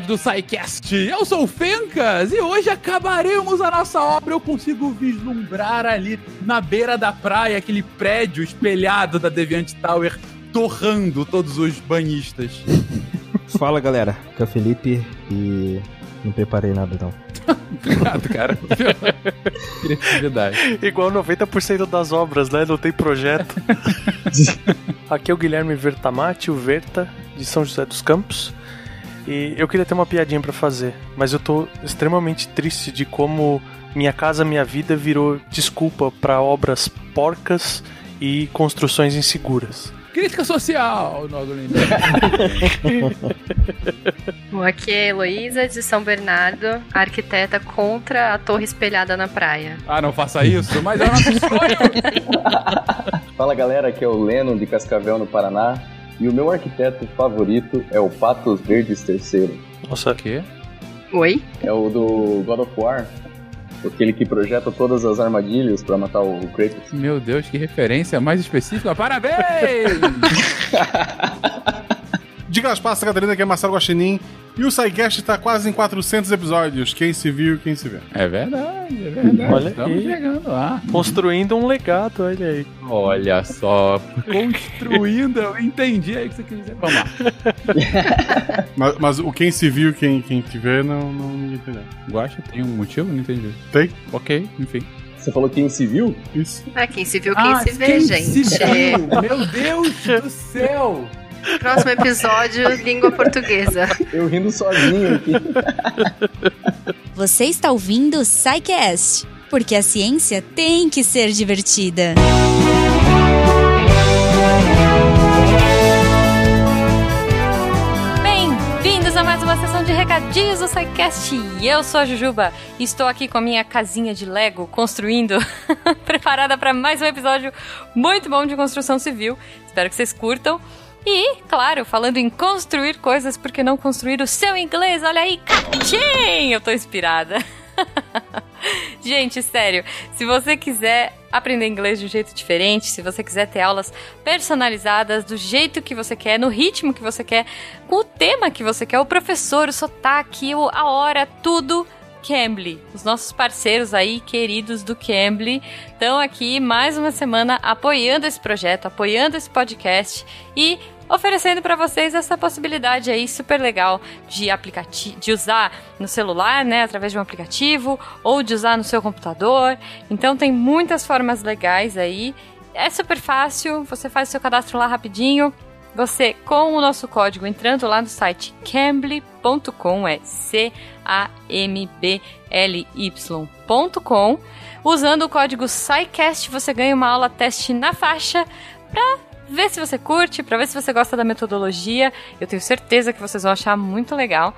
episódio do SciCast. Eu sou o Fencas e hoje acabaremos a nossa obra. Eu consigo vislumbrar ali na beira da praia aquele prédio espelhado da Deviant Tower torrando todos os banhistas. Fala galera, aqui é o Felipe e não preparei nada não. Obrigado, cara. Criatividade. Igual 90% das obras, né? Não tem projeto. Aqui é o Guilherme Vertamati, o Verta, de São José dos Campos. E eu queria ter uma piadinha para fazer, mas eu tô extremamente triste de como Minha Casa Minha Vida virou desculpa para obras porcas e construções inseguras. Crítica social, Nodo Bom, aqui é a Heloísa de São Bernardo, arquiteta contra a torre espelhada na praia. Ah, não faça isso, mas é o nosso sonho. Fala galera, aqui é o Leno de Cascavel, no Paraná. E o meu arquiteto favorito é o Patos Verdes III. Nossa, O quê? Oi? É o do God of War. Aquele que projeta todas as armadilhas pra matar o Kratos. Meu Deus, que referência mais específica. Parabéns! Diga as passas, Catarina, que é Marcelo Guaxinim. E o SciCast tá quase em 400 episódios. Quem se viu, quem se vê. É verdade, é verdade. Olha Estamos aí. chegando lá. construindo um legado, olha aí. Olha só, construindo, eu entendi aí o que você quis dizer. Vamos lá. Mas, mas o quem se viu, quem, quem te vê, não, não ninguém entendeu. Guacha, tem um motivo? Não entendi. Tem? Ok, enfim. Você falou quem se viu? Isso. Ah, quem se viu, quem se vê, gente. se viu? Meu Deus do céu! Próximo episódio, língua portuguesa. Eu rindo sozinho aqui. Você está ouvindo o SciCast, porque a ciência tem que ser divertida. Bem-vindos a mais uma sessão de recadinhos do SciCast. Eu sou a Jujuba e estou aqui com a minha casinha de Lego construindo, preparada para mais um episódio muito bom de construção civil. Espero que vocês curtam. E, claro, falando em construir coisas, por que não construir o seu inglês? Olha aí, catim! Eu tô inspirada. Gente, sério, se você quiser aprender inglês de um jeito diferente, se você quiser ter aulas personalizadas do jeito que você quer, no ritmo que você quer, com o tema que você quer, o professor, o sotaque, a hora, tudo. Cambly, os nossos parceiros aí, queridos do Cambly, estão aqui mais uma semana apoiando esse projeto, apoiando esse podcast e oferecendo para vocês essa possibilidade aí super legal de aplicativo, de usar no celular, né, através de um aplicativo, ou de usar no seu computador. Então tem muitas formas legais aí. É super fácil, você faz seu cadastro lá rapidinho. Você, com o nosso código, entrando lá no site cambly.com, é C-A-M-B-L-Y.com, usando o código SciCast, você ganha uma aula teste na faixa pra ver se você curte, pra ver se você gosta da metodologia. Eu tenho certeza que vocês vão achar muito legal.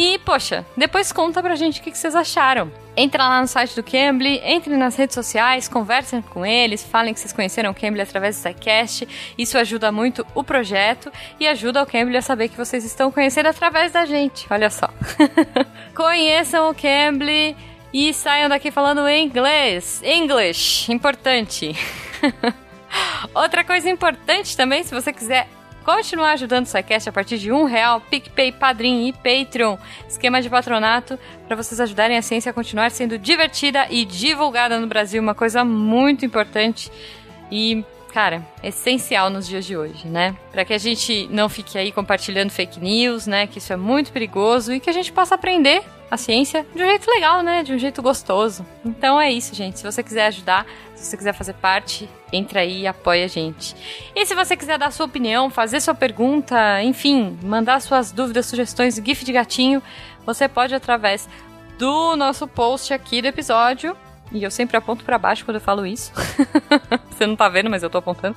E, poxa, depois conta pra gente o que vocês acharam. Entra lá no site do Cambly, entre nas redes sociais, conversem com eles, falem que vocês conheceram o Cambly através do SciCast. Isso ajuda muito o projeto e ajuda o Cambly a saber que vocês estão conhecendo através da gente. Olha só. Conheçam o Cambly e saiam daqui falando inglês. English, importante. Outra coisa importante também, se você quiser continuar ajudando o SciCast a partir de um real, PicPay, Padrim e Patreon, esquema de patronato, para vocês ajudarem a ciência a continuar sendo divertida e divulgada no Brasil, uma coisa muito importante e, cara, essencial nos dias de hoje, né? Para que a gente não fique aí compartilhando fake news, né? Que isso é muito perigoso e que a gente possa aprender a ciência de um jeito legal, né? De um jeito gostoso. Então é isso, gente. Se você quiser ajudar, se você quiser fazer parte, entra aí e apoia a gente. E se você quiser dar sua opinião, fazer sua pergunta, enfim, mandar suas dúvidas, sugestões, GIF de gatinho, você pode através do nosso post aqui do episódio. E eu sempre aponto pra baixo quando eu falo isso. você não tá vendo, mas eu tô apontando.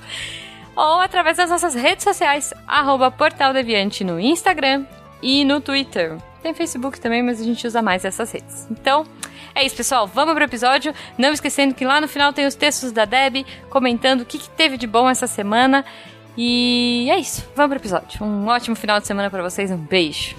Ou através das nossas redes sociais, arroba Portal Deviante no Instagram e no Twitter. Tem Facebook também, mas a gente usa mais essas redes. Então, é isso, pessoal. Vamos pro episódio. Não esquecendo que lá no final tem os textos da Deb comentando o que, que teve de bom essa semana. E é isso. Vamos pro episódio. Um ótimo final de semana pra vocês. Um beijo.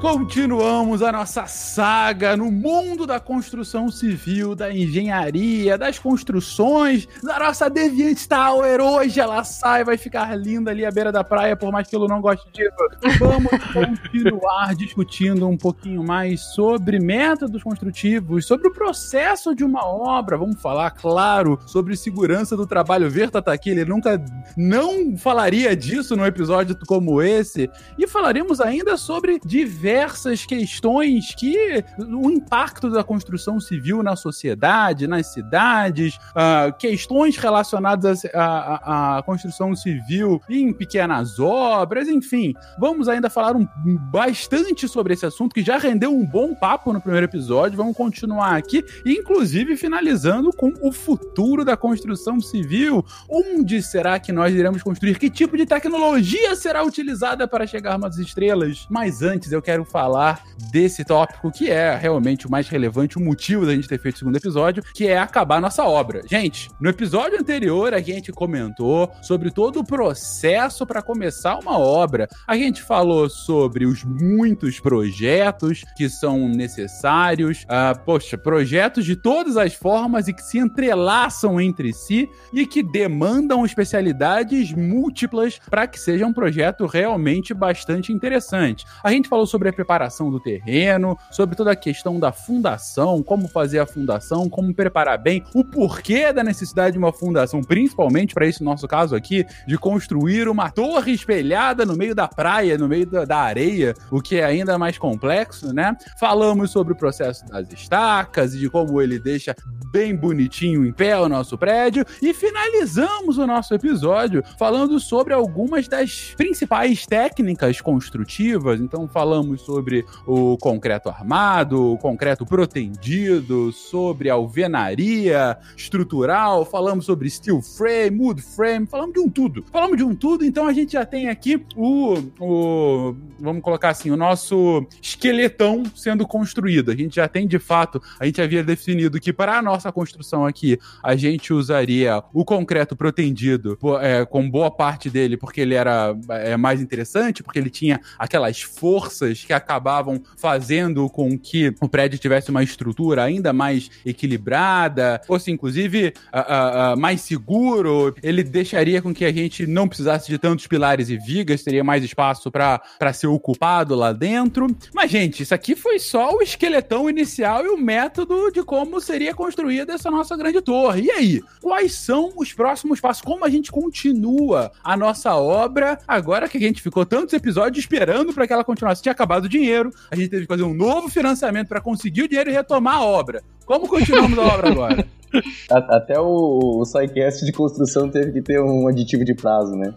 Continuamos a nossa saga no mundo da construção civil, da engenharia, das construções, da nossa Deviant Tower. Hoje ela sai, vai ficar linda ali à beira da praia, por mais que eu não goste disso. Vamos continuar discutindo um pouquinho mais sobre métodos construtivos, sobre o processo de uma obra. Vamos falar, claro, sobre segurança do trabalho. Verta tá aqui, ele nunca não falaria disso num episódio como esse. E falaremos ainda sobre diversas questões que o impacto da construção civil na sociedade, nas cidades, uh, questões relacionadas à, construção civil em pequenas obras, enfim. Vamos ainda falar um, bastante sobre esse assunto que já rendeu um bom papo no primeiro episódio. Vamos continuar aqui, inclusive finalizando com o futuro da construção civil. Onde será que nós iremos construir? Que tipo de tecnologia será utilizada para chegarmos às estrelas? Mas antes eu quero falar desse tópico que é realmente o mais relevante, o motivo da gente ter feito o segundo episódio, que é acabar nossa obra. Gente, no episódio anterior a gente comentou sobre todo o processo para começar uma obra. A gente falou sobre os muitos projetos que são necessários, uh, poxa, projetos de todas as formas e que se entrelaçam entre si e que demandam especialidades múltiplas para que seja um projeto realmente bastante interessante. A gente falou sobre a preparação do terreno, sobre toda a questão da fundação, como fazer a fundação, como preparar bem, o porquê da necessidade de uma fundação, principalmente para esse nosso caso aqui, de construir uma torre espelhada no meio da praia, no meio da, da areia, o que é ainda mais complexo, né? Falamos sobre o processo das estacas e de como ele deixa bem bonitinho em pé o nosso prédio e finalizamos o nosso episódio falando sobre algumas das principais técnicas construtivas. Então falamos sobre o concreto armado, o concreto protendido, sobre alvenaria estrutural, falamos sobre steel frame, wood frame, falamos de um tudo. Falamos de um tudo, então a gente já tem aqui o, o vamos colocar assim, o nosso esqueletão sendo construído. A gente já tem de fato, a gente havia definido que para a nossa construção aqui, a gente usaria o concreto protendido é, com boa parte dele, porque ele era é, mais interessante, porque ele tinha aquelas forças que acabavam fazendo com que o prédio tivesse uma estrutura ainda mais equilibrada, fosse inclusive uh, uh, mais seguro. Ele deixaria com que a gente não precisasse de tantos pilares e vigas, teria mais espaço para ser ocupado lá dentro. Mas, gente, isso aqui foi só o esqueletão inicial e o método de como seria construída essa nossa grande torre. E aí, quais são os próximos passos? Como a gente continua a nossa obra agora que a gente ficou tantos episódios esperando para que ela continuasse? Acabado o dinheiro, a gente teve que fazer um novo financiamento para conseguir o dinheiro e retomar a obra. Como continuamos a obra agora? Até o, o SciCast de construção teve que ter um aditivo de prazo, né?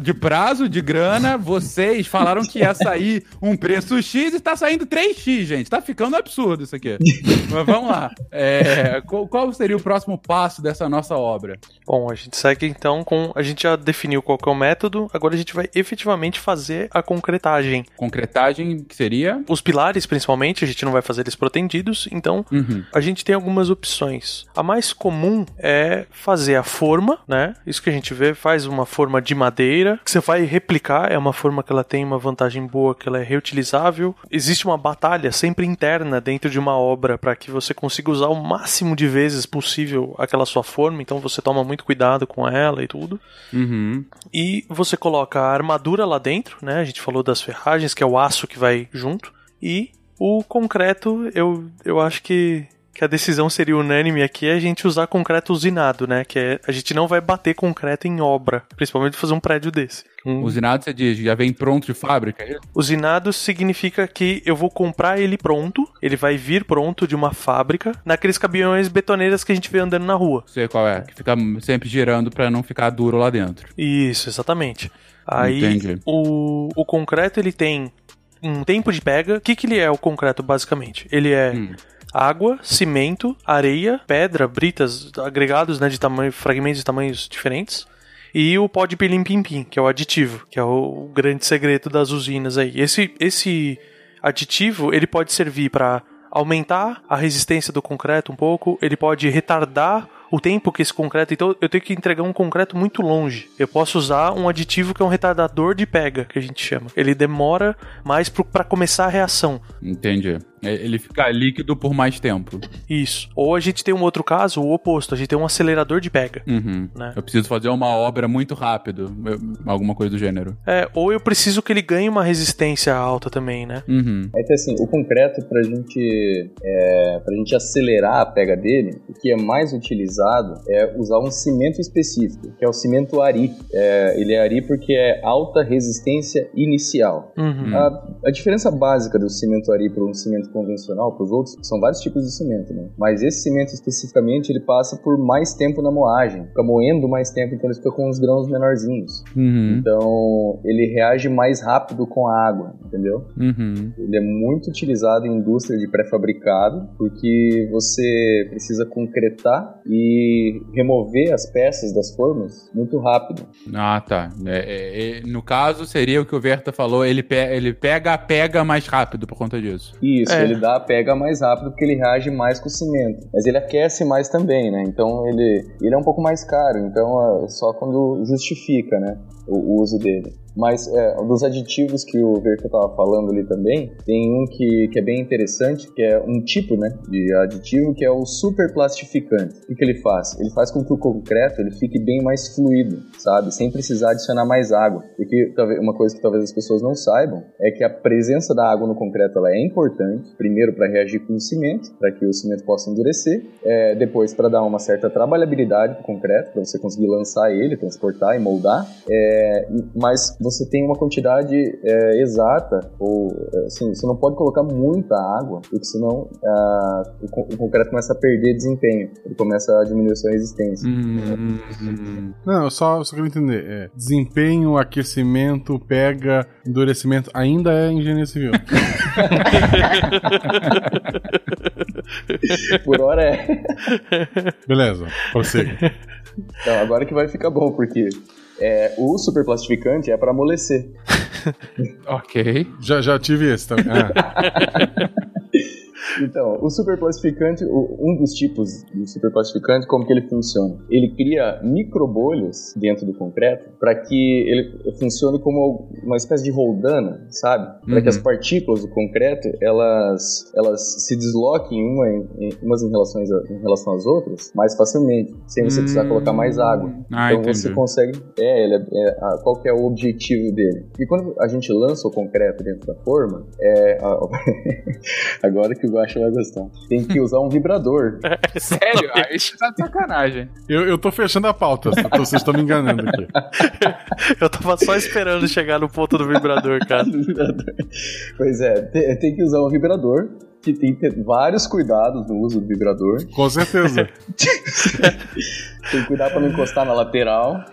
De prazo, de grana, vocês falaram que ia sair um preço X e tá saindo 3X, gente. Tá ficando absurdo isso aqui. Mas vamos lá. É, qual, qual, seria o próximo passo dessa nossa obra? Bom, a gente segue então com. A gente já definiu qual é o método, agora a gente vai efetivamente fazer a concretagem. Concretagem que seria? Os pilares, principalmente, a gente não vai fazer eles protendidos, então uhum. a gente tem algumas opções. A mais mais comum é fazer a forma, né? Isso que a gente vê, faz uma forma de madeira, que você vai replicar, é uma forma que ela tem uma vantagem boa, que ela é reutilizável. Existe uma batalha sempre interna dentro de uma obra para que você consiga usar o máximo de vezes possível aquela sua forma, então você toma muito cuidado com ela e tudo. Uhum. E você coloca a armadura lá dentro, né? A gente falou das ferragens, que é o aço que vai junto. E o concreto, eu, eu acho que que a decisão seria unânime aqui é a gente usar concreto usinado, né? Que é, a gente não vai bater concreto em obra, principalmente fazer um prédio desse. Um... Usinado você diz, já vem pronto de fábrica? É usinado significa que eu vou comprar ele pronto, ele vai vir pronto de uma fábrica, naqueles caminhões betoneiras que a gente vê andando na rua. Sei qual é, que fica sempre girando para não ficar duro lá dentro. Isso, exatamente. Aí o, o concreto ele tem um tempo de pega. O que, que ele é o concreto basicamente? Ele é hum água, cimento, areia, pedra, britas, agregados né, de tamanho, fragmentos de tamanhos diferentes. E o pó de pilim-pim-pim, que é o aditivo, que é o grande segredo das usinas aí. Esse, esse aditivo ele pode servir para aumentar a resistência do concreto um pouco, ele pode retardar o tempo que esse concreto. Então eu tenho que entregar um concreto muito longe. Eu posso usar um aditivo que é um retardador de pega, que a gente chama. Ele demora mais para começar a reação. Entendi. É, Ele fica líquido por mais tempo. Isso. Ou a gente tem um outro caso, o oposto. A gente tem um acelerador de pega. Uhum. Né? Eu preciso fazer uma obra muito rápido. Alguma coisa do gênero. É, ou eu preciso que ele ganhe uma resistência alta também, né? Uhum. É que assim, o concreto pra gente, é, pra gente acelerar a pega dele, o que é mais utilizado é usar um cimento específico, que é o cimento Ari. É, ele é Ari porque é alta resistência inicial. Uhum. A, a diferença básica do cimento Ari para um cimento convencional, para os outros, são vários tipos de cimento, né? Mas esse cimento especificamente, ele passa por mais tempo na moagem, fica moendo mais tempo, então ele fica com os grãos menorzinhos. Uhum. Então, ele reage mais rápido com a água, entendeu? Uhum. Ele é muito utilizado em indústria de pré-fabricado, porque você precisa concretar e remover as peças das formas muito rápido. Ah, tá. É, é, é, no caso, seria o que o Verta falou, ele, pe ele pega a pega mais rápido por conta disso. Isso, É. ele dá pega mais rápido porque ele reage mais com o cimento. Mas ele aquece mais também, né? Então ele, ele é um pouco mais caro, então é só quando justifica, né? O, o uso dele. Mas é, dos aditivos que o Verka estava falando ali também, tem um que, que é bem interessante, que é um tipo né, de aditivo, que é o superplastificante. O que, que ele faz? Ele faz com que o concreto ele fique bem mais fluido, sabe? Sem precisar adicionar mais água. Porque uma coisa que talvez as pessoas não saibam é que a presença da água no concreto ela é importante, primeiro para reagir com o cimento, para que o cimento possa endurecer, é, depois para dar uma certa trabalhabilidade para o concreto, para você conseguir lançar ele, transportar e moldar, é, mas você tem uma quantidade é, exata, ou assim, você não pode colocar muita água, porque senão ah, o, o concreto começa a perder desempenho, ele começa a diminuir a sua resistência. Uhum. Não, eu só, eu só quero entender. É, desempenho, aquecimento, pega, endurecimento, ainda é engenharia civil. Por hora é. Beleza, prossiga. Então, agora que vai ficar bom, porque é, o superplastificante é para amolecer. Ok. Já, já tive esse também. Ah, Então, o superplastificante, um dos tipos do superplastificante, como que ele funciona? Ele cria microbolhas dentro do concreto para que ele funcione como uma espécie de roldana, sabe? Para Uhum. que as partículas do concreto elas, elas se desloquem uma em, em- umas em relação, a- em relação às outras mais facilmente, sem você precisar Hum. colocar mais água. Ah, então entendi. você consegue. É, ele é, é, a- qual que é o objetivo dele? E quando a gente lança o concreto dentro da forma, é, a- agora que o Guaxa vai gostar, tem que usar um vibrador. Sério? Ah, isso tá de sacanagem. eu, eu tô fechando a pauta, vocês estão me enganando aqui. Eu tava só esperando chegar no ponto do vibrador, cara. pois é, te- tem que usar um vibrador. Que tem que ter vários cuidados no uso do vibrador. Com certeza. Tem que cuidar para não encostar na lateral.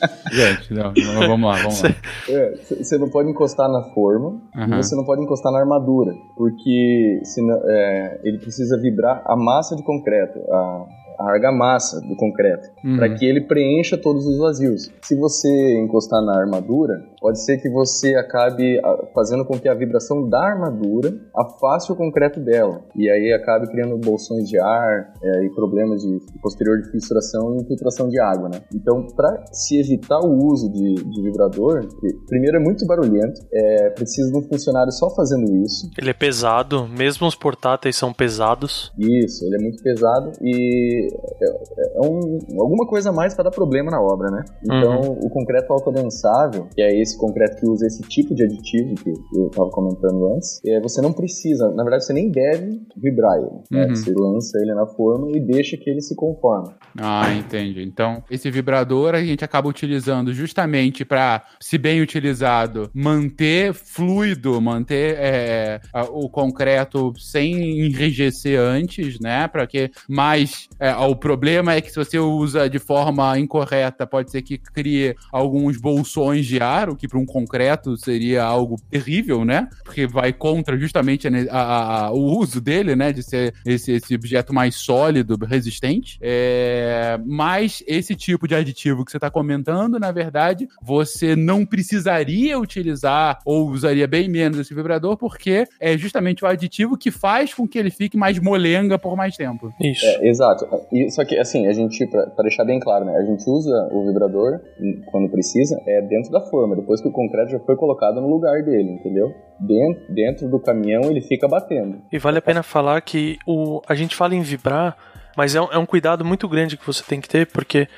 Gente, não, não, vamos lá, vamos lá. É, Você não pode encostar na forma Aham. e você não pode encostar na armadura, porque senão, é, ele precisa vibrar a massa de concreto, a, a argamassa do concreto, Uhum. para que ele preencha todos os vazios. Se você encostar na armadura, pode ser que você acabe ah, fazendo com que a vibração da armadura afaste o concreto dela, e aí acabe criando bolsões de ar é, e problemas de posterior de fissuração e infiltração de água, né? Então, para se evitar o uso de, de vibrador, primeiro é muito barulhento, é, precisa de um funcionário só fazendo isso. Ele é pesado, mesmo os portáteis são pesados. Isso, ele é muito pesado e é, é um- alguma coisa a mais para dar problema na obra, né? Então, o concreto autodensável, que é esse concreto que usa esse tipo de aditivo que eu estava comentando antes, é, você não precisa, na verdade, você nem deve vibrar ele. né? Uhum. Você lança ele na forma e deixa que ele se conforme. Ah, entendi. Então, esse vibrador a gente acaba utilizando justamente para, se bem utilizado, manter fluido, manter é, o concreto sem enrijecer antes, né? Para que mais. é, o problema é que se você usa de forma incorreta, pode ser que crie alguns bolsões de ar, que para um concreto seria algo terrível, né? Porque vai contra justamente a, a, a, o uso dele, né? De ser esse, esse objeto mais sólido, resistente. É, mas esse tipo de aditivo que você está comentando, na verdade, você não precisaria utilizar ou usaria bem menos esse vibrador, porque é justamente o aditivo que faz com que ele fique mais molenga por mais tempo. Isso. É, exato. E, só que, assim, a gente, pra, pra deixar bem claro, né? A gente usa o vibrador quando precisa, é dentro da forma, depois que o concreto já foi colocado no lugar dele, entendeu? Dentro, dentro do caminhão ele fica batendo. E vale a pena falar que o, a gente fala em vibrar, mas é um, é um cuidado muito grande que você tem que ter, porque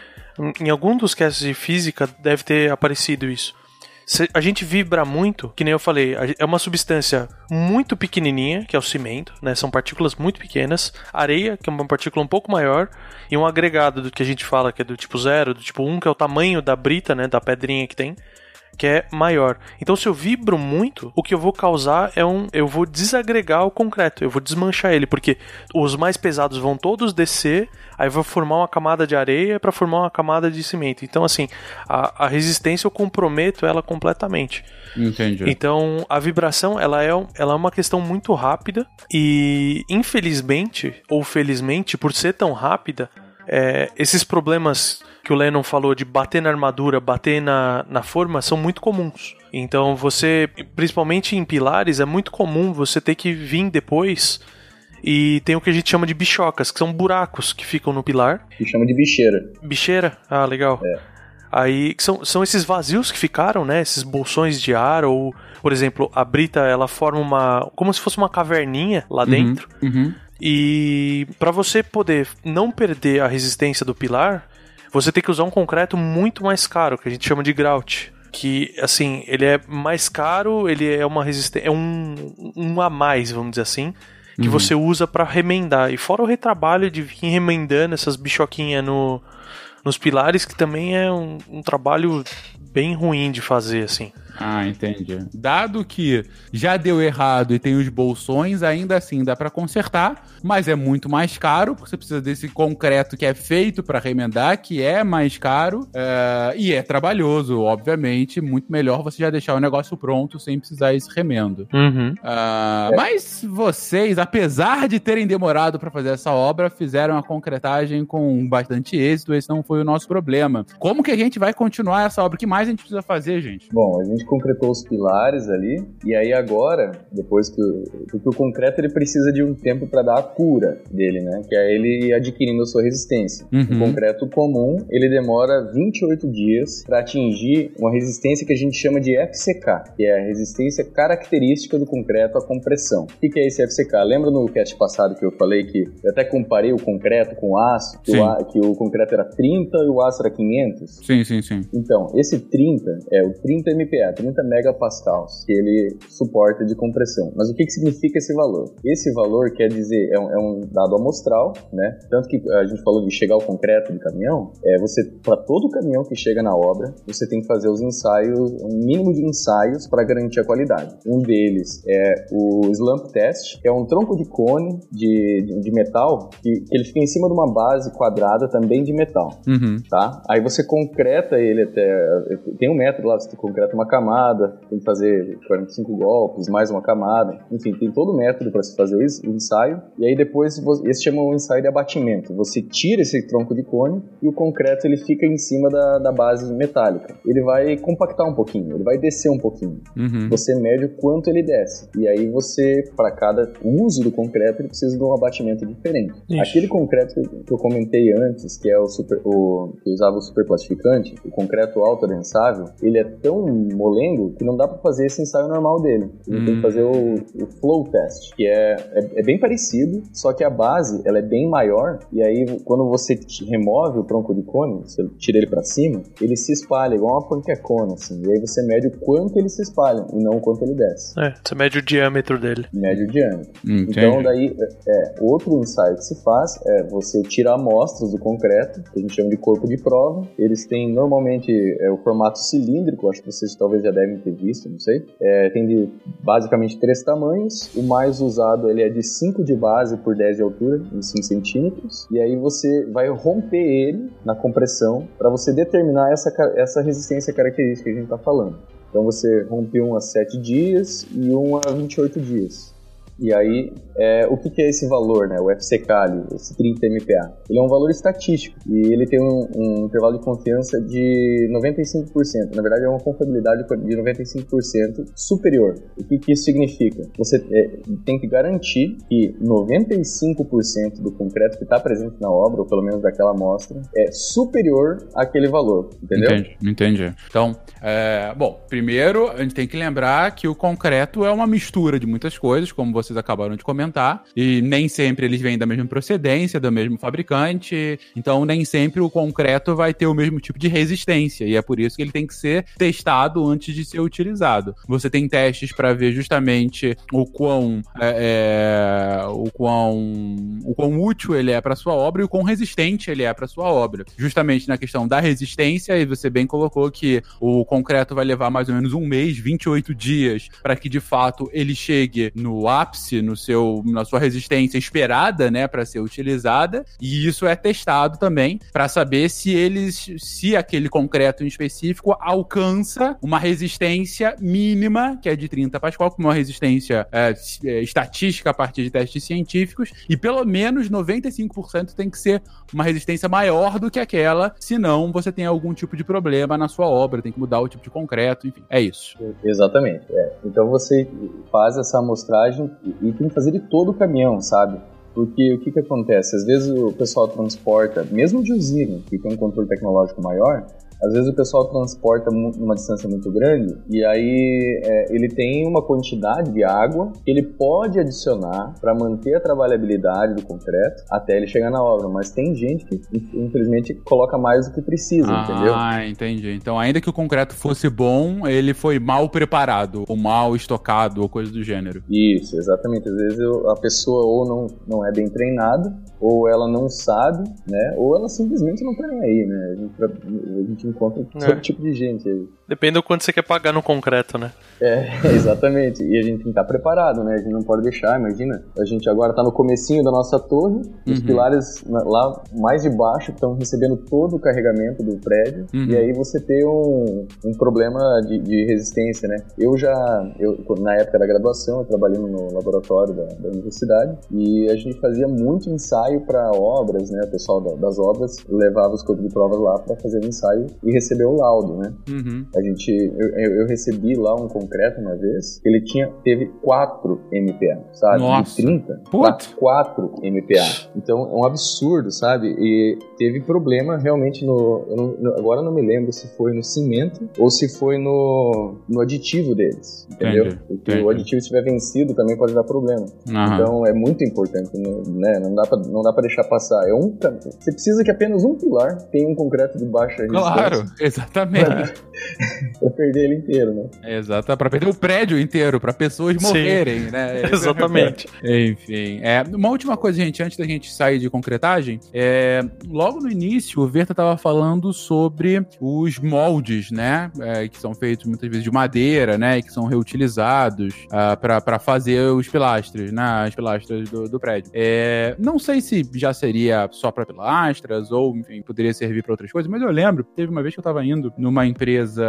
em algum dos casts de física deve ter aparecido isso. A gente vibra muito, que nem eu falei, é uma substância muito pequenininha, que é o cimento, né? São partículas muito pequenas. Areia, que é uma partícula um pouco maior. E um agregado do que a gente fala, que é do tipo zero, do tipo 1, um, que é o tamanho da brita, né? Da pedrinha que tem que é maior. Então, se eu vibro muito, o que eu vou causar é um. Eu vou desagregar o concreto, eu vou desmanchar ele, porque os mais pesados vão todos descer, aí vou formar uma camada de areia para formar uma camada de cimento. Então, assim, a, a resistência eu comprometo ela completamente. Entendi. Então, a vibração ela é, ela é uma questão muito rápida e, infelizmente, ou felizmente, por ser tão rápida, é, esses problemas que o Lennon falou de bater na armadura, bater na, na forma, são muito comuns. Então você, principalmente em pilares, é muito comum você ter que vir depois e tem o que a gente chama de bichocas, que são buracos que ficam no pilar. Que chama de bicheira. Bicheira? Ah, legal. É. Aí são, são esses vazios que ficaram, né? Esses bolsões de ar, ou, por exemplo, a brita ela forma uma. como se fosse uma caverninha lá Uhum, dentro. uhum. E para você poder não perder a resistência do pilar, você tem que usar um concreto muito mais caro, que a gente chama de grout. Que, assim, ele é mais caro, ele é uma resistência. É um, um a mais, vamos dizer assim. Que Uhum. você usa para remendar. E fora o retrabalho de vir remendando essas bichoquinhas no, nos pilares, que também é um, um trabalho bem ruim de fazer, assim. Ah, entendi. Dado que já deu errado e tem os bolsões, ainda assim dá pra consertar, mas é muito mais caro, porque você precisa desse concreto que é feito pra remendar, que é mais caro é, e é trabalhoso, obviamente. Muito melhor você já deixar o negócio pronto sem precisar esse remendo. Uhum. Ah, Mas vocês, apesar de terem demorado pra fazer essa obra, fizeram a concretagem com bastante êxito. Esse não foi o nosso problema. Como que a gente vai continuar essa obra? O que mais a gente precisa fazer, gente? Bom, a gente concretou os pilares ali, e aí agora, depois que o, porque o concreto ele precisa de um tempo para dar a cura dele, né? Que é ele adquirindo a sua resistência. Uhum. O concreto comum, ele demora 28 dias para atingir uma resistência que a gente chama de FCK, que é a resistência característica do concreto à compressão. O que é esse FCK? Lembra no cast passado que eu falei que eu até comparei o concreto com o aço, que, o, a- que o concreto era 30 e o aço era 500? Sim, sim, sim. Então, esse 30 é o 30 MPa, 30 megapascals, que ele suporta de compressão. Mas o que, que significa esse valor? Esse valor quer dizer, é um, é um dado amostral, né? Tanto que a gente falou de chegar ao concreto de caminhão, é você, para todo caminhão que chega na obra, você tem que fazer os ensaios, um mínimo de ensaios para garantir a qualidade. Um deles é o slump test, que é um tronco de cone de, de, de metal que, que ele fica em cima de uma base quadrada também de metal Uhum. tá? Aí você concreta ele até. Tem um método lá, você concreta uma camada, tem que fazer 45 golpes, mais uma camada. Enfim, tem todo o método para se fazer o es- o ensaio. E aí depois, esse chama o ensaio de abatimento. Você tira esse tronco de cone e o concreto ele fica em cima da, da base metálica. Ele vai compactar um pouquinho, ele vai descer um pouquinho. Uhum. Você mede o quanto ele desce. E aí você, para cada uso do concreto, ele precisa de um abatimento diferente. Isso. Aquele concreto que eu comentei antes, que é o, super, o que usava o superplastificante, o concreto autoadensável, ele é tão molengo que não dá para fazer esse ensaio normal dele. Ele tem Hum. que fazer o, o flow test, que é, é, é bem parecido, só que a base ela é bem maior. E aí quando você remove o tronco de cone, você tira ele para cima, ele se espalha igual uma panquecona, assim. E aí você mede o quanto ele se espalha e não o quanto ele desce. É, você mede o diâmetro dele. Mede o diâmetro. Entendi. Então, daí, é, outro ensaio que se faz é você tirar amostras do concreto, que a gente chama de corpo de prova. Eles têm normalmente é, o formato cilíndrico, acho que vocês talvez já devem ter visto, não sei. É, tem de basicamente três tamanhos. O mais usado ele é de 5 de base por 10 de altura, em 5 centímetros. E aí você vai romper ele na compressão para você determinar essa, essa resistência característica que a gente está falando. Então você rompe um a 7 dias e um a 28 dias. E aí, é, o que, que, é esse valor, né? O ali, esse 30 MPa? Ele é um valor estatístico e ele tem um, um intervalo de confiança de 95%. Na verdade, é uma confiabilidade de 95% superior. O que, que isso significa? Você é, tem que garantir que 95% do concreto que está presente na obra, ou pelo menos daquela amostra, é superior àquele valor, entendeu? Entendi, entendi. Então, é, bom, primeiro a gente tem que lembrar que o concreto é uma mistura de muitas coisas, como você vocês acabaram de comentar. E nem sempre eles vêm da mesma procedência, do mesmo fabricante. Então, nem sempre o concreto vai ter o mesmo tipo de resistência. E é por isso que ele tem que ser testado antes de ser utilizado. Você tem testes para ver justamente o quão, é, é, o quão, o quão útil ele é para sua obra e o quão resistente ele é para sua obra. Justamente na questão da resistência, e você bem colocou que o concreto vai levar mais ou menos um mês, 28 dias, para que de fato ele chegue no ápice ápice no seu, na sua resistência esperada, né, para ser utilizada, e isso é testado também para saber se eles, se aquele concreto em específico alcança uma resistência mínima, que é de 30 Pascal, com uma resistência é, é, estatística a partir de testes científicos, e pelo menos 95% tem que ser uma resistência maior do que aquela, senão você tem algum tipo de problema na sua obra, tem que mudar o tipo de concreto, enfim, é isso. Exatamente. É. Então você faz essa amostragem e tem que fazer de todo o caminhão, sabe? Porque o que, que acontece? Às vezes o pessoal transporta, mesmo de usina, que tem um controle tecnológico maior, às vezes o pessoal transporta numa distância muito grande e aí é, ele tem uma quantidade de água que ele pode adicionar para manter a trabalhabilidade do concreto até ele chegar na obra. Mas tem gente que, infelizmente, coloca mais do que precisa, ah, entendeu? Ah, entendi. Então, ainda que o concreto fosse bom, ele foi mal preparado, ou mal estocado, ou coisa do gênero. Isso, exatamente. Às vezes a pessoa ou não, não é bem treinada, ou ela não sabe, né? Ou ela simplesmente não tá aí, né? A gente, a gente encontra é. todo tipo de gente aí. Depende do quanto você quer pagar no concreto, né? É, exatamente. E a gente tem que estar preparado, né? A gente não pode deixar, imagina. A gente agora está no comecinho da nossa torre, uhum. os pilares lá mais de baixo estão recebendo todo o carregamento do prédio, uhum. e aí você tem um, um problema de, de, resistência, né? Eu já, eu, na época da graduação, eu trabalhei no laboratório da, da universidade, e a gente fazia muito ensaio para obras, né? O pessoal da, das obras levava os corpos de provas lá para fazer o ensaio e receber o laudo, né? Uhum. A gente, eu, eu, recebi lá um concreto uma vez, ele tinha, teve 4 MPa, sabe? Nossa. De 30 4 MPa. Então é um absurdo, sabe? E teve problema realmente no, não, agora não me lembro se foi no cimento ou se foi no, no aditivo deles, entendeu? Entendi. Porque Entendi. o aditivo estiver vencido também pode dar problema. Então é muito importante, né? Não dá pra, não dá pra deixar passar. É um, você precisa que apenas um pilar tenha um concreto de baixa resistência. Claro, exatamente. pra perder ele inteiro, né? Exato, pra perder o prédio inteiro, pra pessoas Sim. morrerem, né? Exatamente. Enfim, é, uma última coisa, gente, antes da gente sair de concretagem, é, logo no início, o Verta tava falando sobre os moldes, né? é, que são feitos muitas vezes de madeira, né? E que são reutilizados ah, pra para fazer os pilastros, né? As pilastras do, do prédio. É, não sei se já seria só pra pilastras ou, enfim, poderia servir pra outras coisas, mas eu lembro, teve uma vez que eu tava indo numa empresa,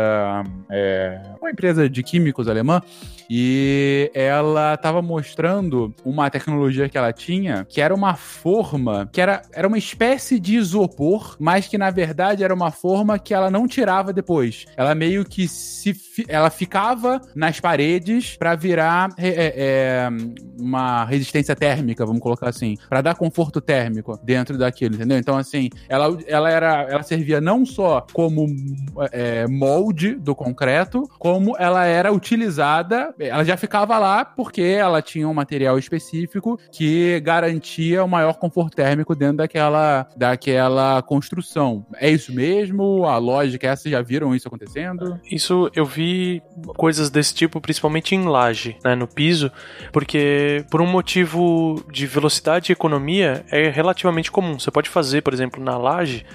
é, uma empresa de químicos alemã, e ela tava mostrando uma tecnologia que ela tinha, que era uma forma, que era, era uma espécie de isopor, mas que na verdade era uma forma que ela não tirava depois. Ela meio que se ela ficava nas paredes pra virar é, é, uma resistência térmica, vamos colocar assim, Pra dar conforto térmico dentro daquilo, entendeu? Então assim, ela, ela era, ela servia não só como é, molde do concreto, como ela era utilizada, ela já ficava lá porque ela tinha um material específico que garantia o maior conforto térmico dentro daquela, daquela construção. É isso mesmo? A lógica é essa? Já viram isso acontecendo? Isso eu vi coisas desse tipo, principalmente em laje, né, no piso, porque por um motivo de velocidade e economia é relativamente comum. Você pode fazer, por exemplo, na laje,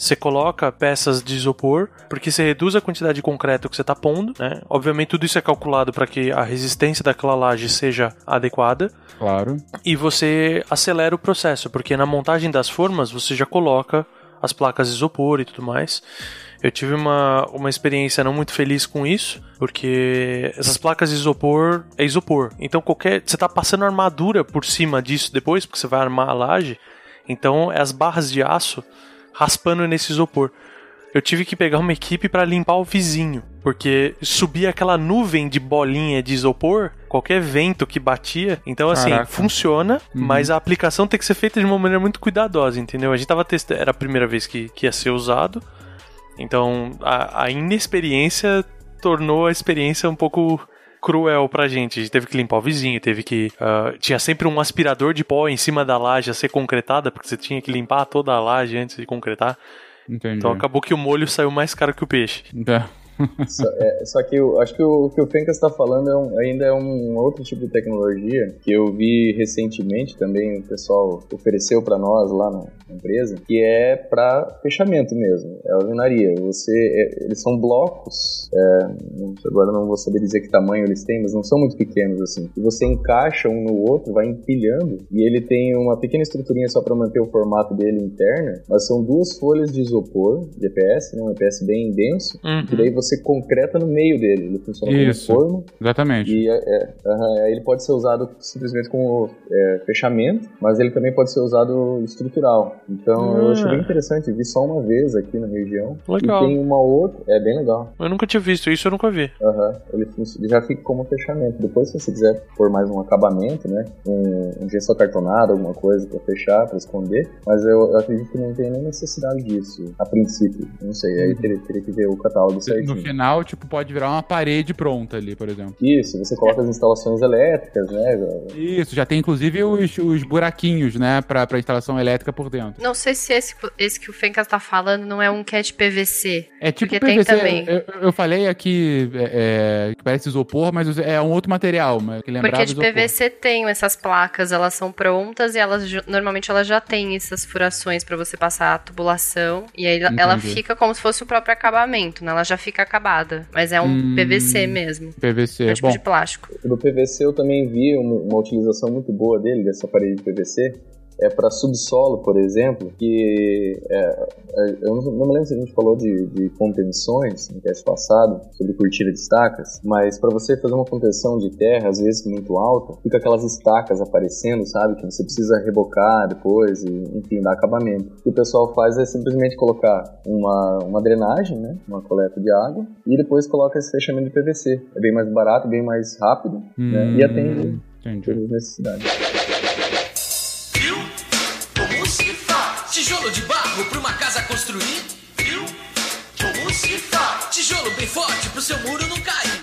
você coloca peças de isopor, porque você reduz a quantidade de concreto que você está pondo, né? Obviamente tudo isso é calculado para que a resistência daquela laje seja adequada Claro. e você acelera o processo, porque na montagem das formas você já coloca as placas de isopor e tudo mais. Eu tive uma, uma experiência não muito feliz com isso, porque essas placas de isopor é isopor. Então qualquer. Você tá passando armadura por cima disso depois, porque você vai armar a laje. Então as barras de aço raspando nesse isopor. Eu tive que pegar uma equipe para limpar o vizinho, porque subia aquela nuvem de bolinha de isopor, qualquer vento que batia. Então, assim, Caraca. funciona, Uhum. mas a aplicação tem que ser feita de uma maneira muito cuidadosa, entendeu? A gente tava testando, era a primeira vez que, que ia ser usado, então a, a inexperiência tornou a experiência um pouco cruel pra gente. A gente teve que limpar o vizinho, teve que. ah, tinha sempre um aspirador de pó em cima da laje a ser concretada, porque você tinha que limpar toda a laje antes de concretar. Entendi. Então acabou que o molho saiu mais caro que o peixe. Tá. Só, é, só que eu acho que o o que o Fencas está falando é um- ainda é um outro tipo de tecnologia que eu vi recentemente também o pessoal ofereceu para nós lá na empresa, que é para fechamento mesmo, é alvenaria. Você, é- eles são blocos, é, agora não vou saber dizer que tamanho eles têm, mas não são muito pequenos assim. E você encaixa um no outro, vai empilhando e ele tem uma pequena estruturinha só para manter o formato dele interna, mas são duas folhas de isopor, de EPS, né, um EPS bem denso, Uhum. que daí você concreta no meio dele. Ele funciona Isso. como forno Exatamente. e é, é, aí ele pode ser usado simplesmente como é, fechamento, mas ele também pode ser usado estrutural. Então eu achei Ah. bem interessante. Vi só uma vez aqui na região. Legal. E tem uma outra. É bem legal. Eu nunca tinha visto isso, eu nunca vi. Aham. Ele, ele já fica como fechamento. Depois, se você quiser pôr mais um acabamento, né? Um, um gesso acartonado, alguma coisa pra fechar, pra esconder. Mas eu, eu acredito que não tem nem necessidade disso, a princípio. Não sei. Aí teria, teria que ver o catálogo No certinho. final, tipo, pode virar uma parede pronta ali, por exemplo. Isso, você coloca as instalações elétricas, né? Isso, já tem inclusive os, os buraquinhos, né, pra, pra instalação elétrica por dentro. Não sei se esse, esse que o Fencas tá falando não é um cat PVC. É tipo Porque tem PVC. também. Eu, eu falei aqui é, é, que parece isopor, mas é um outro material, mas que Porque de isopor. PVC tem essas placas, elas são prontas e elas normalmente elas já têm essas furações pra você passar a tubulação e aí ela- ela Entendi. fica como se fosse o próprio acabamento, né? Ela já fica acabada, mas é um Hum. PVC mesmo. PVC. É tipo Bom, de plástico. Do PVC eu também vi uma, uma utilização muito boa dele, dessa parede de PVC, é para subsolo, por exemplo, que é, é, eu não, não me lembro se a gente falou de, de contenções no teste passado, sobre cortina de estacas, mas para você fazer uma contenção de terra, às vezes muito alta, fica aquelas estacas aparecendo, sabe, que você precisa rebocar depois e, enfim, dar acabamento. O que o pessoal faz é simplesmente colocar uma, uma drenagem, né, uma coleta de água, e depois coloca esse fechamento de PVC. É bem mais barato, bem mais rápido, né, hum, e atende Entendi. todas as necessidades. Tijolo de barro pra uma casa construir? Viu? Como se faz? Tijolo bem forte pro seu muro não.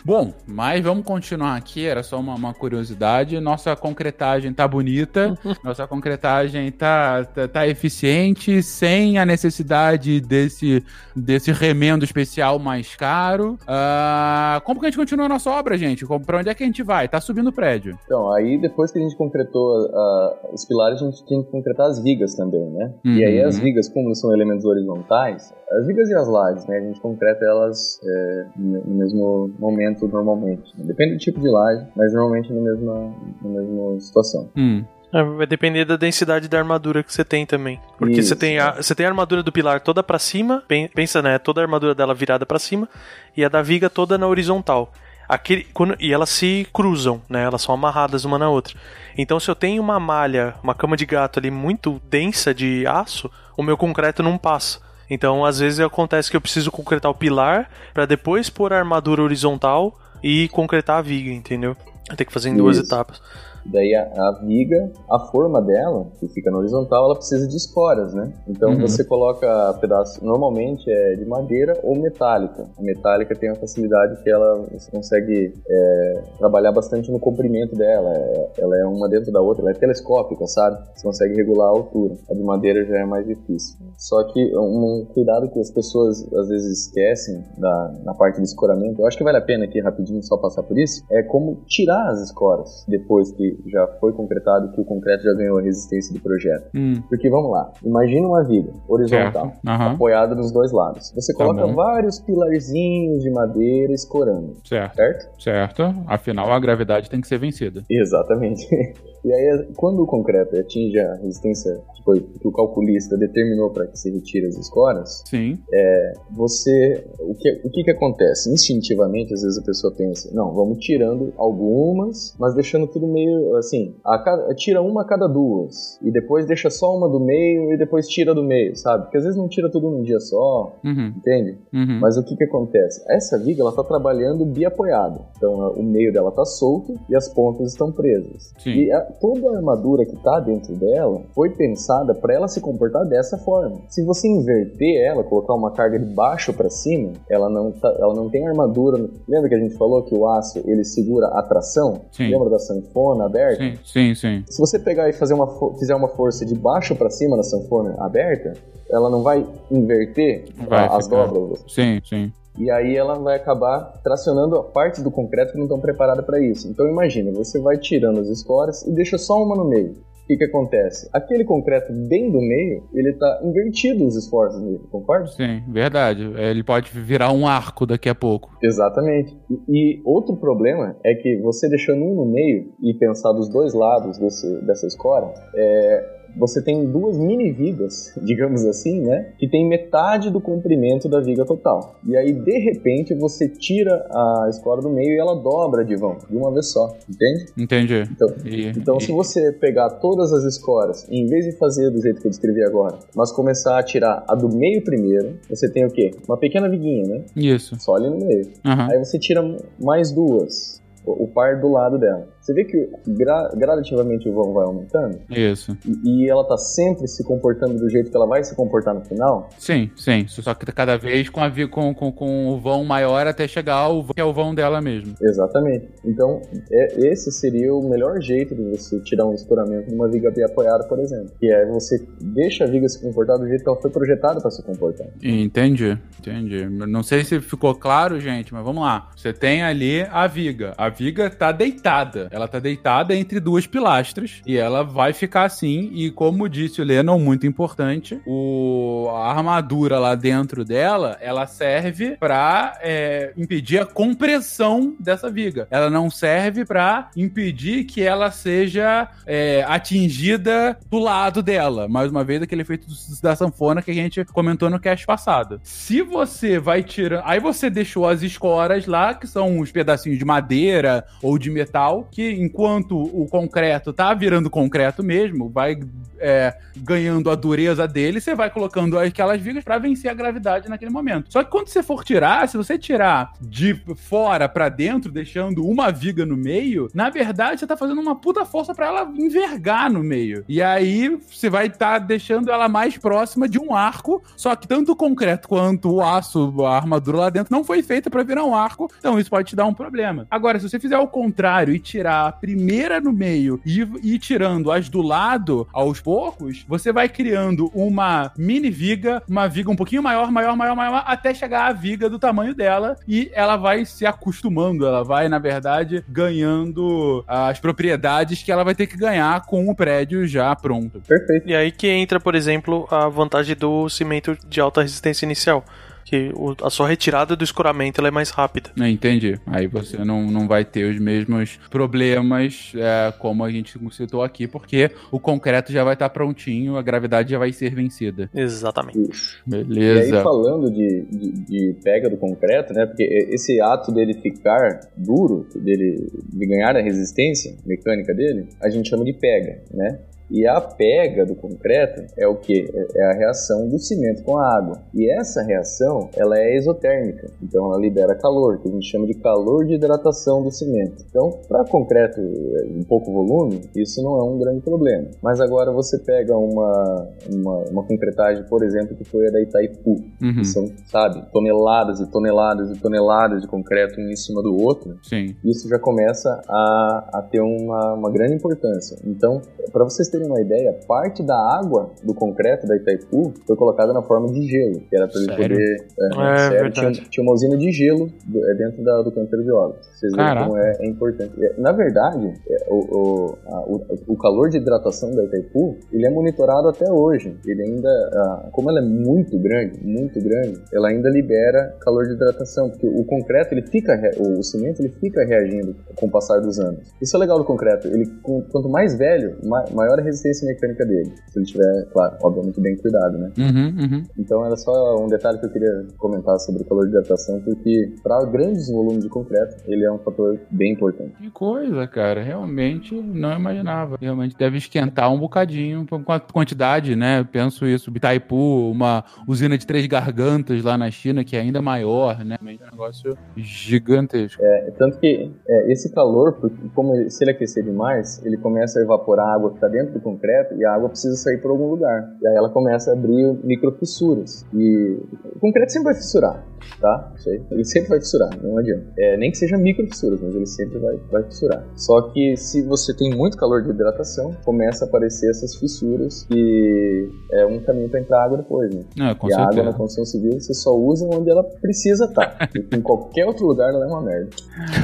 Bom, mas vamos continuar aqui, era só uma, uma curiosidade. Nossa concretagem tá bonita, nossa concretagem tá, tá, tá eficiente, sem a necessidade desse, desse remendo especial mais caro. Ah, como que a gente continua a nossa obra, gente? Como, pra onde é que a gente vai? Tá subindo o prédio. Então, aí depois que a gente concretou ah, os pilares, a gente tinha que concretar as vigas também, né? Uhum. E aí as vigas, como são elementos horizontais, as vigas e as lajes, né? A gente concreta elas é, no no mesmo momento normalmente. Depende do tipo de laje, mas normalmente na mesma, na mesma situação. Hum, É, vai depender da densidade da armadura que você tem também. Porque Isso. você tem, a, você tem a armadura do pilar toda pra cima, pen- pensa, né? Toda a armadura dela virada pra cima, e a da viga toda na horizontal. Aquele, quando, e elas se cruzam, né? Elas são amarradas uma na outra. Então, se eu tenho uma malha, uma cama de gato ali muito densa de aço, o meu concreto não passa. Então, às vezes acontece que eu preciso concretar o pilar pra depois pôr a armadura horizontal e concretar a viga, entendeu? Eu tenho que fazer em duas Isso. etapas. Daí a, a viga, a forma dela, que fica na horizontal, ela precisa de esporas, né? Então Uhum. você coloca pedaço, normalmente é de madeira ou metálica. A metálica tem a facilidade que ela você consegue é, trabalhar bastante no comprimento dela. É- ela é uma dentro da outra, ela é telescópica, sabe? Você consegue regular a altura. A de madeira já é mais difícil. Só que um, cuidado que as pessoas às vezes esquecem da, na parte do escoramento, eu acho que vale a pena aqui rapidinho só passar por isso, é como tirar as escoras depois que já foi concretado, que o concreto já ganhou a resistência do projeto. hum, Porque vamos lá, imagina uma viga horizontal. Aham, apoiada nos dois lados. Você Tá coloca bom. vários pilarzinhos de madeira escorando, certo, certo? certo. Afinal, a gravidade tem que ser vencida. Exatamente. E aí, quando o concreto atinge a resistência que, foi, que o calculista determinou para que se retire as escoras, Sim. é, você. O que, o que que acontece? Instintivamente, às vezes a pessoa pensa, não, vamos tirando algumas, mas deixando tudo meio assim. A cada, tira uma a cada duas. E depois deixa só uma do meio e depois tira do meio, sabe? Porque às vezes não tira tudo num dia só, Uhum. entende? Uhum. Mas o que que acontece? Essa viga ela tá trabalhando biapoiada. Então o meio dela tá solto e as pontas estão presas. Sim. E a- toda a armadura que tá dentro dela foi pensada para ela se comportar dessa forma. Se você inverter ela, colocar uma carga de baixo para cima, ela não tá, ela não tem armadura. Lembra que a gente falou que o aço ele segura a tração? Sim. Lembra da sanfona aberta? Sim, sim, sim. Se você pegar e fazer uma, fizer uma força de baixo para cima na sanfona aberta, ela não vai inverter Vai a- as dobras. Sim, sim. E aí ela vai acabar tracionando a parte do concreto que não estão preparada para isso. Então imagina, você vai tirando as escoras e deixa só uma no meio. O que, que acontece? Aquele concreto bem do meio, ele tá invertido os esforços dele, concorda? Sim, verdade. Ele pode virar um arco daqui a pouco. Exatamente. E, e outro problema é que você deixando um no meio e pensar dos dois lados desse, dessa escora, é, você tem duas mini vigas, digamos assim, né? Que tem metade do comprimento da viga total. E aí, de repente, você tira a escora do meio e ela dobra de vão, de uma vez só, entende? Entendi. Então, E- então e- se você pegar todas as escoras, em vez de fazer do jeito que eu descrevi agora, mas começar a tirar a do meio primeiro, você tem o quê? Uma pequena viguinha, né? Isso. Só ali no meio. Aham. Aí você tira mais duas, o par do lado dela. Você vê que gra- gradativamente o vão vai aumentando Isso. e, e ela tá sempre se comportando do jeito que ela vai se comportar no final. Sim, sim. Só que cada vez com, a, com, com, com o vão maior até chegar ao vão, que é o vão dela mesmo. Exatamente. Então, é- esse seria o melhor jeito de você tirar um escoramento de uma viga bem apoiada, por exemplo. Que é você deixa a viga se comportar do jeito que ela foi projetada para se comportar. Entendi, entendi. Não sei se ficou claro, gente, mas vamos lá. Você tem ali a viga. A viga tá deitada. Ela tá deitada entre duas pilastras e ela vai ficar assim. E como disse o Lennon, muito importante, o, a armadura lá dentro dela, ela serve pra é, impedir a compressão dessa viga. Ela não serve pra impedir que ela seja é, atingida do lado dela. Mais uma vez, aquele efeito da sanfona que a gente comentou no cast passado. Se você vai tirar. Aí você deixou as escoras lá, que são os pedacinhos de madeira ou de metal, que enquanto o concreto tá virando concreto mesmo, vai é, ganhando a dureza dele, você vai colocando aquelas vigas pra vencer a gravidade naquele momento. Só que quando você for tirar, se você tirar de fora pra dentro, deixando uma viga no meio, na verdade você tá fazendo uma puta força pra ela envergar no meio. E aí você vai estar deixando ela mais próxima de um arco, só que tanto o concreto quanto o aço, a armadura lá dentro não foi feita pra virar um arco, então isso pode te dar um problema. Agora, se você fizer o contrário e tirar a primeira no meio e ir tirando as do lado aos poucos, você vai criando uma mini viga, uma viga um pouquinho maior, maior, maior, maior, até chegar à viga do tamanho dela e ela vai se acostumando, ela vai, na verdade, ganhando as propriedades que ela vai ter que ganhar com o prédio já pronto. Perfeito. E aí que entra, por exemplo, a vantagem do cimento de alta resistência inicial. Que o- a sua retirada do escoramento ela é mais rápida. É, Entendi. Aí você não, não vai ter os mesmos problemas é, como a gente citou aqui, porque o concreto já vai estar prontinho, a gravidade já vai ser vencida. Exatamente. Isso. E aí, Beleza. falando de, de, de pega do concreto, né? Porque esse ato dele ficar duro, dele de ganhar a resistência mecânica dele, a gente chama de pega, né? E a pega do concreto é o que? É a reação do cimento com a água. E essa reação, ela é exotérmica. Então ela libera calor, que a gente chama de calor de hidratação do cimento. Então, para concreto em pouco volume, isso não é um grande problema. Mas agora você pega uma, uma, uma concretagem, por exemplo, que foi a da Itaipu, Uhum, que são, sabe, toneladas e toneladas e toneladas de concreto um em cima do outro, Sim. isso já começa a, a ter uma, uma grande importância. Então, para vocês terem terem uma ideia, parte da água do concreto da Itaipu foi colocada na forma de gelo, que era para ele Sério? poder. É, É, sério, tinha, verdade. tinha uma usina de gelo é, dentro da- do canteiro de obras. Vocês veem Caraca. como é, é importante. É, Na verdade, é, o, o, a- o- o calor de hidratação da Itaipu, ele é monitorado até hoje. Ele ainda, ah, como ela é muito grande, muito grande, ela ainda libera calor de hidratação, porque o concreto, ele fica, o cimento, ele fica reagindo com o passar dos anos. Isso é legal do concreto. Ele, com- quanto mais velho, ma- maior a resistência mecânica dele. Se ele tiver, claro, obviamente bem cuidado, né? Uhum, uhum. Então era só um detalhe que eu queria comentar sobre o calor de hidratação, porque para grandes volumes de concreto, ele é um fator bem importante. Que coisa, cara. Realmente não imaginava. Realmente deve esquentar um bocadinho com a quantidade, né? Eu penso isso. Itaipu, uma usina de três gargantas lá na China, que é ainda maior, né? É um negócio gigantesco. É, tanto que é, esse calor, como se ele aquecer demais, ele começa a evaporar a água que está dentro do concreto e a água precisa sair por algum lugar. E aí ela começa a abrir microfissuras. E o concreto sempre vai fissurar, tá? Isso aí. Ele sempre vai fissurar, não adianta. É, nem que seja microfissuras, mas ele sempre vai, vai fissurar. Só que se você tem muito calor de hidratação, começa a aparecer essas fissuras que é um caminho para entrar água depois, né? É, com e a água certeza. na construção civil você só usa onde ela precisa estar. em qualquer outro lugar ela é uma merda.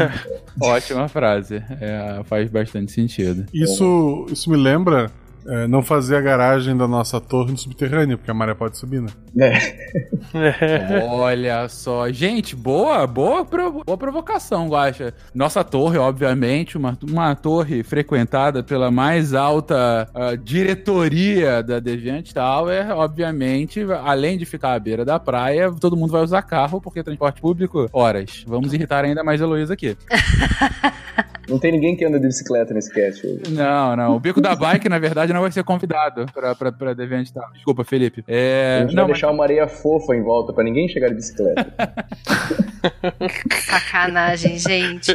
Ótima frase. É, faz bastante sentido. Isso, isso me lembra é, não fazer a garagem da nossa torre no subterrâneo, porque a maré pode subir, né? Olha só. Gente, boa, boa, boa provocação, Guaxa. Nossa torre, obviamente, uma, uma torre frequentada pela mais alta ah, diretoria da Deviant Tower, obviamente, além de ficar à beira da praia, todo mundo vai usar carro, porque transporte público, horas. Vamos irritar ainda mais a Heloísa aqui. Não tem ninguém que anda de bicicleta nesse cast hoje. Não, não. O Bico da Bike, na verdade, não vai ser convidado pra, pra, pra Deviant Tower. Desculpa, Felipe. A É, gente não, vai mas- deixar uma areia fofa em volta pra ninguém chegar de bicicleta. Sacanagem, gente.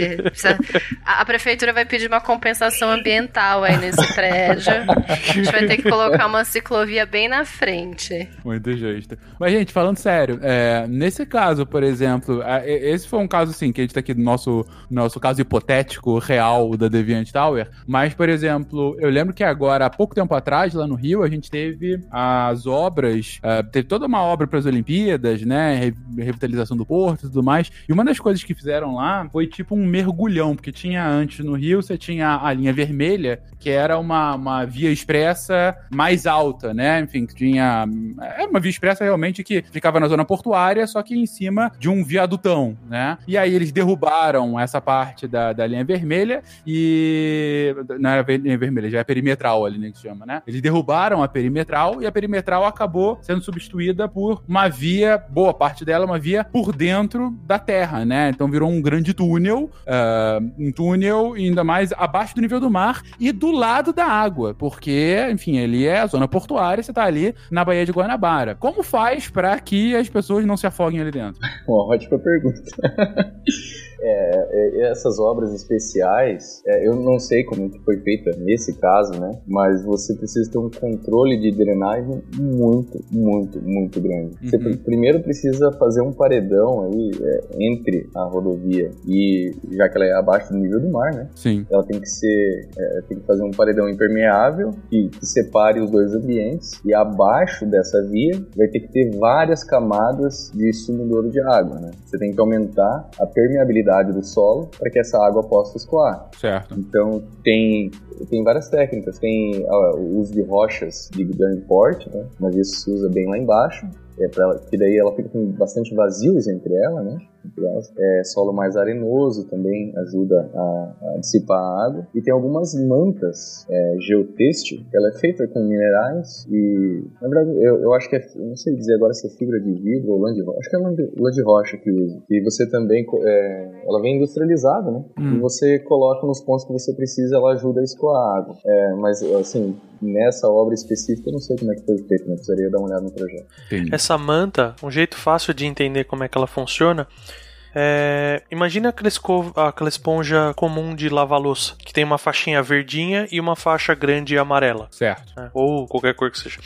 A, prefeitura vai pedir uma compensação ambiental aí nesse prédio. A gente vai ter que colocar uma ciclovia bem na frente. Muito justo. Mas, gente, falando sério, é, nesse caso, por exemplo, esse foi um caso, assim, que a gente tá aqui no nosso, nosso caso hipotético, real, da Deviant Tower. Mas, por exemplo, eu lembro que agora, há pouco tempo atrás, lá no Rio, a gente teve as obras, ah, teve toda uma obra para as Olimpíadas, né? re- Revitalização do porto e tudo mais. E uma das coisas que fizeram lá foi tipo um mergulhão, porque tinha antes no Rio, você tinha a linha vermelha, que era uma, uma via expressa mais alta, né? Enfim, que tinha. Era uma via expressa realmente que ficava na zona portuária, só que em cima de um viadutão, né? E aí eles derrubaram essa parte da, da linha vermelha e. Não era linha vermelha, já é perimetral ali, né? Que chama, né? Eles derrubaram a perimetral e a perimetral acabou sendo substituída por uma via, boa parte dela, uma via por dentro da terra, né? Então virou um grande túnel, ah, um túnel ainda mais abaixo do nível do mar e do lado da água, porque, enfim, ali é a zona portuária, você tá ali na Baía de Guanabara. Como faz para que as pessoas não se afoguem ali dentro? Uma ótima pergunta. É, é, essas obras especiais, é, eu não sei como que foi feita nesse caso, né? Mas você precisa ter um controle de drenagem muito, muito, muito grande. Você Uhum. pr- primeiro precisa fazer um paredão aí é, entre a rodovia e já que ela é abaixo do nível do mar, né? Sim. Ela tem que ser, é, tem que fazer um paredão impermeável que, que separe os dois ambientes e abaixo dessa via vai ter que ter várias camadas de sumidouro de água, né? Você tem que aumentar a permeabilidade do solo para que essa água possa escoar. Certo. Então tem tem várias técnicas, tem ó, o uso de rochas de grande porte, né? Mas isso se usa bem lá embaixo. É pra ela, que daí ela fica com bastante vazios entre ela, né? Entre elas. É, solo mais arenoso também ajuda a, a dissipar a água. E tem algumas mantas é, geotêxtil, que ela é feita com minerais e, na verdade, eu, eu acho que é, não sei dizer agora se é fibra de vidro ou lã de rocha, acho que é lã de, rocha que usa. E você também, é, ela vem industrializada, né? Hum. E você coloca nos pontos que você precisa, ela ajuda a escoar a água. É, mas, assim, nessa obra específica, eu não sei como é que foi feito, né? Precisaria dar uma olhada no projeto. Entendi. Essa manta, um jeito fácil de entender como é que ela funciona. É, imagina aquela, escova- aquela esponja comum de lavar louça, que tem uma faixinha verdinha e uma faixa grande amarela, Certo. né? ou qualquer cor que seja.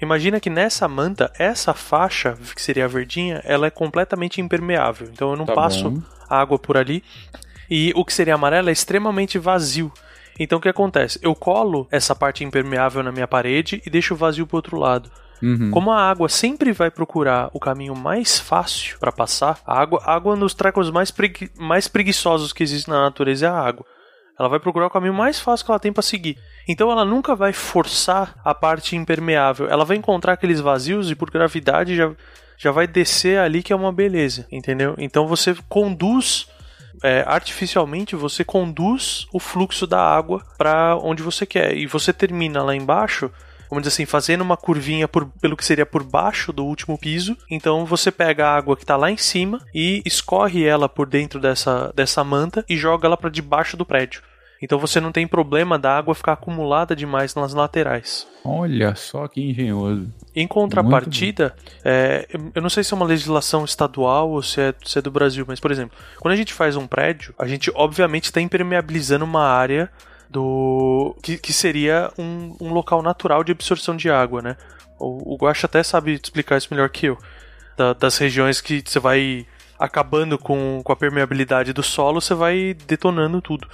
Imagina que nessa manta, essa faixa, que seria a verdinha, ela é completamente impermeável. Então eu não Tá passo bom. água por ali. E o que seria amarelo é extremamente vazio. Então o que acontece? Eu colo essa parte impermeável na minha parede e deixo o vazio pro outro lado. Uhum. Como a água sempre vai procurar o caminho mais fácil para passar, a água, a água dos trecos mais, pregui, mais preguiçosos que existe na natureza é a água. Ela vai procurar o caminho mais fácil que ela tem para seguir. Então ela nunca vai forçar a parte impermeável. Ela vai encontrar aqueles vazios e por gravidade já, já vai descer ali que é uma beleza, entendeu? Então você conduz é, artificialmente você conduz o fluxo da água para onde você quer e você termina lá embaixo vamos dizer assim, fazendo uma curvinha por, pelo que seria por baixo do último piso. Então você pega a água que está lá em cima e escorre ela por dentro dessa, dessa manta e joga ela para debaixo do prédio. Então você não tem problema da água ficar acumulada demais nas laterais. Olha só que engenhoso. Em contrapartida, é, eu não sei se é uma legislação estadual ou se é, se é do Brasil, mas por exemplo, quando a gente faz um prédio, a gente obviamente está impermeabilizando uma área do que, que seria um, um local natural de absorção de água, né? O, o Guaxa até sabe explicar isso melhor que eu. Da, das regiões que você vai acabando com, com a permeabilidade do solo, você vai detonando tudo.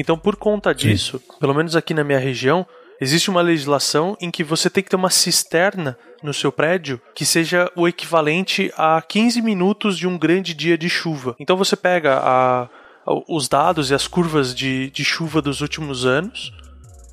Então, por conta disso, Sim. pelo menos aqui na minha região, existe uma legislação em que você tem que ter uma cisterna no seu prédio que seja o equivalente a 15 minutos de um grande dia de chuva. Então você pega a, os dados e as curvas de, de chuva dos últimos anos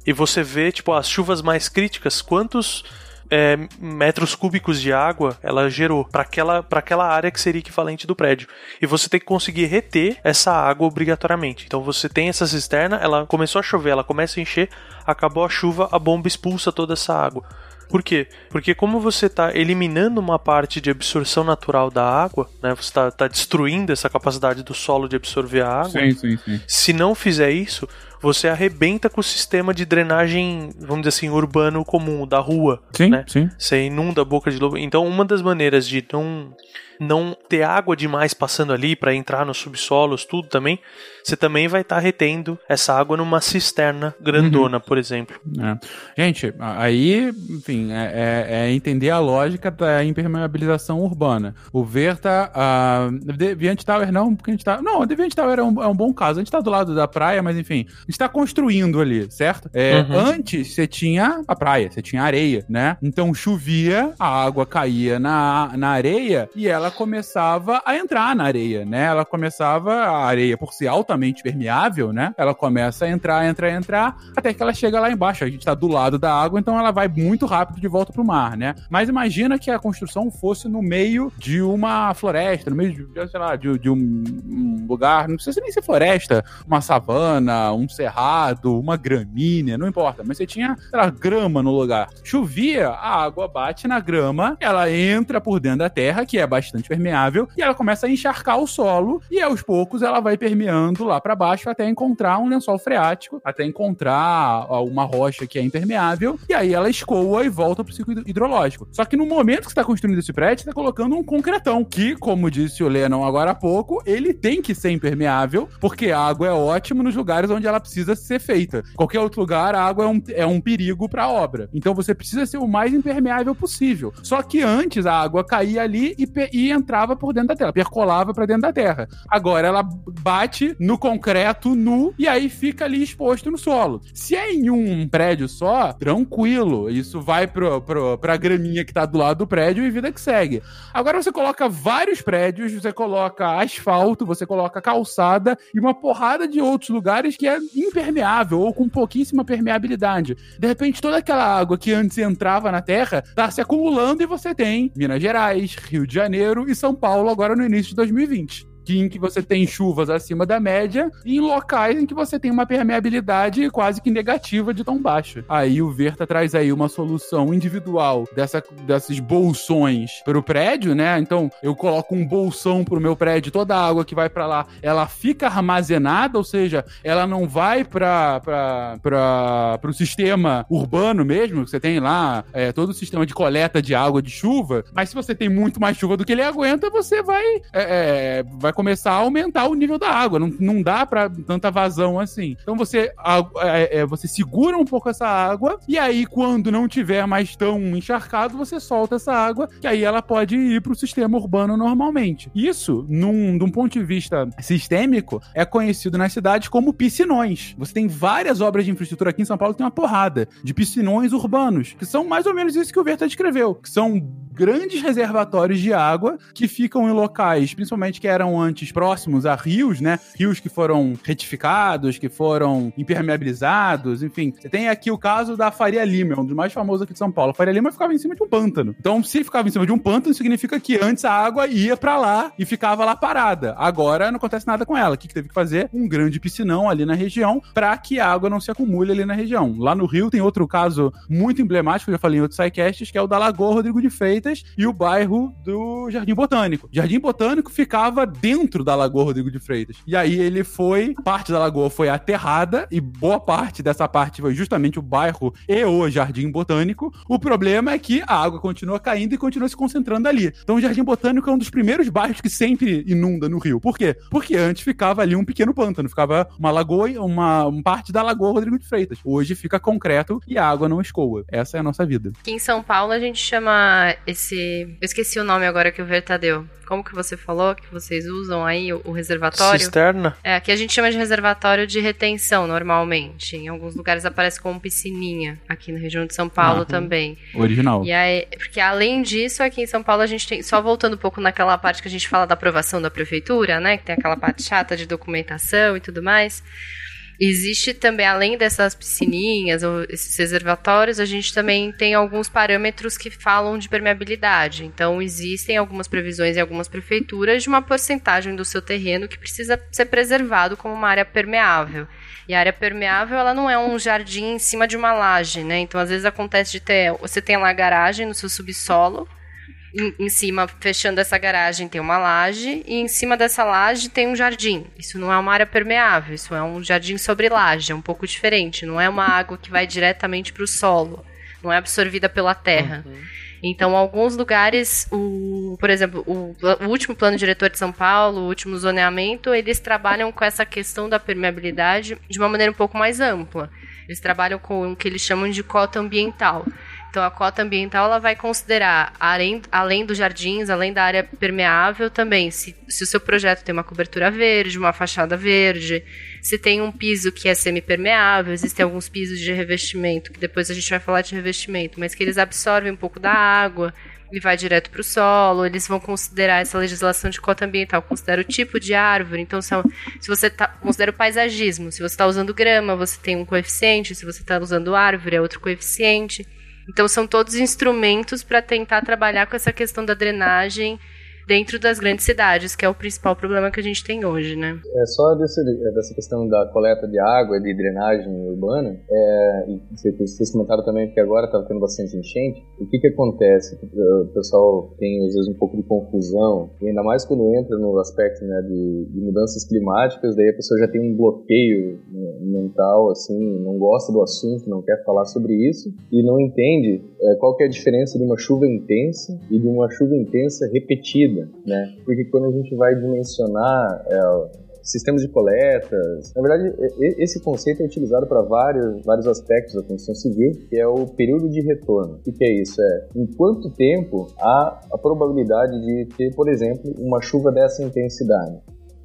e você vê, tipo, as chuvas mais críticas, quantos é, metros cúbicos de água ela gerou para aquela, aquela área que seria equivalente do prédio. E você tem que conseguir reter essa água obrigatoriamente. Então você tem essa cisterna, ela começou a chover, ela começa a encher, acabou a chuva, a bomba expulsa toda essa água. Por quê? Porque como você está eliminando uma parte de absorção natural da água, né? Você está tá destruindo essa capacidade do solo de absorver a água. Sim, sim, sim. Se não fizer isso, você arrebenta com o sistema de drenagem, vamos dizer assim, urbano comum, da rua. Sim, né? sim. Você inunda a boca de lobo. Então, uma das maneiras de não, não ter água demais passando ali para entrar nos subsolos, tudo também, você também vai estar tá retendo essa água numa cisterna grandona, uhum. por exemplo. É. Gente, aí, enfim, é, é, é, entender a lógica da impermeabilização urbana. O Verta, a Deviant Tower não, porque a gente tá... Não, a Deviant Tower é um, é um bom caso. A gente tá do lado da praia, mas enfim, a gente tá construindo ali, certo? É, uhum. Antes, você tinha a praia, você tinha areia, né? Então chovia, a água caía na, na areia e ela começava a entrar na areia, né? Ela começava, a areia por si altamente permeável, né? Ela começa a entrar, entrar, entrar, até que ela chega lá embaixo. A gente tá do lado da água, então ela vai muito rápido de volta pro mar, né? Mas imagina que a construção fosse no meio de uma floresta, no meio de, sei lá, de, de um, um, lugar, não precisa nem ser floresta, uma savana, um cerrado, uma gramínea, não importa. Mas você tinha, lá, grama no lugar. Chovia, a água bate na grama, ela entra por dentro da terra, que é bastante permeável, e ela começa a encharcar o solo, e aos poucos ela vai permeando lá para baixo até encontrar um lençol freático, até encontrar uma rocha que é impermeável, e aí ela escoa e volta pro ciclo hidrológico. Só que no momento que você está construindo esse prédio, você está colocando um concretão, que, como disse o Lennon agora há pouco, ele tem que ser impermeável, porque a água é ótima nos lugares onde ela precisa ser feita. Qualquer outro lugar, a água é um, é um perigo para a obra. Então você precisa ser o mais impermeável possível. Só que antes a água caía ali e, e entrava por dentro da terra, percolava para dentro da terra. Agora ela bate no concreto nu e aí fica ali exposto no solo. Se é em um prédio só, tranquilo. Isso vai pro, pro, pra graminha que tá do lado do prédio e vida que segue. Agora você coloca vários prédios, você coloca asfalto, você coloca calçada e uma porrada de outros lugares que é impermeável ou com pouquíssima permeabilidade. De repente, toda aquela água que antes entrava na terra tá se acumulando e você tem Minas Gerais, Rio de Janeiro e São Paulo agora no início de 2020 em que você tem chuvas acima da média e em locais em que você tem uma permeabilidade quase que negativa de tão baixa. Aí o Verta traz aí uma solução individual dessa, desses bolsões para o prédio, né? Então eu coloco um bolsão para o meu prédio, toda a água que vai para lá, ela fica armazenada, ou seja, ela não vai para o sistema urbano mesmo, você tem lá é, todo o sistema de coleta de água de chuva, mas se você tem muito mais chuva do que ele aguenta, você vai, é, é vai começar a aumentar o nível da água. Não, não dá para tanta vazão assim. Então você, a, é, é, você segura um pouco essa água e aí quando não tiver mais tão encharcado, você solta essa água que aí ela pode ir para o sistema urbano normalmente. Isso, num, de um ponto de vista sistêmico, é conhecido nas cidades como piscinões. Você tem várias obras de infraestrutura aqui em São Paulo tem uma porrada de piscinões urbanos, que são mais ou menos isso que o Verta descreveu, que são grandes reservatórios de água que ficam em locais, principalmente que eram antes próximos a rios, né? Rios que foram retificados, que foram impermeabilizados, enfim. Você tem aqui o caso da Faria Lima, um dos mais famosos aqui de São Paulo. A Faria Lima ficava em cima de um pântano. Então, se ficava em cima de um pântano, significa que antes a água ia para lá e ficava lá parada. Agora não acontece nada com ela. O que, que teve que fazer? Um grande piscinão ali na região para que a água não se acumule ali na região. Lá no Rio tem outro caso muito emblemático, eu já falei em outros sidecasts, que é o da Lagoa Rodrigo de Freitas e o bairro do Jardim Botânico. Jardim Botânico ficava dentro da Lagoa Rodrigo de Freitas. E aí ele foi, parte da lagoa foi aterrada e boa parte dessa parte foi justamente o bairro e o Jardim Botânico. O problema é que a água continua caindo e continua se concentrando ali. Então o Jardim Botânico é um dos primeiros bairros que sempre inunda no Rio. Por quê? Porque antes ficava ali um pequeno pântano, ficava uma lagoa, uma, uma parte da Lagoa Rodrigo de Freitas. Hoje fica concreto e a água não escoa. Essa é a nossa vida. Aqui em São Paulo a gente chama esse. Eu esqueci o nome agora que o Verta deu. Como que você falou que vocês usam aí o, o reservatório? Cisterna? É, aqui a gente chama de reservatório de retenção normalmente. Em alguns lugares aparece como piscininha. Aqui na região de São Paulo Ah, também. Original. E aí, porque além disso, aqui em São Paulo a gente tem, só voltando um pouco naquela parte que a gente fala da aprovação da prefeitura, né, que tem aquela parte chata de documentação e tudo mais. Existe também, além dessas piscininhas ou esses reservatórios, a gente também tem alguns parâmetros que falam de permeabilidade. Então, existem algumas previsões em algumas prefeituras de uma porcentagem do seu terreno que precisa ser preservado como uma área permeável. E a área permeável, ela não é um jardim em cima de uma laje, né? Então, às vezes acontece de ter, você tem lá a garagem no seu subsolo, em, em cima, fechando essa garagem, tem uma laje, e em cima dessa laje tem um jardim. Isso não é uma área permeável, isso é um jardim sobre laje, é um pouco diferente. Não é uma água que vai diretamente para o solo, não é absorvida pela terra. Então, alguns lugares, o, por exemplo, o, o último plano diretor de São Paulo, o último zoneamento, eles trabalham com essa questão da permeabilidade de uma maneira um pouco mais ampla. Eles trabalham com o que eles chamam de cota ambiental. Então, a cota ambiental ela vai considerar, além, além dos jardins, além da área permeável, também se, se o seu projeto tem uma cobertura verde, uma fachada verde, se tem um piso que é semipermeável, existem alguns pisos de revestimento, que depois a gente vai falar de revestimento, mas que eles absorvem um pouco da água e vai direto para o solo. Eles vão considerar essa legislação de cota ambiental, considera o tipo de árvore. Então, se, você tá, considera o paisagismo, se você está usando grama, você tem um coeficiente, se você está usando árvore, é outro coeficiente. Então, são todos instrumentos para tentar trabalhar com essa questão da drenagem dentro das grandes cidades, que é o principal problema que a gente tem hoje, né? É só desse, dessa questão da coleta de água e de drenagem urbana, é, e vocês comentaram também que agora está tendo bastante enchente, o que que acontece? O pessoal tem às vezes um pouco de confusão, e ainda mais quando entra no aspecto né, de, de mudanças climáticas, daí a pessoa já tem um bloqueio mental, assim, não gosta do assunto, não quer falar sobre isso, e não entende é, qual que é a diferença de uma chuva intensa e de uma chuva intensa repetida né? Porque quando a gente vai dimensionar é, sistemas de coletas, na verdade esse conceito é utilizado para vários vários aspectos da construção civil, que é o período de retorno. O que é isso? É em quanto tempo há a probabilidade de ter, por exemplo, uma chuva dessa intensidade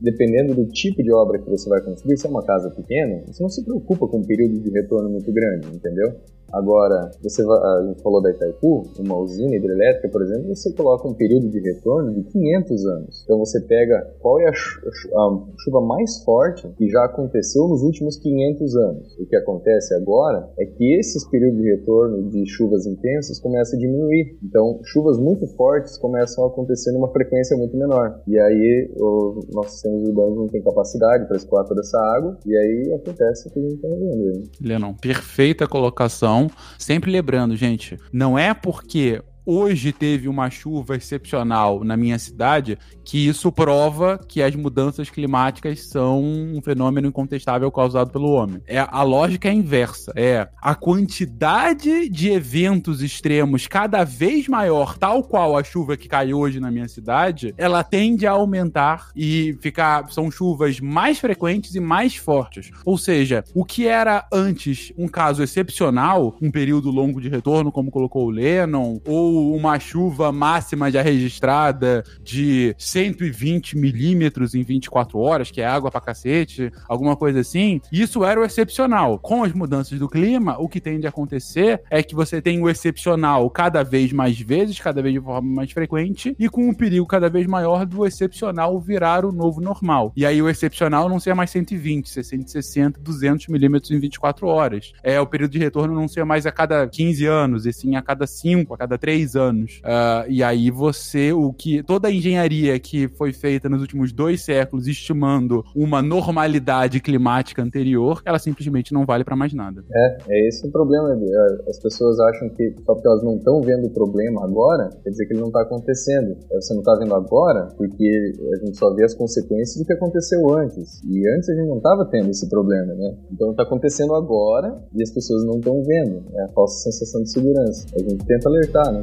dependendo do tipo de obra que você vai construir, se é uma casa pequena, você não se preocupa com um período de retorno muito grande, entendeu? Agora, você a gente falou da Itaipu, uma usina hidrelétrica, por exemplo, você coloca um período de retorno de 500 anos. Então você pega qual é a, chuva mais forte que já aconteceu nos últimos 500 anos. O que acontece agora é que esses períodos de retorno de chuvas intensas começam a diminuir. Então, chuvas muito fortes começam a acontecer numa frequência muito menor. E aí, os nossos sistemas urbanos não têm capacidade para escoar toda essa água, e aí acontece o que a gente está vendo aí. Lennon, perfeita colocação. Sempre lembrando, gente, não é porque hoje teve uma chuva excepcional na minha cidade, que isso prova que as mudanças climáticas são um fenômeno incontestável causado pelo homem. É a lógica é inversa, é a quantidade de eventos extremos cada vez maior, tal qual a chuva que cai hoje na minha cidade, ela tende a aumentar e ficar são chuvas mais frequentes e mais fortes. Ou seja, o que era antes um caso excepcional, um período longo de retorno, como colocou o Lennon, ou uma chuva máxima já registrada de 120 milímetros em 24 horas, que é água pra cacete, alguma coisa assim, isso era o excepcional. Com as mudanças do clima, o que tende a acontecer é que você tem o excepcional cada vez mais vezes, cada vez de forma mais frequente, e com um perigo cada vez maior do excepcional virar o novo normal. E aí o excepcional não ser mais 120, ser 160, 200 milímetros em 24 horas. É o período de retorno não ser mais a cada 15 anos, e sim a cada 5, a cada 3 anos. Uh, e aí você, o que toda a engenharia que foi feita nos últimos dois séculos estimando uma normalidade climática anterior, ela simplesmente não vale para mais nada. É, é esse o problema. É, as pessoas acham que só porque elas não estão vendo o problema agora, quer dizer que ele não está acontecendo. É, você não está vendo agora porque a gente só vê as consequências do que aconteceu antes. E antes a gente não estava tendo esse problema, né? Então está acontecendo agora e as pessoas não estão vendo. É a falsa sensação de segurança. A gente tenta alertar, né?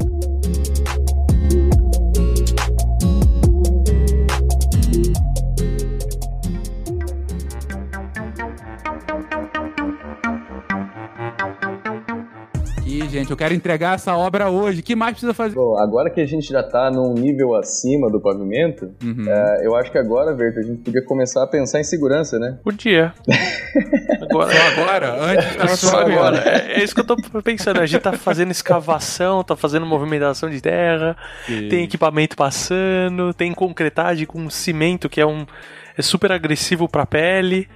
gente. Eu quero entregar essa obra hoje. O que mais precisa fazer? Bom, agora que a gente já tá num nível acima do pavimento, uhum. é, eu acho que agora, Verto, a gente podia começar a pensar em segurança, né? Podia. agora, só agora? Antes só agora. É, é, isso que eu tô pensando. A gente tá fazendo escavação, tá fazendo movimentação de terra, Sim. tem equipamento passando, tem concretagem com cimento que é um é super agressivo pra pele.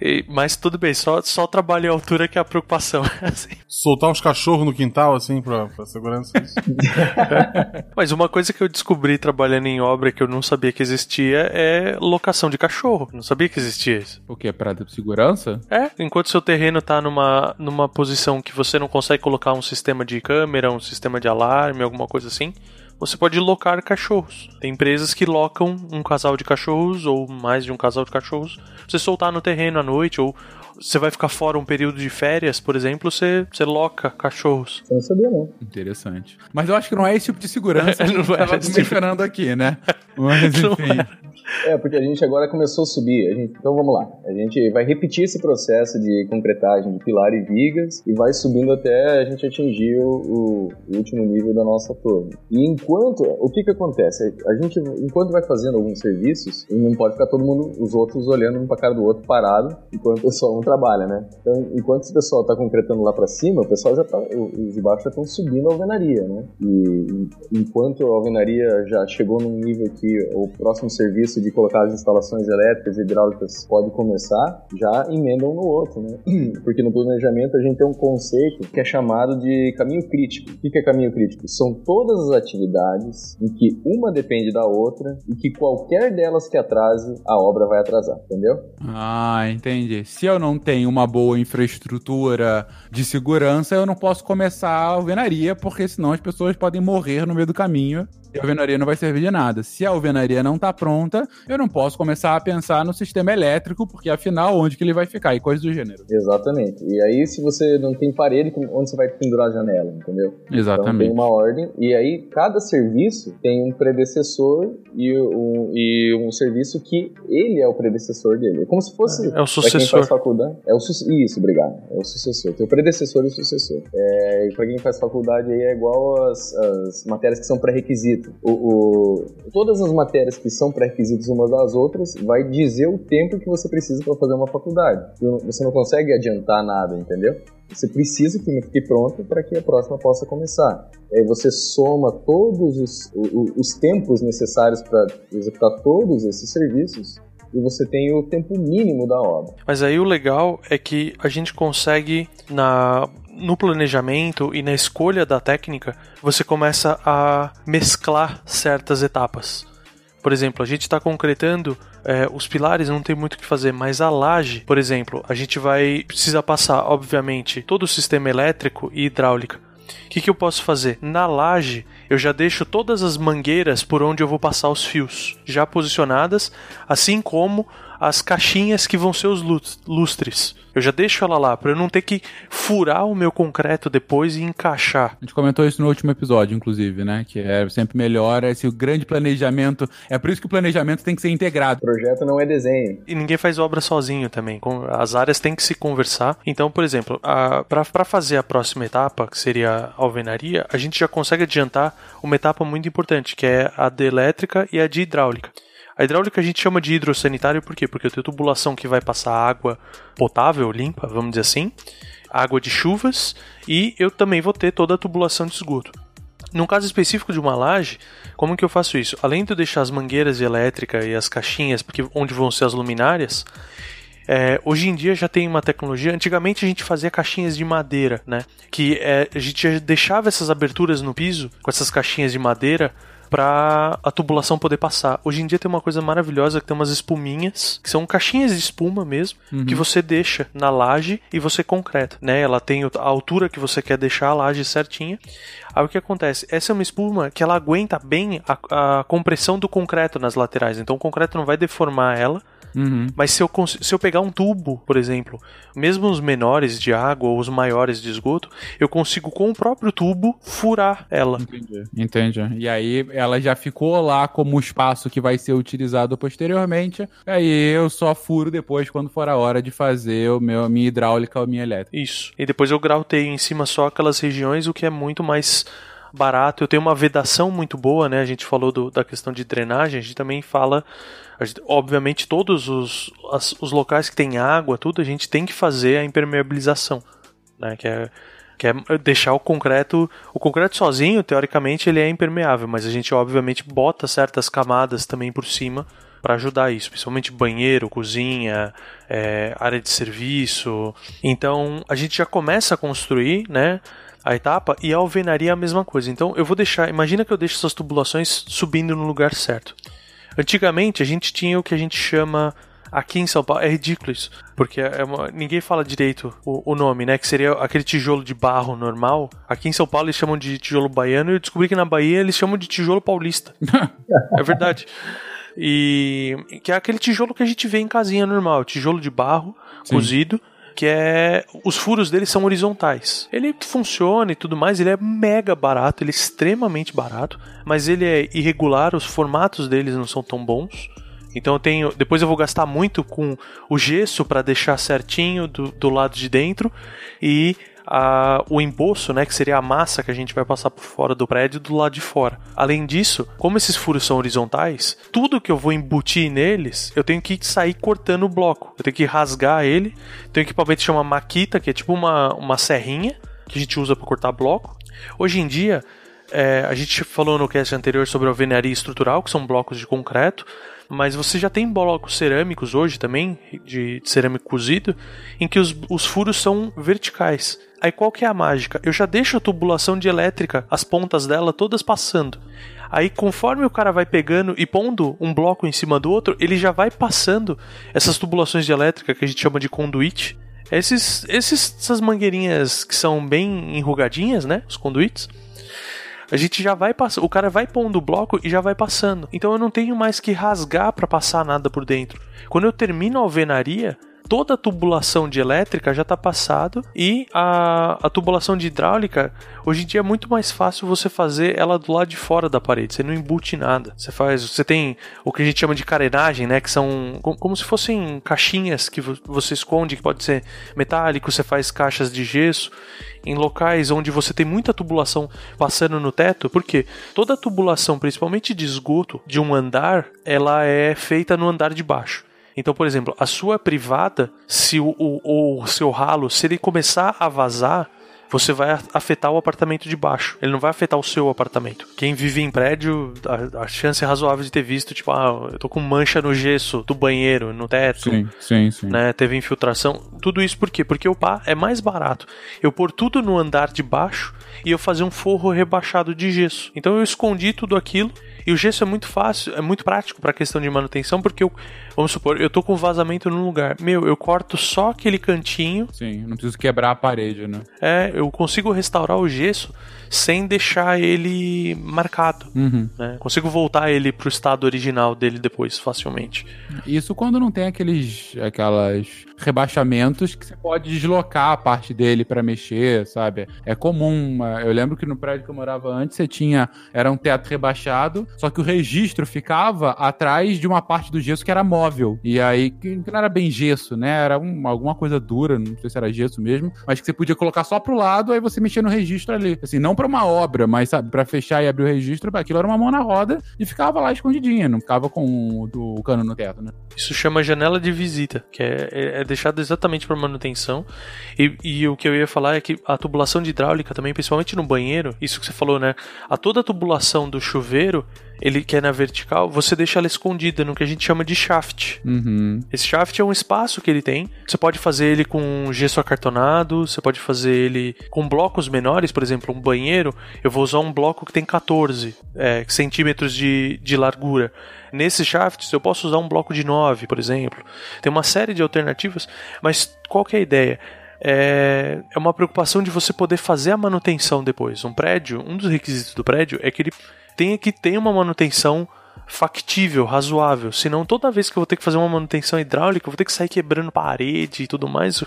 E, mas tudo bem, só, só o trabalho em altura que é a preocupação. Assim. Soltar uns cachorros no quintal, assim, pra, pra segurança. mas uma coisa que eu descobri trabalhando em obra que eu não sabia que existia é locação de cachorro. Não sabia que existia isso. O que? É pra segurança? É, enquanto seu terreno tá numa, numa posição que você não consegue colocar um sistema de câmera, um sistema de alarme, alguma coisa assim você pode locar cachorros. Tem empresas que locam um casal de cachorros ou mais de um casal de cachorros. Você soltar no terreno à noite ou você vai ficar fora um período de férias, por exemplo, você, você loca cachorros. Não sabia não. Interessante. Mas eu acho que não é esse tipo de segurança que a gente estava mencionando aqui, né? Mas enfim. É, porque a gente agora começou a subir. A gente, então vamos lá. A gente vai repetir esse processo de concretagem de pilar e vigas e vai subindo até a gente atingir o, o último nível da nossa torre. E enquanto, o que que acontece? A gente, enquanto vai fazendo alguns serviços, não pode ficar todo mundo, os outros olhando um para cara do outro parado, enquanto o pessoal não trabalha, né? Então, enquanto esse pessoal tá concretando lá para cima, o pessoal já tá, os de baixo já estão subindo a alvenaria, né? E enquanto a alvenaria já chegou num nível que o próximo serviço de colocar as instalações elétricas e hidráulicas pode começar, já emendam no outro, né? Porque no planejamento a gente tem um conceito que é chamado de caminho crítico. O que é caminho crítico? São todas as atividades em que uma depende da outra e que qualquer delas que atrase, a obra vai atrasar, entendeu? Ah, entendi. Se eu não tenho uma boa infraestrutura de segurança, eu não posso começar a alvenaria, porque senão as pessoas podem morrer no meio do caminho a alvenaria não vai servir de nada. Se a alvenaria não está pronta, eu não posso começar a pensar no sistema elétrico, porque afinal, onde que ele vai ficar? E coisas do gênero. Exatamente. E aí, se você não tem parede, onde você vai pendurar a janela, entendeu? Exatamente. Então tem uma ordem. E aí, cada serviço tem um predecessor e um, e um serviço que ele é o predecessor dele. É como se fosse. É, é o sucessor. Quem faz faculdade. É o su Isso, obrigado. É o sucessor. Tem o predecessor e o sucessor. É, e pra quem faz faculdade aí é igual as, as matérias que são pré-requisito. O, o, todas as matérias que são pré-requisitos umas das outras vai dizer o tempo que você precisa para fazer uma faculdade. Você não consegue adiantar nada, entendeu? Você precisa que fique pronto para que a próxima possa começar. Aí você soma todos os, os, os tempos necessários para executar todos esses serviços e você tem o tempo mínimo da obra. Mas aí o legal é que a gente consegue na no planejamento e na escolha da técnica, você começa a mesclar certas etapas. Por exemplo, a gente está concretando é, os pilares, não tem muito o que fazer, mas a laje, por exemplo, a gente vai precisa passar, obviamente, todo o sistema elétrico e hidráulica. o que, que eu posso fazer? Na laje, eu já deixo todas as mangueiras por onde eu vou passar os fios, já posicionadas, assim como as caixinhas que vão ser os lus- lustres. Eu já deixo ela lá, para eu não ter que furar o meu concreto depois e encaixar. A gente comentou isso no último episódio, inclusive, né? Que é sempre melhor esse grande planejamento. É por isso que o planejamento tem que ser integrado. Projeto não é desenho. E ninguém faz obra sozinho também. Com- As áreas têm que se conversar. Então, por exemplo, para fazer a próxima etapa, que seria a alvenaria, a gente já consegue adiantar uma etapa muito importante, que é a de elétrica e a de hidráulica. A hidráulica a gente chama de hidrossanitário por quê? Porque eu tenho tubulação que vai passar água potável, limpa, vamos dizer assim, água de chuvas, e eu também vou ter toda a tubulação de esgoto. Num caso específico de uma laje, como que eu faço isso? Além de eu deixar as mangueiras de elétrica e as caixinhas, porque onde vão ser as luminárias, é, hoje em dia já tem uma tecnologia. Antigamente a gente fazia caixinhas de madeira, né? Que é, a gente deixava essas aberturas no piso com essas caixinhas de madeira para a tubulação poder passar. Hoje em dia tem uma coisa maravilhosa que tem umas espuminhas, que são caixinhas de espuma mesmo, que você deixa na laje e você concreta, né? Ela tem a altura que você quer deixar a laje certinha. Aí o que acontece? Essa é uma espuma que ela aguenta bem a, a compressão do concreto nas laterais, então o concreto não vai deformar ela. Mas se eu, se eu pegar um tubo, por exemplo, mesmo os menores de água ou os maiores de esgoto, eu consigo com o próprio tubo furar ela. Entendi. Entendi. E aí ela já ficou lá como espaço que vai ser utilizado posteriormente. Aí eu só furo depois quando for a hora de fazer o meu, a minha hidráulica ou a minha elétrica. Isso. E depois eu grauteio em cima só aquelas regiões, o que é muito mais barato. Eu tenho uma vedação muito boa, né? A gente falou do- da questão de drenagem, a gente também fala. Obviamente, todos os, as- os locais que tem água, tudo, a gente tem que fazer a impermeabilização, né? Que é, que é deixar o concreto. O concreto sozinho, teoricamente, ele é impermeável, mas a gente, obviamente, bota certas camadas também por cima para ajudar isso, principalmente banheiro, cozinha, é, área de serviço. Então a gente já começa a construir, né? A etapa e a alvenaria é a mesma coisa. Então eu vou deixar. Imagina que eu deixo essas tubulações subindo no lugar certo. Antigamente a gente tinha o que a gente chama aqui em São Paulo é ridículo isso, porque é uma- ninguém fala direito o, o nome, né? Que seria aquele tijolo de barro normal. Aqui em São Paulo eles chamam de tijolo baiano e eu descobri que na Bahia eles chamam de tijolo paulista. é verdade. E que é aquele tijolo que a gente vê em casinha normal, tijolo de barro cozido, que é os furos dele são horizontais. Ele funciona e tudo mais, ele é mega barato, ele é extremamente barato, mas ele é irregular, os formatos deles não são tão bons. Então eu tenho, depois eu vou gastar muito com o gesso para deixar certinho do, do lado de dentro e a- o emboço, né, que seria a massa que a gente vai passar por fora do prédio do lado de fora. Além disso, como esses furos são horizontais, tudo que eu vou embutir neles, eu tenho que sair cortando o bloco. Eu tenho que rasgar ele. Tem um equipamento que chama maquita, que é tipo uma, uma serrinha que a gente usa para cortar bloco. Hoje em dia, é, a gente falou no cast anterior sobre alvenaria estrutural, que são blocos de concreto, mas você já tem blocos cerâmicos hoje também, de, de cerâmico cozido, em que os, os furos são verticais. Aí qual que é a mágica? Eu já deixo a tubulação de elétrica, as pontas dela todas passando. Aí conforme o cara vai pegando e pondo um bloco em cima do outro, ele já vai passando essas tubulações de elétrica que a gente chama de conduíte. Esses, esses, essas mangueirinhas que são bem enrugadinhas, né? Os conduítes a gente já vai passando, o cara vai pondo o bloco e já vai passando. Então eu não tenho mais que rasgar para passar nada por dentro. Quando eu termino a alvenaria, toda a tubulação de elétrica já está passado e a, a tubulação de hidráulica, hoje em dia é muito mais fácil você fazer ela do lado de fora da parede, você não embute nada. Você faz, você tem o que a gente chama de carenagem, né, que são como, como se fossem caixinhas que vo- você esconde, que pode ser metálico, você faz caixas de gesso em locais onde você tem muita tubulação passando no teto, porque toda tubulação, principalmente de esgoto de um andar, ela é feita no andar de baixo. Então, por exemplo, a sua privada, se o, o, o seu ralo, se ele começar a vazar, você vai a- afetar o apartamento de baixo. Ele não vai afetar o seu apartamento. Quem vive em prédio, a, a chance é razoável de ter visto, tipo, ah, eu tô com mancha no gesso do banheiro, no teto Sim, sim, sim. né? Teve infiltração. Tudo isso por quê? Porque o pá é mais barato. Eu pôr tudo no andar de baixo e eu fazer um forro rebaixado de gesso. Então eu escondi tudo aquilo E o gesso é muito fácil, é muito prático para questão de manutenção, porque eu, vamos supor, eu tô com vazamento num lugar. Meu, eu corto só aquele cantinho. Sim, não preciso quebrar a parede, né? É, eu consigo restaurar o gesso sem deixar ele marcado. Uhum. Né? Consigo voltar ele pro estado original dele depois facilmente. Isso quando não tem aqueles aquelas rebaixamentos que você pode deslocar a parte dele para mexer, sabe? É comum. Eu lembro que no prédio que eu morava antes você tinha era um teto rebaixado, só que o registro ficava atrás de uma parte do gesso que era móvel. E aí que não era bem gesso, né? Era um, alguma coisa dura, não sei se era gesso mesmo, mas que você podia colocar só pro lado, aí você mexia no registro ali. Assim, não para uma obra, mas sabe, para fechar e abrir o registro, aquilo era uma mão na roda e ficava lá escondidinha, não ficava com o, cano no teto, né? Isso chama janela de visita, que é, é, é deixado exatamente para manutenção. E, e, o que eu ia falar é que a tubulação de hidráulica também, principalmente no banheiro, isso que você falou, né? A toda a tubulação do chuveiro ele que é na vertical, você deixa ela escondida no que a gente chama de shaft. Uhum. Esse shaft é um espaço que ele tem. Você pode fazer ele com gesso acartonado, você pode fazer ele com blocos menores, por exemplo, um banheiro. Eu vou usar um bloco que tem 14 é, centímetros de, de largura. Nesses shafts eu posso usar um bloco de 9, por exemplo. Tem uma série de alternativas, mas qual que é a ideia? É, é uma preocupação de você poder fazer a manutenção depois. Um prédio, um dos requisitos do prédio é que ele tenha que ter uma manutenção factível, razoável. Senão, toda vez que eu vou ter que fazer uma manutenção hidráulica, eu vou ter que sair quebrando parede e tudo mais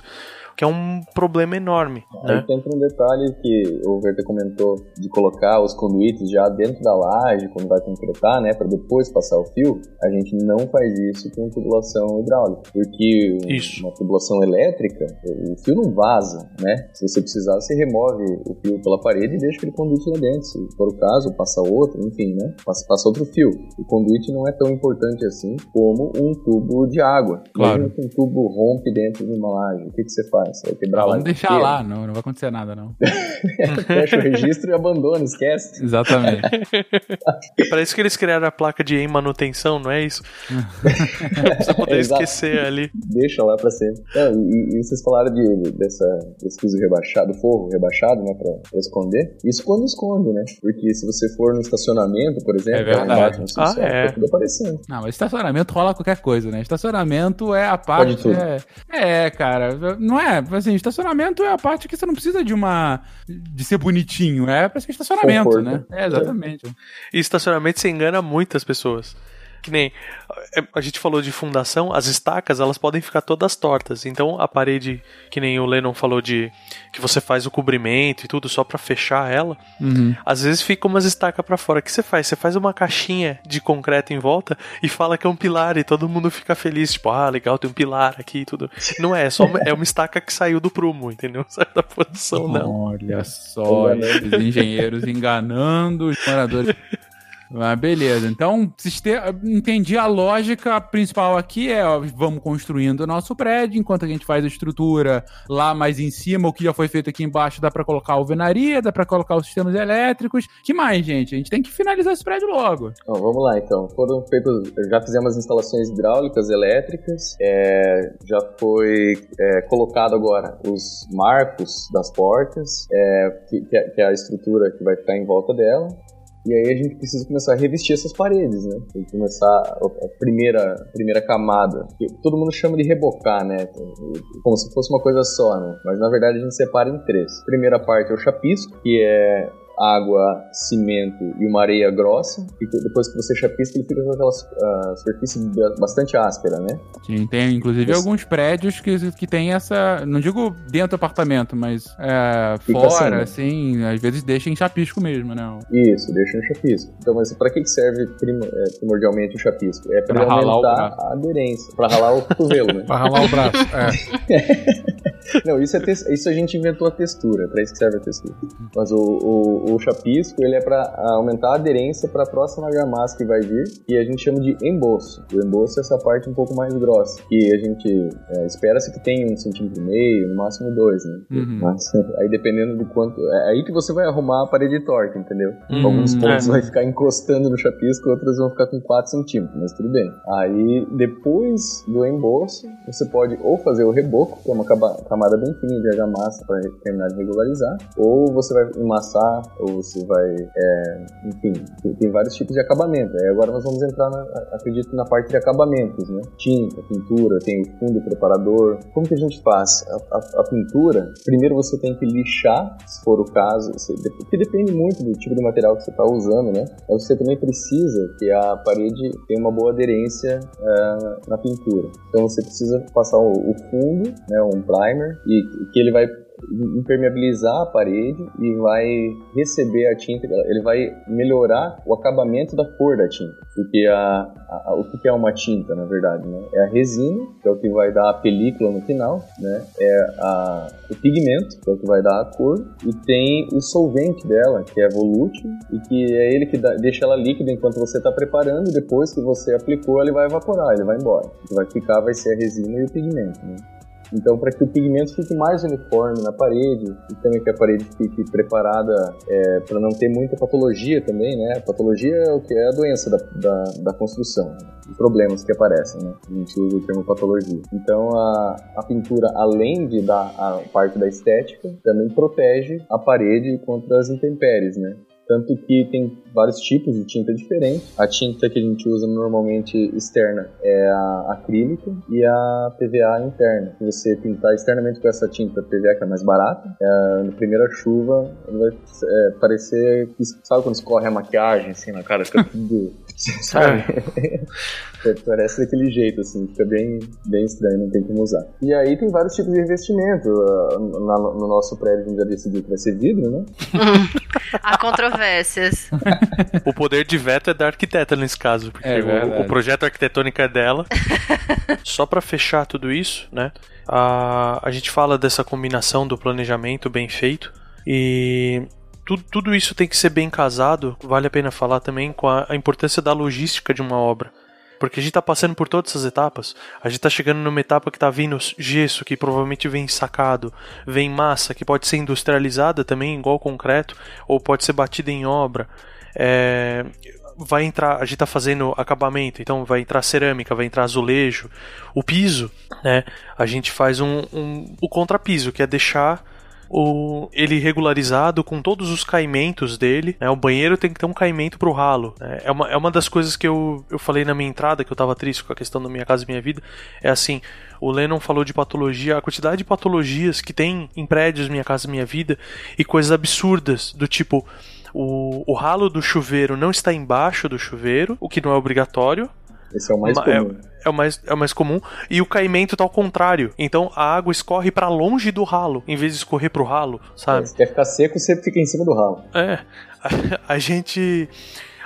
que é um problema enorme. Aí Né? entra um detalhe que o Verter comentou de colocar os conduítes já dentro da laje quando vai concretar, né, para depois passar o fio. A gente não faz isso com tubulação hidráulica, porque Isso. uma tubulação elétrica, o fio não vaza, né? Se você precisar, você remove o fio pela parede e deixa aquele conduíte lá dentro. Se for o caso, passa outro, enfim, né? Passa, passa outro fio. O conduíte não é tão importante assim como um tubo de água. Claro. Imagina que um tubo rompe dentro de uma laje. O que, que você faz? Você vai quebrar Vamos laje deixar lá, não, não vai acontecer nada, não. Fecha o registro e abandona, esquece. Exatamente. Parece que eles criaram a placa de em manutenção, não é isso? você poder Exato. esquecer ali. Deixa lá pra sempre. Não, e, e vocês falaram de, dessa, desse piso rebaixado, forro rebaixado, né, pra, pra esconder. Isso quando esconde, né? Porque se você for no estacionamento, por exemplo, É verdade. lá embaixo no Ah, é. tá tudo aparecendo. Não, mas estacionamento rola qualquer coisa, né? Estacionamento é a parte. tudo. É, é, cara. Não é. Assim, estacionamento é a parte que você não precisa de uma. de ser bonitinho. É pra ser estacionamento, Conforto. né? É, exatamente. E estacionamento você engana muitas pessoas. Que nem é, a gente falou de fundação, as estacas elas podem ficar todas tortas. Então a parede, que nem o Lennon falou de que você faz o cobrimento e tudo só pra fechar ela, Uhum. às vezes fica umas estacas pra fora. O que você faz? Você faz uma caixinha de concreto em volta e fala que é um pilar e todo mundo fica feliz, tipo, ah, legal, tem um pilar aqui e tudo. Não é, é só uma, é uma estaca que saiu do prumo, entendeu? Saiu da posição, não. Olha só, esses engenheiros enganando os moradores. Mas beleza, então entendi a lógica principal aqui é, ó, vamos construindo o nosso prédio, enquanto a gente faz a estrutura lá mais em cima, o que já foi feito aqui embaixo, dá pra colocar a alvenaria, dá pra colocar os sistemas elétricos. Que mais, gente? A gente tem que finalizar esse prédio logo. Então, vamos lá então. Foram feitos, já fizemos instalações hidráulicas, elétricas, é, já foi é, colocado agora os marcos das portas, é, que, que é a estrutura que vai ficar em volta dela. E aí a gente precisa começar a revestir essas paredes, né? Tem que começar a primeira, a primeira camada. Que todo mundo chama de rebocar, né? Como se fosse uma coisa só, né? Mas na verdade a gente separa em três. A primeira parte é o chapisco, que é água, cimento e uma areia grossa. E que depois que você chapisca, ele fica com aquela ah, superfície ba- bastante áspera, né? Sim, tem inclusive Isso. alguns prédios que, que tem essa. Não digo dentro do apartamento, mas é, fora, assim, assim, às vezes deixa em chapisco mesmo, né? Isso, deixa no chapisco. Então, mas para que que serve prim- é, primordialmente o chapisco? É Pra para ralar o aumentar a aderência, para ralar o cotovelo, né? Pra ralar o braço. É. Não, isso, é isso a gente inventou a textura, para isso que serve a textura. Mas o, o, o chapisco, ele é para aumentar a aderência para a próxima argamassa que vai vir, e a gente chama de emboço. O emboço é essa parte um pouco mais grossa, que a gente é, espera-se que tenha um centímetro e meio, no máximo dois, né? Uhum. Mas aí dependendo do quanto... É aí que você vai arrumar a parede torta, entendeu? Uhum, Alguns pontos é. vai ficar encostando no chapisco, outros vão ficar com 4 centímetros, mas tudo bem. Aí, depois do emboço, você pode ou fazer o reboco, que é uma camada bem fininha de argamassa para terminar de regularizar, ou você vai emassar, ou você vai, é, enfim, tem, tem, vários tipos de acabamento. Aí agora nós vamos entrar, na, acredito, na parte de acabamentos, né? Tinta, pintura, tem o fundo preparador. Como que a gente faz? A, a, a pintura, primeiro você tem que lixar, se for o caso, você, porque depende muito do tipo de material que você está usando, né? Mas você também precisa que a parede tenha uma boa aderência uh, na pintura. Então você precisa passar o, o fundo, né, um primer, e que ele vai impermeabilizar a parede e vai receber a tinta, ele vai melhorar o acabamento da cor da tinta. Porque a, a, o que é uma tinta, na verdade? Né? É a resina, que é o que vai dar a película no final, né? é a, o pigmento, que é o que vai dar a cor, e tem o solvente dela, que é volútil, e que é ele que dá, deixa ela líquida enquanto você está preparando, e depois que você aplicou, ele vai evaporar, ele vai embora. O que vai ficar vai ser a resina e o pigmento. Né? Então, para que o pigmento fique mais uniforme na parede e também que a parede fique preparada é, para não ter muita patologia também, né? patologia é o que é a doença da, da, da construção, né? os problemas que aparecem, né? A gente usa o termo patologia. Então, a, a pintura, além de dar a parte da estética, também protege a parede contra as intempéries, né? Tanto que tem vários tipos de tinta diferentes. A tinta que a gente usa normalmente externa é a acrílica e a PVA interna. Se você pintar externamente com essa tinta PVA, que é mais barata, é, na primeira chuva vai é, parecer sabe quando escorre a maquiagem assim na cara, fica tudo sabe? É. Parece daquele jeito, assim, fica bem, bem estranho, não tem como usar. E aí tem vários tipos de investimento. Uh, no, no nosso prédio a gente já decidiu que vai ser vidro, né? Há controvérsias. o poder de veto é da arquiteta nesse caso, porque é o, o, projeto arquitetônico é dela. Só para fechar tudo isso, né? A, a gente fala dessa combinação do planejamento bem feito e tudo, tudo isso tem que ser bem casado. Vale a pena falar também com a, a importância da logística de uma obra. Porque a gente está passando por todas essas etapas. A gente está chegando numa etapa que está vindo gesso, que provavelmente vem sacado, vem massa, que pode ser industrializada também, igual concreto, ou pode ser batida em obra. É, vai entrar, a gente está fazendo acabamento, então vai entrar cerâmica, vai entrar azulejo, o piso, né? A gente faz um, um o contrapiso, que é deixar o, ele regularizado com todos os caimentos dele. Né? O banheiro tem que ter um caimento pro ralo. Né? É, uma, é uma das coisas que eu, eu falei na minha entrada, que eu tava triste com a questão da minha casa e minha vida. É assim, o Lennon falou de patologia, a quantidade de patologias que tem em prédios Minha Casa Minha Vida e coisas absurdas, do tipo. O, o ralo do chuveiro não está embaixo do chuveiro, o que não é obrigatório, esse é o mais é, comum. É, é, o mais, é o mais comum. E o caimento tá ao contrário. Então a água escorre para longe do ralo, em vez de escorrer pro ralo, sabe? É, se quer ficar seco, você fica em cima do ralo. É. A, a gente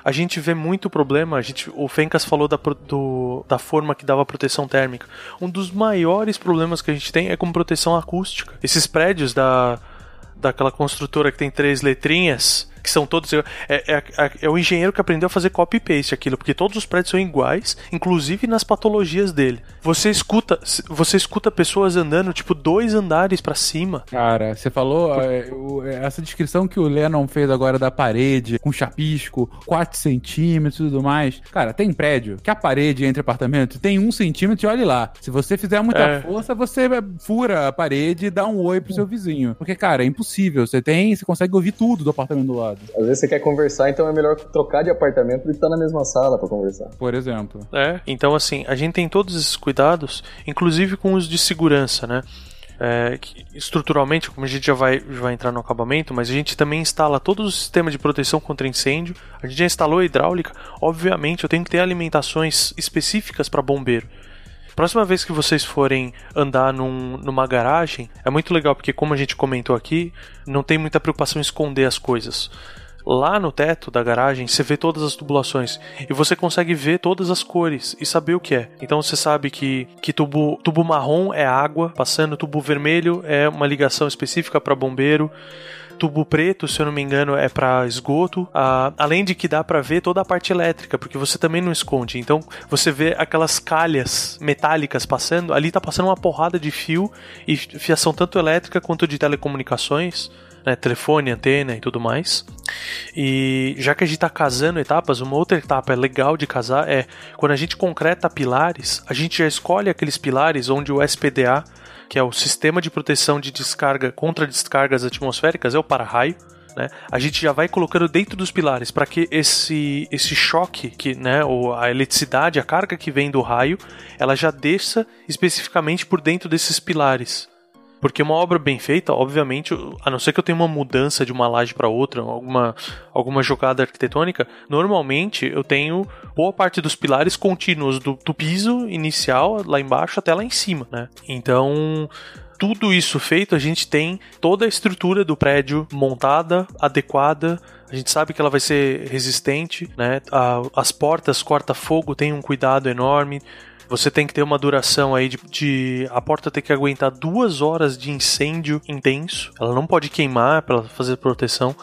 a gente vê muito problema. A gente, o Fencas falou da, do, da forma que dava proteção térmica. Um dos maiores problemas que a gente tem é com proteção acústica. Esses prédios da, daquela construtora que tem três letrinhas que são todos. É, é, é, é o engenheiro que aprendeu a fazer copy-paste aquilo, porque todos os prédios são iguais, inclusive nas patologias dele. Você escuta, você escuta pessoas andando, tipo, dois andares para cima. Cara, você falou é, essa descrição que o Lennon fez agora da parede, com chapisco, 4 centímetros e tudo mais. Cara, tem prédio que a parede entre apartamentos tem um centímetro e olhe lá. Se você fizer muita é. força, você fura a parede e dá um oi pro seu vizinho. Porque, cara, é impossível. Você tem, você consegue ouvir tudo do apartamento do lado lado. Às vezes você quer conversar, então é melhor trocar de apartamento do que estar na mesma sala para conversar. Por exemplo. É, então assim, a gente tem todos esses cuidados, inclusive com os de segurança, né? É, estruturalmente, como a gente já vai, já vai entrar no acabamento, mas a gente também instala todo o sistema de proteção contra incêndio. A gente já instalou a hidráulica. Obviamente, eu tenho que ter alimentações específicas para bombeiro. Próxima vez que vocês forem andar num, numa garagem, é muito legal porque, como a gente comentou aqui, não tem muita preocupação em esconder as coisas. Lá no teto da garagem, você vê todas as tubulações e você consegue ver todas as cores e saber o que é. Então você sabe que, que tubo, tubo marrom é água passando, tubo vermelho é uma ligação específica para bombeiro tubo preto, se eu não me engano, é para esgoto. Ah, além de que dá para ver toda a parte elétrica, porque você também não esconde. Então você vê aquelas calhas metálicas passando, ali tá passando uma porrada de fio e fiação tanto elétrica quanto de telecomunicações né, telefone, antena e tudo mais. E já que a gente está casando etapas, uma outra etapa legal de casar é quando a gente concreta pilares, a gente já escolhe aqueles pilares onde o SPDA, que é o Sistema de Proteção de Descarga contra Descargas Atmosféricas, é o para-raio. Né? A gente já vai colocando dentro dos pilares para que esse, esse choque, que, né, ou a eletricidade, a carga que vem do raio, ela já desça especificamente por dentro desses pilares. Porque uma obra bem feita, obviamente, a não ser que eu tenha uma mudança de uma laje para outra, alguma, alguma jogada arquitetônica, normalmente eu tenho boa parte dos pilares contínuos do, do piso inicial lá embaixo até lá em cima, né? Então, tudo isso feito, a gente tem toda a estrutura do prédio montada, adequada. A gente sabe que ela vai ser resistente, né? As portas corta-fogo têm um cuidado enorme. Você tem que ter uma duração aí de, de, A porta tem que aguentar duas horas de incêndio intenso. Ela não pode queimar para fazer proteção.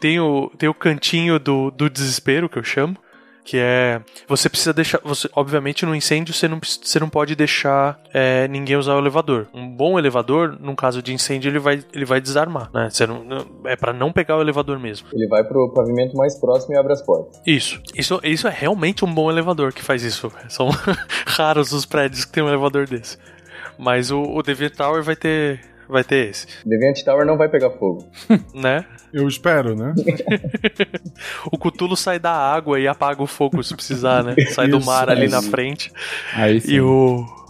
Tem o, tem o cantinho do, do desespero, que eu chamo que é você precisa deixar você obviamente no incêndio você não, você não pode deixar é, ninguém usar o elevador. Um bom elevador num caso de incêndio ele vai ele vai desarmar né? Você não, é para não pegar o elevador mesmo. Ele vai pro pavimento mais próximo e abre as portas. Isso. Isso isso é realmente um bom elevador que faz isso. São raros os prédios que tem um elevador desse. Mas o, o Deviant Tower vai ter vai ter esse. Deviant Tower não vai pegar fogo. né? Eu espero, né? o Cutulo sai da água e apaga o fogo se precisar, né? Sai do mar ali na frente. Aí sim. E o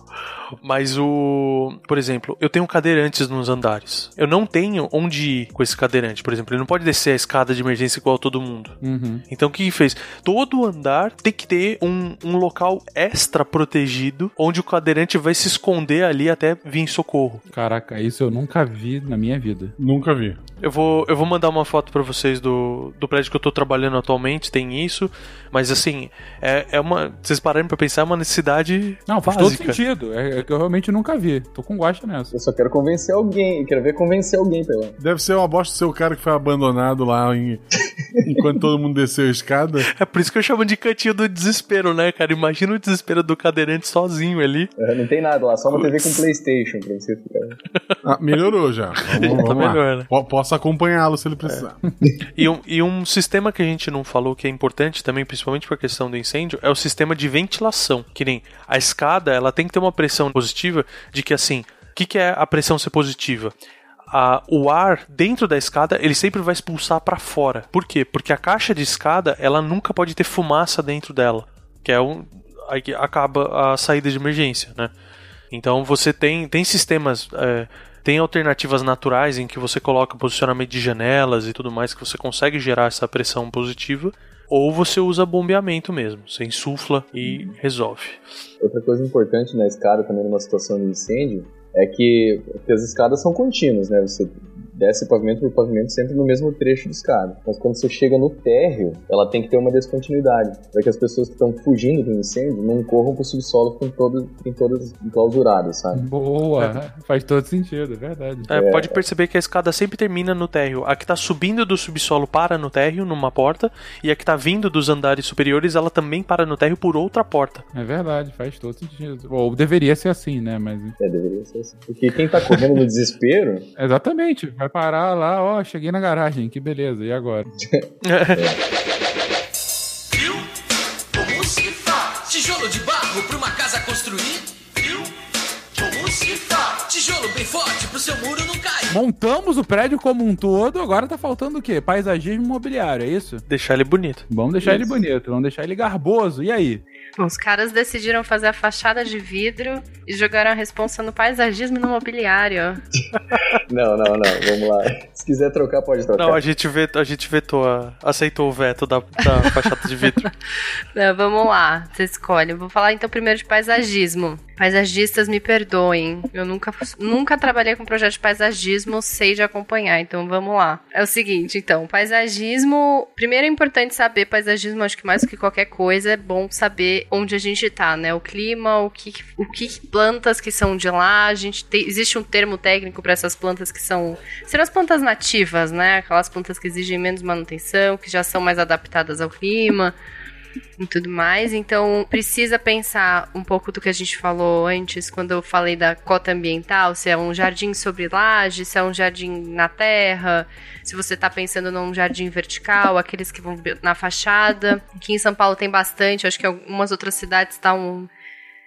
mas o. Por exemplo, eu tenho cadeirantes nos andares. Eu não tenho onde ir com esse cadeirante. Por exemplo, ele não pode descer a escada de emergência igual todo mundo. Uhum. Então o que, que fez? Todo andar tem que ter um, um local extra protegido onde o cadeirante vai se esconder ali até vir socorro. Caraca, isso eu nunca vi na minha vida. Nunca vi. Eu vou, eu vou mandar uma foto para vocês do, do prédio que eu tô trabalhando atualmente, tem isso. Mas assim, é, é uma. Vocês pararem pra pensar, é uma necessidade. Não, faz básica. todo sentido. É, é que eu realmente nunca vi. Tô com gosto nessa. Eu só quero convencer alguém. Eu quero ver convencer alguém pela. Deve ser uma bosta ser o cara que foi abandonado lá em... enquanto todo mundo desceu a escada. É por isso que eu chamo de cantinho do desespero, né, cara? Imagina o desespero do cadeirante sozinho ali. É, não tem nada lá, só uma TV com Playstation pra você ficar. Ah, melhorou já. Vamos, vamos tá melhor, né? Po- Posso acompanhá-lo se ele precisar. E um, e um sistema que a gente não falou que é importante também, principalmente para a questão do incêndio, é o sistema de ventilação. Que nem a escada, ela tem que ter uma pressão positiva de que assim, o que, que é a pressão ser positiva? A, o ar dentro da escada ele sempre vai expulsar para fora. Por quê? Porque a caixa de escada ela nunca pode ter fumaça dentro dela, que é um aí acaba a saída de emergência, né? Então você tem tem sistemas é, tem alternativas naturais em que você coloca posicionamento de janelas e tudo mais que você consegue gerar essa pressão positiva, ou você usa bombeamento mesmo, você insufla e resolve. Outra coisa importante na escada também numa situação de incêndio é que, que as escadas são contínuas, né? Você desce pavimento por pavimento sempre no mesmo trecho de escada. Mas quando você chega no térreo, ela tem que ter uma descontinuidade, para que as pessoas que estão fugindo do incêndio não corram para o subsolo fiquem todas, fiquem todas enclausuradas, sabe? Boa, faz todo sentido, é verdade. É, Pode perceber que a escada sempre termina no térreo. A que está subindo do subsolo para no térreo, numa porta, e a que está vindo dos andares superiores, ela também para no térreo por outra porta. É verdade, faz todo sentido. Ou deveria ser assim, né? Mas. É, deveria ser assim. Porque quem tá correndo no desespero, Exatamente. Vai parar lá, ó, cheguei na garagem, que beleza, e agora? Viu? Como se faz? Tijolo de barro pra uma casa construir? Viu? Como se faz? Tijolo bem forte pro seu muro não cair. Montamos o prédio como um todo, agora tá faltando o quê? Paisagismo imobiliário, é isso? Deixar ele bonito. Vamos deixar ele bonito, vamos deixar ele garboso. E aí? Os caras decidiram fazer a fachada de vidro e jogaram a responsa no paisagismo e no mobiliário. ó. não, não, não, vamos lá. Se quiser trocar, pode trocar. Não, a gente, vetou, a gente vetou, a- aceitou o veto da, da fachada de vidro. Não, vamos lá, você escolhe. Vou falar então primeiro de paisagismo. Paisagistas me perdoem. Eu nunca, nunca trabalhei com projeto de paisagismo, sei de acompanhar, então vamos lá. É o seguinte, então, paisagismo. Primeiro é importante saber paisagismo, acho que mais do que qualquer coisa, é bom saber onde a gente tá, né? O clima, o que, o que plantas que são de lá. A gente tem, existe um termo técnico para essas plantas que são. Serão as plantas nativas, né? Aquelas plantas que exigem menos manutenção, que já são mais adaptadas ao clima. E tudo mais. Então, precisa pensar um pouco do que a gente falou antes, quando eu falei da cota ambiental, se é um jardim sobre laje, se é um jardim na terra, se você está pensando num jardim vertical, aqueles que vão na fachada. Aqui em São Paulo tem bastante, acho que algumas outras cidades estão um,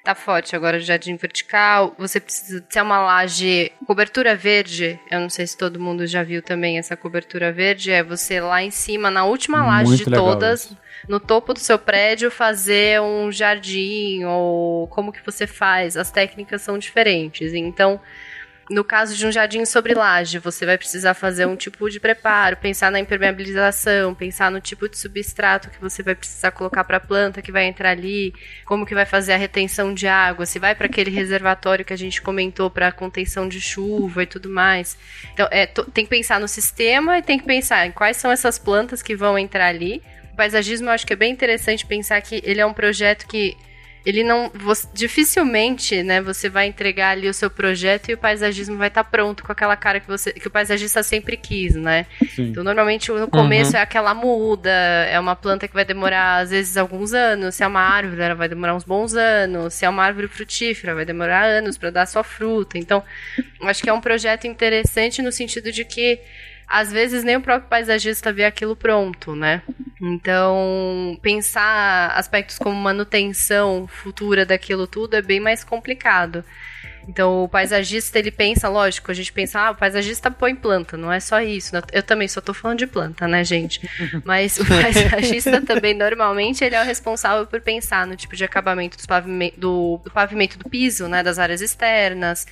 tá forte agora jardim vertical. Você precisa se é uma laje cobertura verde. Eu não sei se todo mundo já viu também essa cobertura verde. É você lá em cima, na última laje Muito de legal todas, isso. No topo do seu prédio, fazer um jardim ou como que você faz. As técnicas são diferentes. Então no caso de um jardim sobre laje, você vai precisar fazer um tipo de preparo, pensar na impermeabilização, pensar no tipo de substrato que você vai precisar colocar para a planta que vai entrar ali, como que vai fazer a retenção de água, se vai para aquele reservatório que a gente comentou para contenção de chuva e tudo mais. Então, é, tem que pensar no sistema e tem que pensar em quais são essas plantas que vão entrar ali. O paisagismo eu acho que é bem interessante pensar que ele é um projeto que ele não. você- dificilmente, né, você vai entregar ali o seu projeto e o paisagismo vai estar pronto com aquela cara que você. que o paisagista sempre quis, né? Sim. Então, normalmente, no começo é aquela muda, é uma planta que vai demorar, às vezes, alguns anos. Se é uma árvore, ela vai demorar uns bons anos. Se é uma árvore frutífera, vai demorar anos para dar sua fruta. Então, acho que é um projeto interessante no sentido de que às vezes nem o próprio paisagista vê aquilo pronto, né? Então, pensar aspectos como manutenção futura daquilo tudo é bem mais complicado. Então, o paisagista, ele pensa, lógico, a gente pensa, ah, o paisagista põe planta, não é só isso. né? Eu também só tô falando de planta, né, gente? Mas o paisagista também, normalmente, ele é o responsável por pensar no tipo de acabamento dos pavimen- do, do pavimento do piso, né, das áreas externas.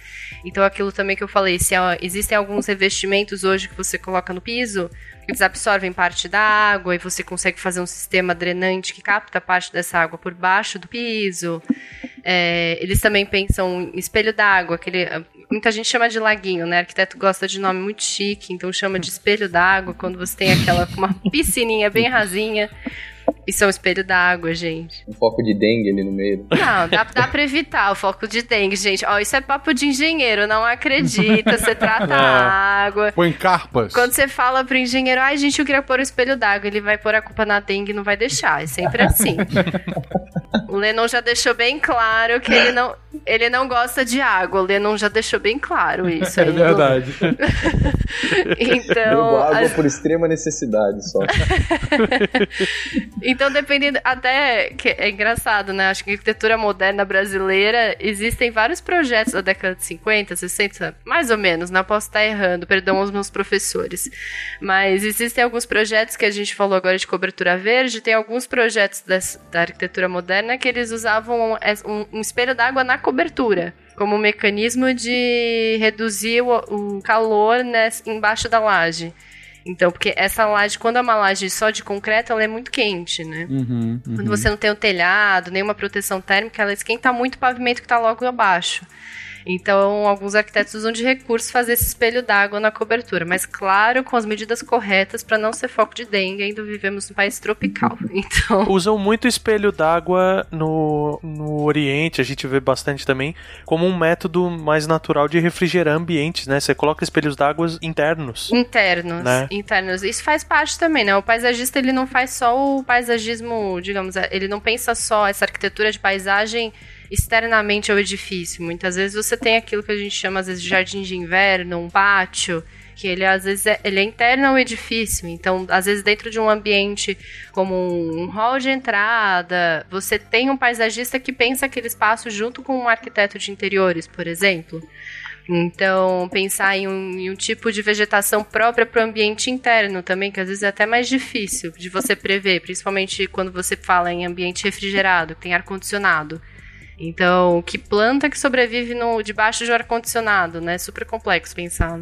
Então, aquilo também que eu falei, se ó, existem alguns revestimentos hoje que você coloca no piso, eles absorvem parte da água e você consegue fazer um sistema drenante que capta parte dessa água por baixo do piso. É, eles também pensam em espelho d'água, aquele. Muita gente chama de laguinho, né? Arquiteto gosta de nome muito chique, então chama de espelho d'água quando você tem aquela uma piscininha bem rasinha. Isso é um espelho d'água, gente. Um foco de dengue ali no meio. Não, dá, dá pra evitar o foco de dengue, gente. Ó, isso é papo de engenheiro, não acredita. Você trata a água. Põe carpas. Quando você fala pro engenheiro, ai, gente, eu queria pôr o espelho d'água, ele vai pôr a culpa na dengue e não vai deixar. É sempre assim. o Lennon já deixou bem claro que ele não, ele não gosta de água. O Lennon já deixou bem claro isso. É aí. verdade. Então, Bebo água as- por extrema necessidade só. Então, dependendo. Até. Que é engraçado, né? Acho que a arquitetura moderna brasileira existem vários projetos da década de 50, 60, mais ou menos, não posso estar errando, perdão aos meus professores. Mas existem alguns projetos que a gente falou agora de cobertura verde, tem alguns projetos das- da arquitetura moderna que eles usavam um, um espelho d'água na cobertura. Como um mecanismo de reduzir o, calor ness- embaixo da laje. Então, porque essa laje, quando é uma laje só de concreto, ela é muito quente, né? Uhum, uhum. Quando você não tem o telhado, nenhuma proteção térmica, ela esquenta muito o pavimento que está logo abaixo. Então, alguns arquitetos usam de recurso fazer esse espelho d'água na cobertura, mas claro, com as medidas corretas para não ser foco de dengue, ainda vivemos num país tropical. Então, Usam muito espelho d'água no, no Oriente, a gente vê bastante também, como um método mais natural de refrigerar ambientes, né? Você coloca espelhos d'água internos. internos, Né? internos. Isso faz parte também, né? O paisagista ele não faz só o paisagismo, digamos, ele não pensa só essa arquitetura de paisagem externamente ao edifício. Muitas vezes você tem aquilo que a gente chama às vezes de jardim de inverno, um pátio, que ele às vezes é, ele é interno ao edifício. Então, às vezes dentro de um ambiente como um hall de entrada, você tem um paisagista que pensa aquele espaço junto com um arquiteto de interiores, por exemplo. Então, pensar em um, em um tipo de vegetação própria para o ambiente interno também, que às vezes é até mais difícil de você prever, principalmente quando você fala em ambiente refrigerado, que tem ar-condicionado. Então, que planta que sobrevive no, debaixo de um ar-condicionado, né? Super complexo pensar.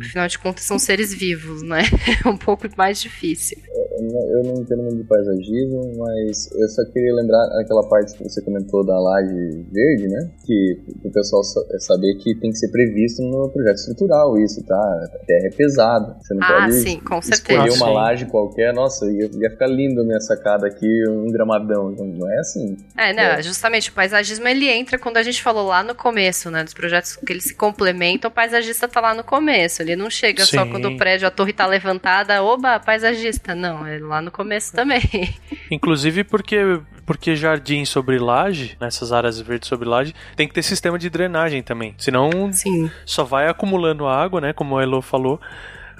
Afinal de contas, são seres vivos, né? É um pouco mais difícil. Eu não, entendo muito de paisagismo, mas eu só queria lembrar aquela parte que você comentou da laje verde, né? Que o pessoal sa- saber que tem que ser previsto no projeto estrutural isso, tá? A terra é pesada. Você não Ah, pode sim, com escolher certeza. uma Sim. laje qualquer. Nossa, ia, ia ficar lindo a minha sacada aqui, um gramadão. Não- Não é assim. É, não, É. justamente o paisagismo ele entra quando a gente falou lá no começo, né, dos projetos que eles se complementam, o paisagista tá lá no começo, ele não chega só Sim. quando o prédio, a torre tá levantada, oba, paisagista, não, é lá no começo também. Inclusive porque, porque jardim sobre laje, nessas áreas verdes sobre laje, tem que ter sistema de drenagem também. Senão Sim. só vai acumulando água, né? Como a Elo falou.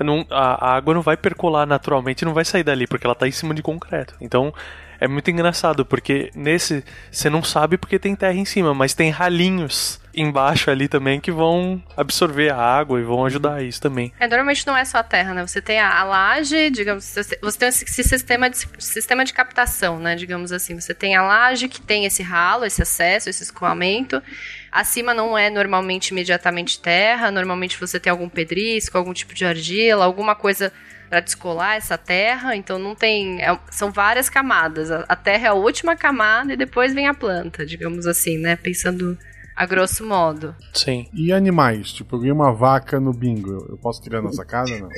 Não, a, a água não vai percolar naturalmente, não vai sair dali, porque ela tá em cima de concreto. Então é muito engraçado, porque nesse você não sabe porque tem terra em cima, mas tem ralinhos embaixo ali também que vão absorver a água e vão ajudar isso também. É, normalmente não é só a terra, né? Você tem a, a laje, digamos, você tem esse, esse sistema, de, sistema de captação, né? Digamos assim. Você tem a laje que tem esse ralo, esse acesso, esse escoamento. Acima não é normalmente imediatamente terra, normalmente você tem algum pedrisco, algum tipo de argila, alguma coisa para descolar essa terra, então não tem. é- são várias camadas. A, a terra é a última camada e depois vem a planta, digamos assim, né? Pensando a grosso modo. Sim. E animais? Tipo, eu ganhei uma vaca no bingo. Eu- Eu posso criar na sacada? Não.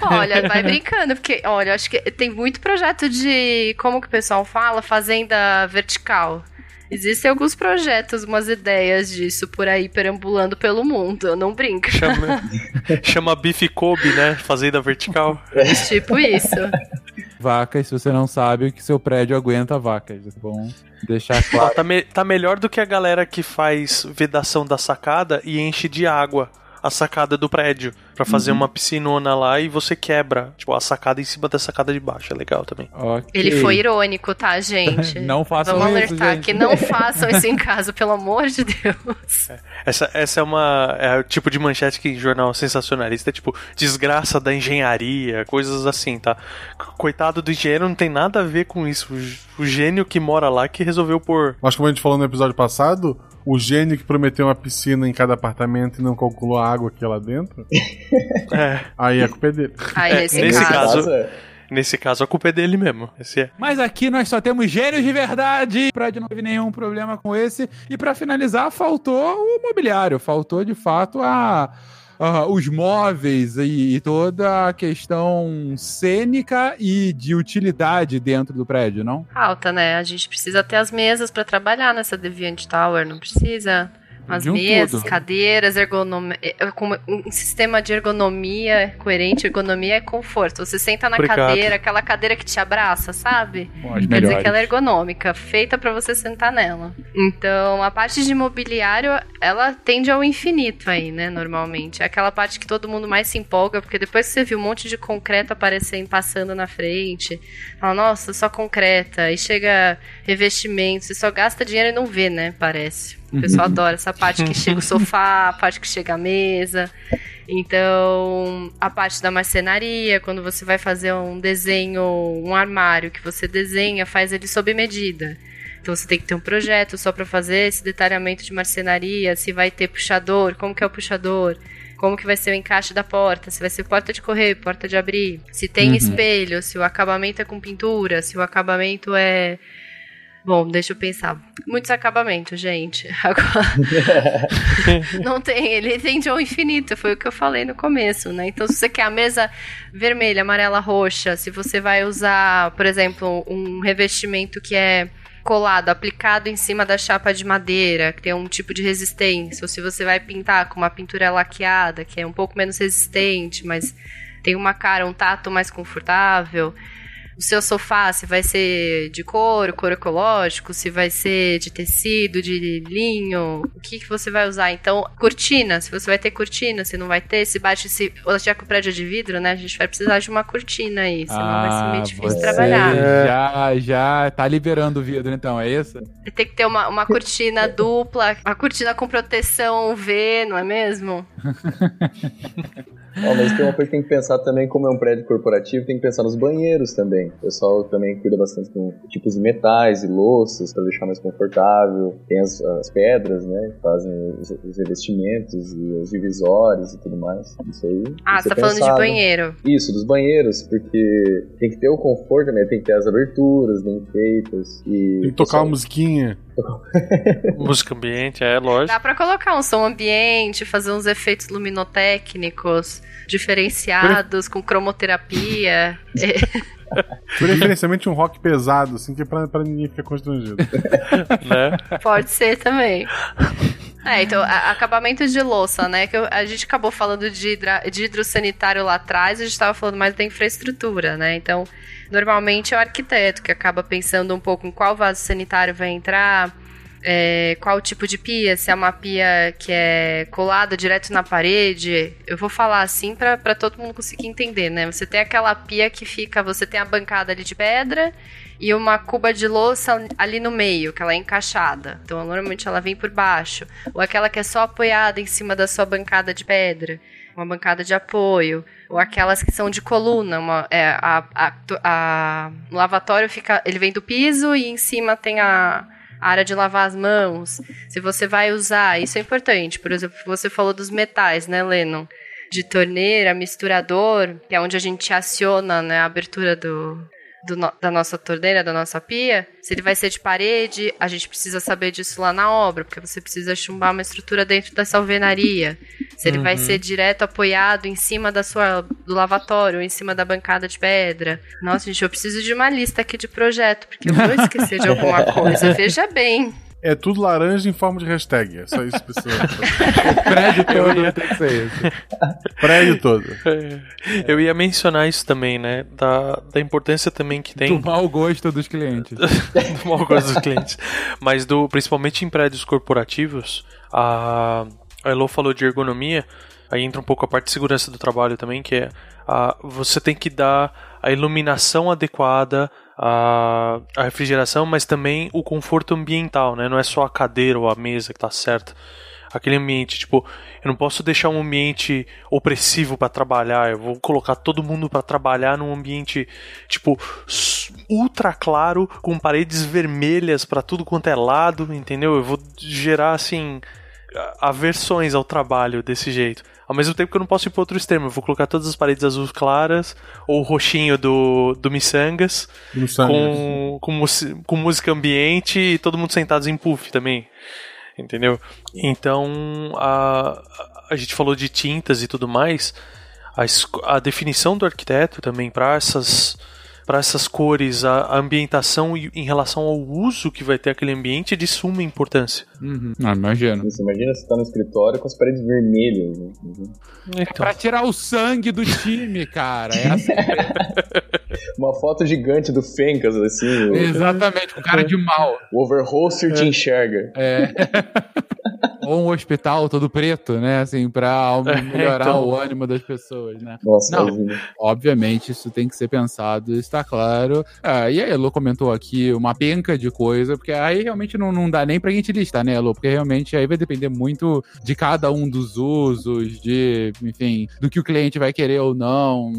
Olha, vai brincando, porque, olha, acho que tem muito projeto de, como que o pessoal fala, fazenda vertical. Existem alguns projetos, umas ideias disso por aí perambulando pelo mundo, não brinca. Chama, chama Beef Kobe, né? Fazenda vertical. tipo isso. Vacas, se você não sabe que seu prédio aguenta vacas. É bom deixar claro. Tá, me- tá melhor do que a galera que faz vedação da sacada e enche de água a sacada do prédio pra fazer Uhum. uma piscinona lá e você quebra, tipo, a sacada em cima da sacada de baixo. É legal também. Ok. Ele foi irônico, tá, gente? Não façam Vamos isso, alertar gente. que não façam isso em casa, pelo amor de Deus. Essa, essa é uma. É o tipo de manchete que em jornal sensacionalista é tipo desgraça da engenharia, coisas assim, tá? Coitado do engenheiro não tem nada a ver com isso. O, o gênio que mora lá que resolveu pôr. Mas como a gente falou no episódio passado, o gênio que prometeu uma piscina em cada apartamento e não calculou a água que é lá dentro, É, aí a culpa é dele. Aí, É, nesse, nesse caso, caso- é. nesse caso a culpa é dele mesmo. Esse é. Mas aqui nós só temos gênios de verdade. Pra não teve nenhum problema com esse. E pra finalizar, faltou o mobiliário. Faltou, de fato, a, a- os móveis e, e toda a questão cênica e de utilidade dentro do prédio, não? falta, né? A gente precisa ter as mesas pra trabalhar nessa Deviant Tower, não precisa? As De um mesas, tudo. cadeiras, ergonomia, um sistema de ergonomia coerente. Ergonomia é conforto. Você senta na cadeira, aquela cadeira que te abraça, sabe? Bom, Quer dizer que ela é ergonômica, feita pra você sentar nela. Então, a parte de mobiliário, ela tende ao infinito aí, né, normalmente. É aquela parte que todo mundo mais se empolga, porque depois que você viu um monte de concreto aparecendo, passando na frente, fala, nossa, só concreta, aí chega revestimento, você só gasta dinheiro e não vê, né, parece. O pessoal adora essa parte que chega o sofá, a parte que chega a mesa. Então, a parte da marcenaria, quando você vai fazer um desenho, um armário que você desenha, faz ele sob medida. Então você tem que ter um projeto só para fazer esse detalhamento de marcenaria, se vai ter puxador, como que é o puxador, como que vai ser o encaixe da porta, se vai ser porta de correr, porta de abrir, se tem Uhum. espelho, se o acabamento é com pintura, se o acabamento é Bom, deixa eu pensar. Muitos acabamentos, gente. Agora. não tem, ele tende ao infinito, foi o que eu falei no começo, né? Então, se você quer a mesa vermelha, amarela, roxa, se você vai usar, por exemplo, um revestimento que é colado, aplicado em cima da chapa de madeira, que tem um tipo de resistência, ou se você vai pintar com uma pintura laqueada, que é um pouco menos resistente, mas tem uma cara, um tato mais confortável. O seu sofá, se vai ser de couro, couro ecológico, se vai ser de tecido, de linho, o que, que você vai usar? Então, cortina, se você vai ter cortina, se não vai ter, se bate, se já que o prédio é de vidro, né, a gente vai precisar de uma cortina aí, senão vai ser meio difícil Ah, você trabalhar. Já, já tá liberando o vidro, então, é isso? Tem que ter uma, uma cortina dupla, uma cortina com proteção UV, não é mesmo? Ó, mas tem uma coisa que tem que pensar também, como é um prédio corporativo, tem que pensar nos banheiros também. O pessoal também cuida bastante com tipos de metais e louças para deixar mais confortável. Tem as, as pedras, né? que Fazem os, os revestimentos e os divisórios e tudo mais. Isso aí. Ah, você tá falando de pensado. banheiro. Isso, dos banheiros, porque tem que ter o conforto, né? Tem que ter as aberturas bem feitas. E Tem que tocar uma musiquinha. Música ambiente, é lógico. Dá pra colocar um som ambiente, fazer uns efeitos luminotécnicos diferenciados, com cromoterapia. É, Preferencialmente um rock pesado, assim, que é pra, pra ninguém ficar constrangido. né? pode ser também. É, então, a- acabamento de louça, né? Que eu- a gente acabou falando de, hidra, de hidrossanitário lá atrás, a gente tava falando mais da infraestrutura, né? Então, normalmente é o arquiteto que acaba pensando um pouco em qual vaso sanitário vai entrar, é, qual tipo de pia, se é uma pia que é colada direto na parede. Eu vou falar assim pra todo mundo conseguir entender, né? Você tem aquela pia que fica, você tem a bancada ali de pedra e uma cuba de louça ali no meio, que ela é encaixada. Então, normalmente ela vem por baixo. Ou aquela que é só apoiada em cima da sua bancada de pedra. Uma bancada de apoio. Ou aquelas que são de coluna. Uma, é, a, a, a- o lavatório fica. Ele vem do piso e em cima tem a, a área de lavar as mãos. Se você vai usar, isso é importante. Por exemplo, você falou dos metais, né, Lennon? De torneira, misturador, que é onde a gente aciona né, a abertura do, do da nossa torneira, da nossa pia. Se ele vai ser de parede, a gente precisa saber disso lá na obra, porque você precisa chumbar uma estrutura dentro dessa alvenaria. Se ele vai Uhum. ser direto apoiado em cima da sua do lavatório, ou em cima da bancada de pedra. Nossa, gente, eu preciso de uma lista aqui de projeto, porque eu vou esquecer de alguma coisa. Veja bem. É tudo laranja em forma de hashtag. É só isso que precisa. O prédio todo tem que ser isso. Prédio todo. É, Eu ia mencionar isso também, né? Da, da importância também que tem. Do mau gosto dos clientes. do mau gosto dos clientes. Mas do, principalmente em prédios corporativos, a, a Elo falou de ergonomia, aí entra um pouco a parte de segurança do trabalho também, que é a, você tem que dar a iluminação adequada, a, a refrigeração, mas também o conforto ambiental, né? Não é só a cadeira ou a mesa que tá certa. Aquele ambiente, tipo, eu não posso deixar um ambiente opressivo para trabalhar. Eu vou colocar todo mundo para trabalhar num ambiente, tipo, ultra claro, com paredes vermelhas para tudo quanto é lado, entendeu? Eu vou gerar, assim, aversões ao trabalho desse jeito. Ao mesmo tempo que eu não posso ir para outro extremo. Eu vou colocar todas as paredes azuis claras, ou o roxinho do, do Missangas, com, com, com música ambiente e todo mundo sentados em puff também. Entendeu? Então, a, a gente falou de tintas e tudo mais. A, a definição do arquiteto também para essas para essas cores, a, ambientação e- em relação ao uso que vai ter aquele ambiente é de suma importância. Uhum. Ah, imagino. Isso, imagina você tá no escritório com as paredes vermelhas. Né? Uhum. É pra tirar o sangue do time, cara. É assim. Uma foto gigante do Fencas, assim. o- Exatamente, com cara de mal. O overholster te enxerga. É. Ou um hospital todo preto, né? Assim, pra melhorar então. o ânimo das pessoas, né? Nossa, Não, imagina. obviamente isso tem que ser pensado, está claro. Ah, e a Elo comentou aqui uma penca de coisa, porque aí realmente não, não dá nem pra gente listar, né, Elo? Porque realmente aí vai depender muito de cada um dos usos, de, enfim, do que o cliente vai querer ou não.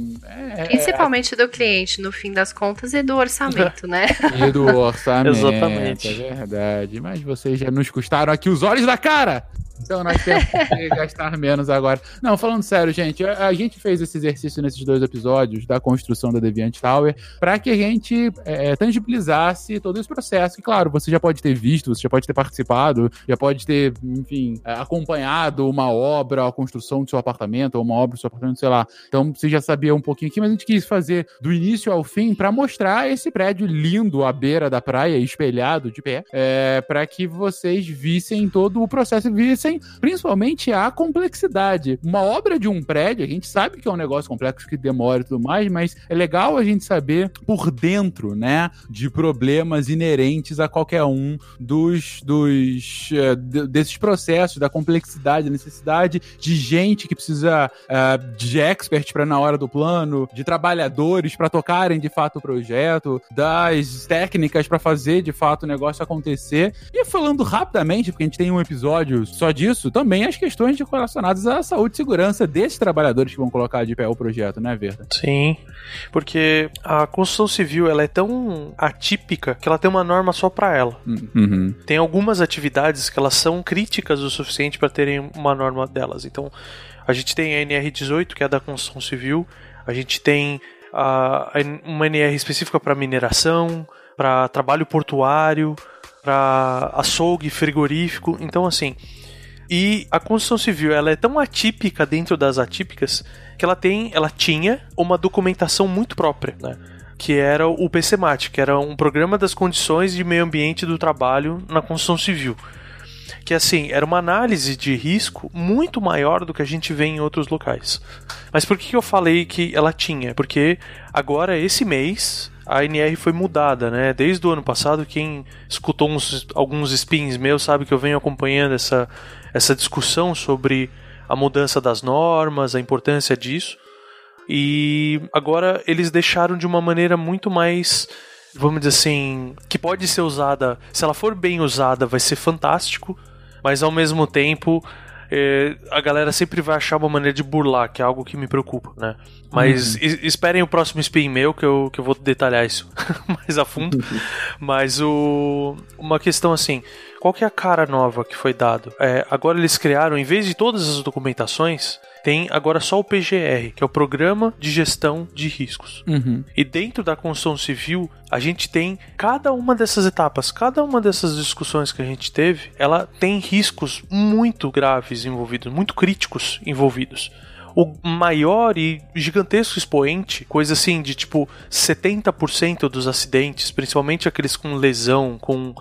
É, Principalmente do cliente, no fim das contas, e do orçamento, né? E do orçamento. Exatamente. É verdade. Mas vocês já nos custaram aqui os olhos da cara. Então nós temos que gastar menos agora. Não, falando sério, gente, a, a gente fez esse exercício nesses dois episódios da construção da Deviant Tower para que a gente é, tangibilizasse todo esse processo. E claro, você já pode ter visto, você já pode ter participado, já pode ter, enfim, é, acompanhado uma obra, a construção do seu apartamento, ou uma obra do seu apartamento, sei lá. Então você já sabia um pouquinho aqui, mas a gente quis fazer do início ao fim para mostrar esse prédio lindo à beira da praia, espelhado de pé, é, para que vocês vissem todo o processo e vissem principalmente a complexidade. Uma obra de um prédio, a gente sabe que é um negócio complexo que demora e tudo mais, mas é legal a gente saber por dentro, né, de problemas inerentes a qualquer um dos, dos eh, de- desses processos, da complexidade, da necessidade de gente que precisa eh, de expert para na hora do plano, de trabalhadores para tocarem de fato o projeto, das técnicas para fazer de fato o negócio acontecer. E falando rapidamente, porque a gente tem um episódio só disso, também as questões relacionadas à saúde e segurança desses trabalhadores que vão colocar de pé o projeto, né, Verda? Sim, porque a construção civil ela é tão atípica que ela tem uma norma só para ela. Uhum. Tem algumas atividades que elas são críticas o suficiente para terem uma norma delas. Então, a gente tem a NR18, que é a da construção civil, a gente tem a, uma NR específica para mineração, para trabalho portuário, para açougue, frigorífico. Então, assim, e a construção civil ela é tão atípica dentro das atípicas que ela tem, ela tinha uma documentação muito própria, né? Que era o PCMAT, que era um programa das condições de meio ambiente do trabalho na construção civil. que assim, era uma análise de risco muito maior do que a gente vê em outros locais. Mas por que eu falei que ela tinha? Porque agora, esse mês, a NR foi mudada, né? Desde o ano passado, quem escutou uns, alguns spins meus sabe que eu venho acompanhando essa, essa discussão sobre a mudança das normas, a importância disso. E agora eles deixaram de uma maneira muito mais, vamos dizer assim, que pode ser usada, se ela for bem usada, vai ser fantástico, mas ao mesmo tempo é, a galera sempre vai achar uma maneira de burlar, que é algo que me preocupa, né? Mas es- esperem o próximo spin meu que eu, que eu vou detalhar isso mais a fundo. Mas o, uma questão assim, qual que é a cara nova que foi dado? É, agora eles criaram, em vez de todas as documentações, tem agora só o PGR, que é o Programa de Gestão de Riscos. Uhum. E dentro da construção civil, a gente tem cada uma dessas etapas, cada uma dessas discussões que a gente teve, ela tem riscos muito graves envolvidos, muito críticos envolvidos. O maior e gigantesco expoente, coisa assim de tipo 70% dos acidentes, principalmente aqueles com lesão, com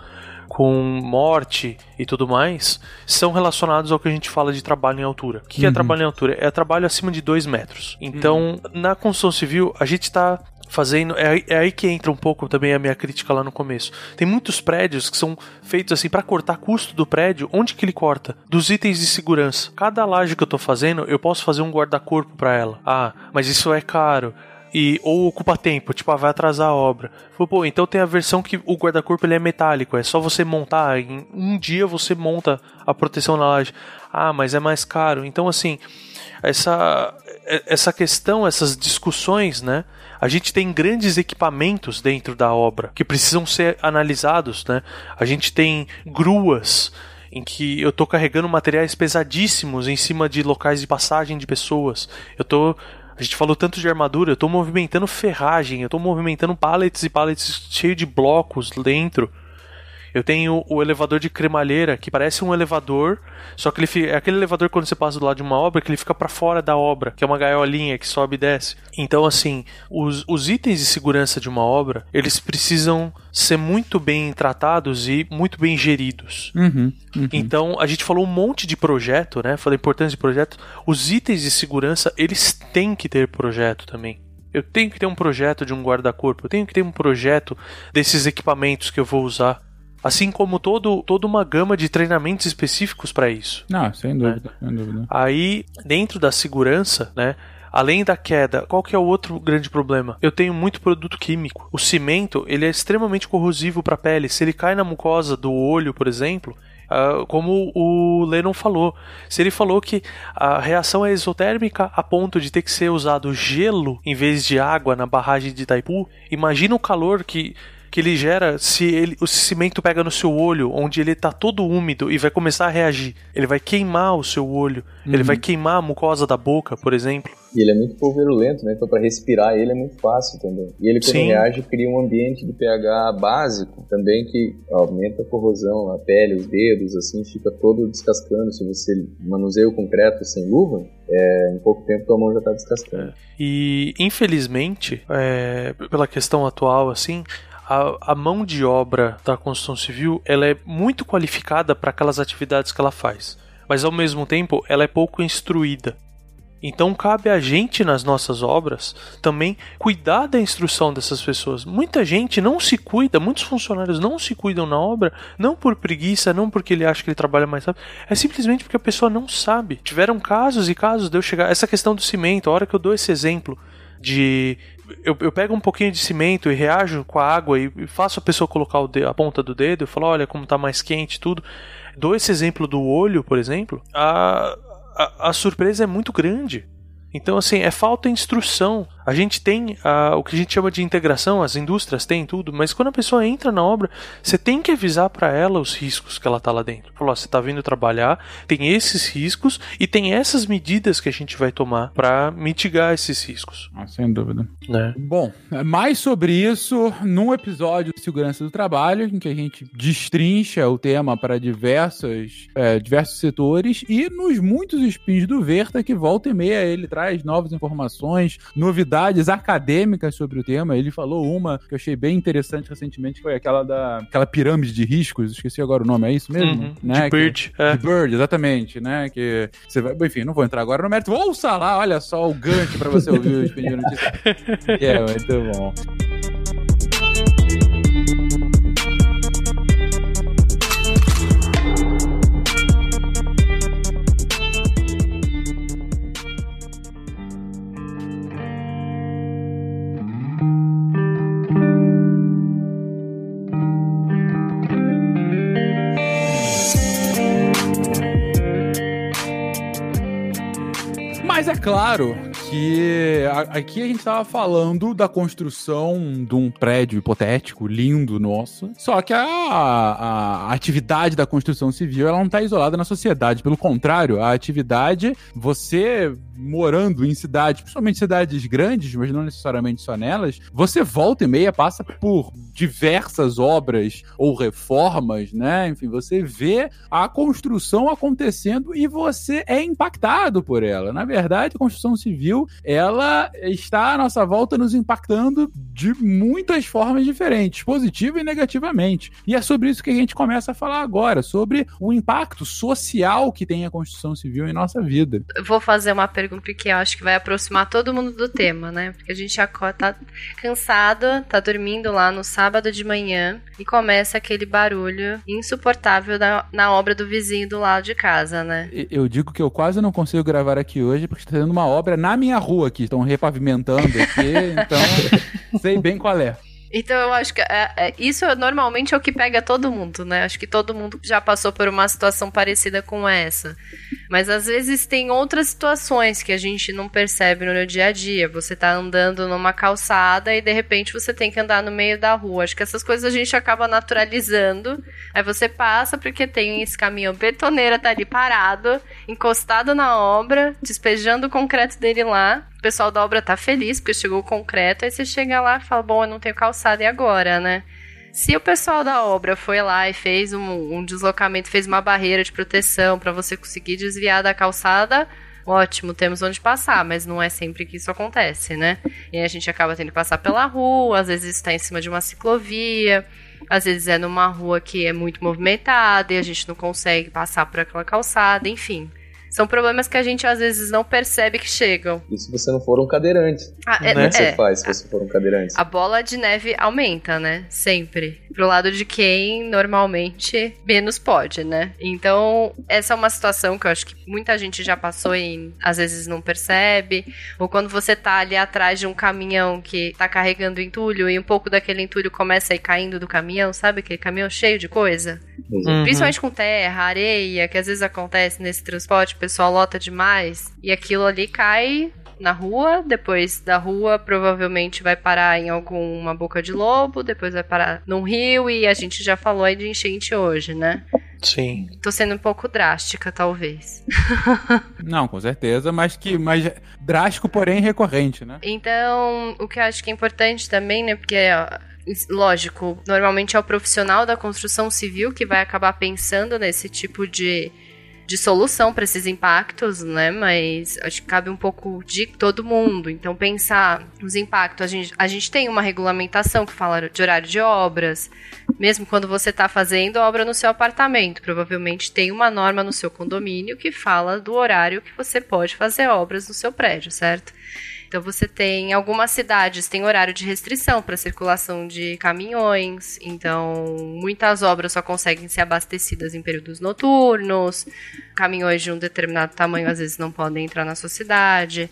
com morte e tudo mais, são relacionados ao que a gente fala de trabalho em altura. O que é Uhum. trabalho em altura? É trabalho acima de 2 metros. Então, na construção civil, a gente está fazendo. É, aí- é aí que entra um pouco também a minha crítica lá no começo. Tem muitos prédios que são feitos assim para cortar custo do prédio. Onde que ele corta? Dos itens de segurança. Cada laje que eu tô fazendo, eu posso fazer um guarda-corpo para ela. Ah, mas isso é caro e ou ocupa tempo, tipo, ah, vai atrasar a obra. Falei, pô, então tem a versão que o guarda-corpo ele é metálico, é só você montar, em um dia você monta a proteção na laje. Ah, mas é mais caro. Então assim, essa essa questão, essas discussões, né? A gente tem grandes equipamentos dentro da obra que precisam ser analisados, né? A gente tem gruas em que eu tô carregando materiais pesadíssimos em cima de locais de passagem de pessoas. Eu tô a gente falou tanto de armadura, eu tô movimentando ferragem, eu tô movimentando pallets e pallets cheios de blocos dentro. Eu tenho o elevador de cremalheira, que parece um elevador, só que ele fica, é aquele elevador quando você passa do lado de uma obra que ele fica para fora da obra, que é uma gaiolinha que sobe e desce. Então, assim, os, os itens de segurança de uma obra, eles precisam ser muito bem tratados e muito bem geridos. Uhum. uhum. Então, a gente falou um monte de projeto, né? Falei a importância de projeto. Os itens de segurança, eles têm que ter projeto também. Eu tenho que ter um projeto de um guarda-corpo, eu tenho que ter um projeto desses equipamentos que eu vou usar. Assim como todo, toda uma gama de treinamentos específicos para isso. Não, sem dúvida, sem dúvida. Aí, dentro da segurança, né? Além da queda, qual que é o outro grande problema? Eu tenho muito produto químico. O cimento, ele é extremamente corrosivo para a pele. Se ele cai na mucosa do olho, por exemplo, ah, como o Lennon falou, se ele falou que a reação é exotérmica a ponto de ter que ser usado gelo em vez de água na barragem de Itaipu, imagina o calor que que ele gera se ele, o cimento pega no seu olho, onde ele tá todo úmido e vai começar a reagir. Ele vai queimar o seu olho, ele vai queimar a mucosa da boca, por exemplo. E ele é muito pulverulento, né? Então para respirar ele é muito fácil também. E ele quando Sim. reage cria um ambiente de pH básico também que aumenta a corrosão, a pele, os dedos, assim, fica todo descascando. Se você manuseia o concreto sem luva, é, em pouco tempo tua mão já tá descascando. E infelizmente, é, pela questão atual, assim, a, a mão de obra da construção civil ela é muito qualificada para aquelas atividades que ela faz, mas ao mesmo tempo ela é pouco instruída. Então cabe a gente nas nossas obras também cuidar da instrução dessas pessoas. Muita gente não se cuida, muitos funcionários não se cuidam na obra, não por preguiça, não porque ele acha que ele trabalha mais rápido, é simplesmente porque a pessoa não sabe. Tiveram casos e casos de eu chegar. Essa questão do cimento, a hora que eu dou esse exemplo de. Eu, eu pego um pouquinho de cimento e reajo com a água e e faço a pessoa colocar o de- a ponta do dedo, eu falo, olha como tá mais quente tudo. Dou esse exemplo do olho, por exemplo, a, a, a surpresa é muito grande. Então, assim, é falta de instrução. A gente tem ah, o que a gente chama de integração, as indústrias têm tudo, mas quando a pessoa entra na obra, você tem que avisar para ela os riscos que ela tá lá dentro. Falou, ó, você tá vindo trabalhar, tem esses riscos e tem essas medidas que a gente vai tomar para mitigar esses riscos, Ah, sem dúvida. né? Bom, mais sobre isso num episódio de Segurança do Trabalho, em que a gente destrincha o tema para diversos, é, diversos setores e nos muitos spins do Verta, que volta e meia ele traz novas informações, novidades curiosidades acadêmicas sobre o tema. Ele falou uma que eu achei bem interessante recentemente, que foi aquela da aquela pirâmide de riscos, esqueci agora o nome, é isso mesmo? Uhum, né? de Bird, Que, é. De Bird, exatamente, né? Que você vai, enfim, não vou entrar agora no mérito. Ouça lá, olha só o gancho pra você ouvir o Spin de Notícias. Que é muito bom. Claro que aqui a gente estava falando da construção de um prédio hipotético, lindo, nosso. Só que a, a- a atividade da construção civil ela não está isolada na sociedade. Pelo contrário, a atividade, você morando em cidades, principalmente cidades grandes, mas não necessariamente só nelas, você volta e meia passa por diversas obras ou reformas, né? Enfim, você vê a construção acontecendo e você é impactado por ela. Na verdade, a construção civil, ela está à nossa volta nos impactando de muitas formas diferentes, positiva e negativamente. E é sobre isso que a gente começa a falar agora, sobre o impacto social que tem a construção civil em nossa vida. Vou fazer uma pergunta que eu acho que vai aproximar todo mundo do tema, né? Porque a gente acorda, tá cansado, tá dormindo lá no sábado de manhã e começa aquele barulho insuportável na, na obra do vizinho do lado de casa, né? Eu digo que eu quase não consigo gravar aqui hoje porque está tendo uma obra na minha rua aqui, estão repavimentando aqui, então sei bem qual é. Então eu acho que é, é, isso normalmente é o que pega todo mundo, né? Acho que todo mundo já passou por uma situação parecida com essa. Mas às vezes tem outras situações que a gente não percebe no dia a dia. Você tá andando numa calçada e de repente você tem que andar no meio da rua. Acho que essas coisas a gente acaba naturalizando. Aí você passa porque tem esse caminhão betoneira tá ali parado, encostado na obra, despejando o concreto dele lá. O pessoal da obra tá feliz porque chegou o concreto. Aí você chega lá e fala: Bom, eu não tenho calçada e agora, né? Se o pessoal da obra foi lá e fez um, um deslocamento, fez uma barreira de proteção para você conseguir desviar da calçada, ótimo, temos onde passar, mas não é sempre que isso acontece, né? E a gente acaba tendo que passar pela rua, às vezes está em cima de uma ciclovia, às vezes é numa rua que é muito movimentada e a gente não consegue passar por aquela calçada, enfim. São problemas que a gente às vezes não percebe que chegam. E se você não for um cadeirante? Ah, é, O que você é. faz se você for um cadeirante? A bola de neve aumenta, né? Sempre. Pro lado de quem normalmente menos pode, né? Então, essa é uma situação que eu acho que muita gente já passou e às vezes não percebe. Ou quando você tá ali atrás de um caminhão que tá carregando entulho e um pouco daquele entulho começa a ir caindo do caminhão, sabe? Aquele caminhão cheio de coisa. Uhum. Principalmente com terra, areia, que às vezes acontece nesse transporte, pessoal lota demais e aquilo ali cai na rua, depois da rua provavelmente vai parar em alguma boca de lobo, depois vai parar num rio e a gente já falou aí de enchente hoje, né? Sim. Tô sendo um pouco drástica, talvez. Não, com certeza, mas que mas drástico, porém recorrente, né? Então, o que eu acho que é importante também, né? Porque, ó, lógico, normalmente é o profissional da construção civil que vai acabar pensando nesse tipo de, de solução para esses impactos, né? Mas acho que cabe um pouco de todo mundo. Então, pensar nos impactos. A gente, a gente tem uma regulamentação que fala de horário de obras. Mesmo quando você está fazendo obra no seu apartamento, provavelmente tem uma norma no seu condomínio que fala do horário que você pode fazer obras no seu prédio, certo? Então você tem algumas cidades tem horário de restrição para circulação de caminhões. Então muitas obras só conseguem ser abastecidas em períodos noturnos. Caminhões de um determinado tamanho às vezes não podem entrar na sua cidade.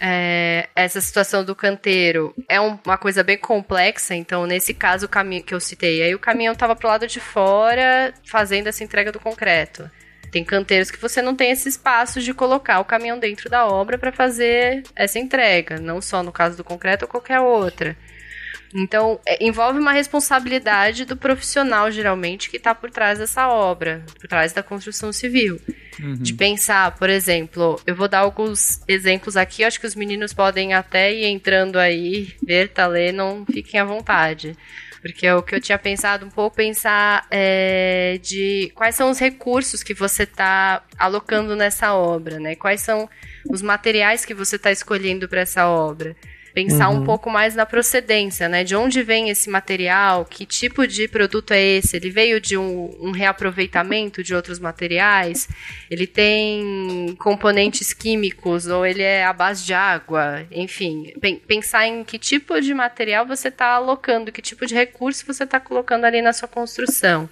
É, essa situação do canteiro é um- uma coisa bem complexa, então nesse caso o caminho que eu citei, aí o caminhão estava pro lado de fora fazendo essa entrega do concreto. Tem canteiros que você não tem esse espaço de colocar o caminhão dentro da obra para fazer essa entrega, não só no caso do concreto ou qualquer outra. Então, é, envolve uma responsabilidade do profissional, geralmente, que está por trás dessa obra, por trás da construção civil. De pensar, por exemplo, eu vou dar alguns exemplos aqui, acho que os meninos podem até ir entrando aí, ver, tá ler, não fiquem à vontade. Porque é o que eu tinha pensado um pouco, pensar é, de quais são os recursos que você está alocando nessa obra, né? Quais são os materiais que você está escolhendo para essa obra. Pensar Uhum. um pouco mais na procedência, né? De onde vem esse material, que tipo de produto é esse? Ele veio de um, um reaproveitamento de outros materiais? Ele tem componentes químicos ou ele é à base de água? Enfim, pen- pensar em que tipo de material você está alocando, que tipo de recurso você está colocando ali na sua construção.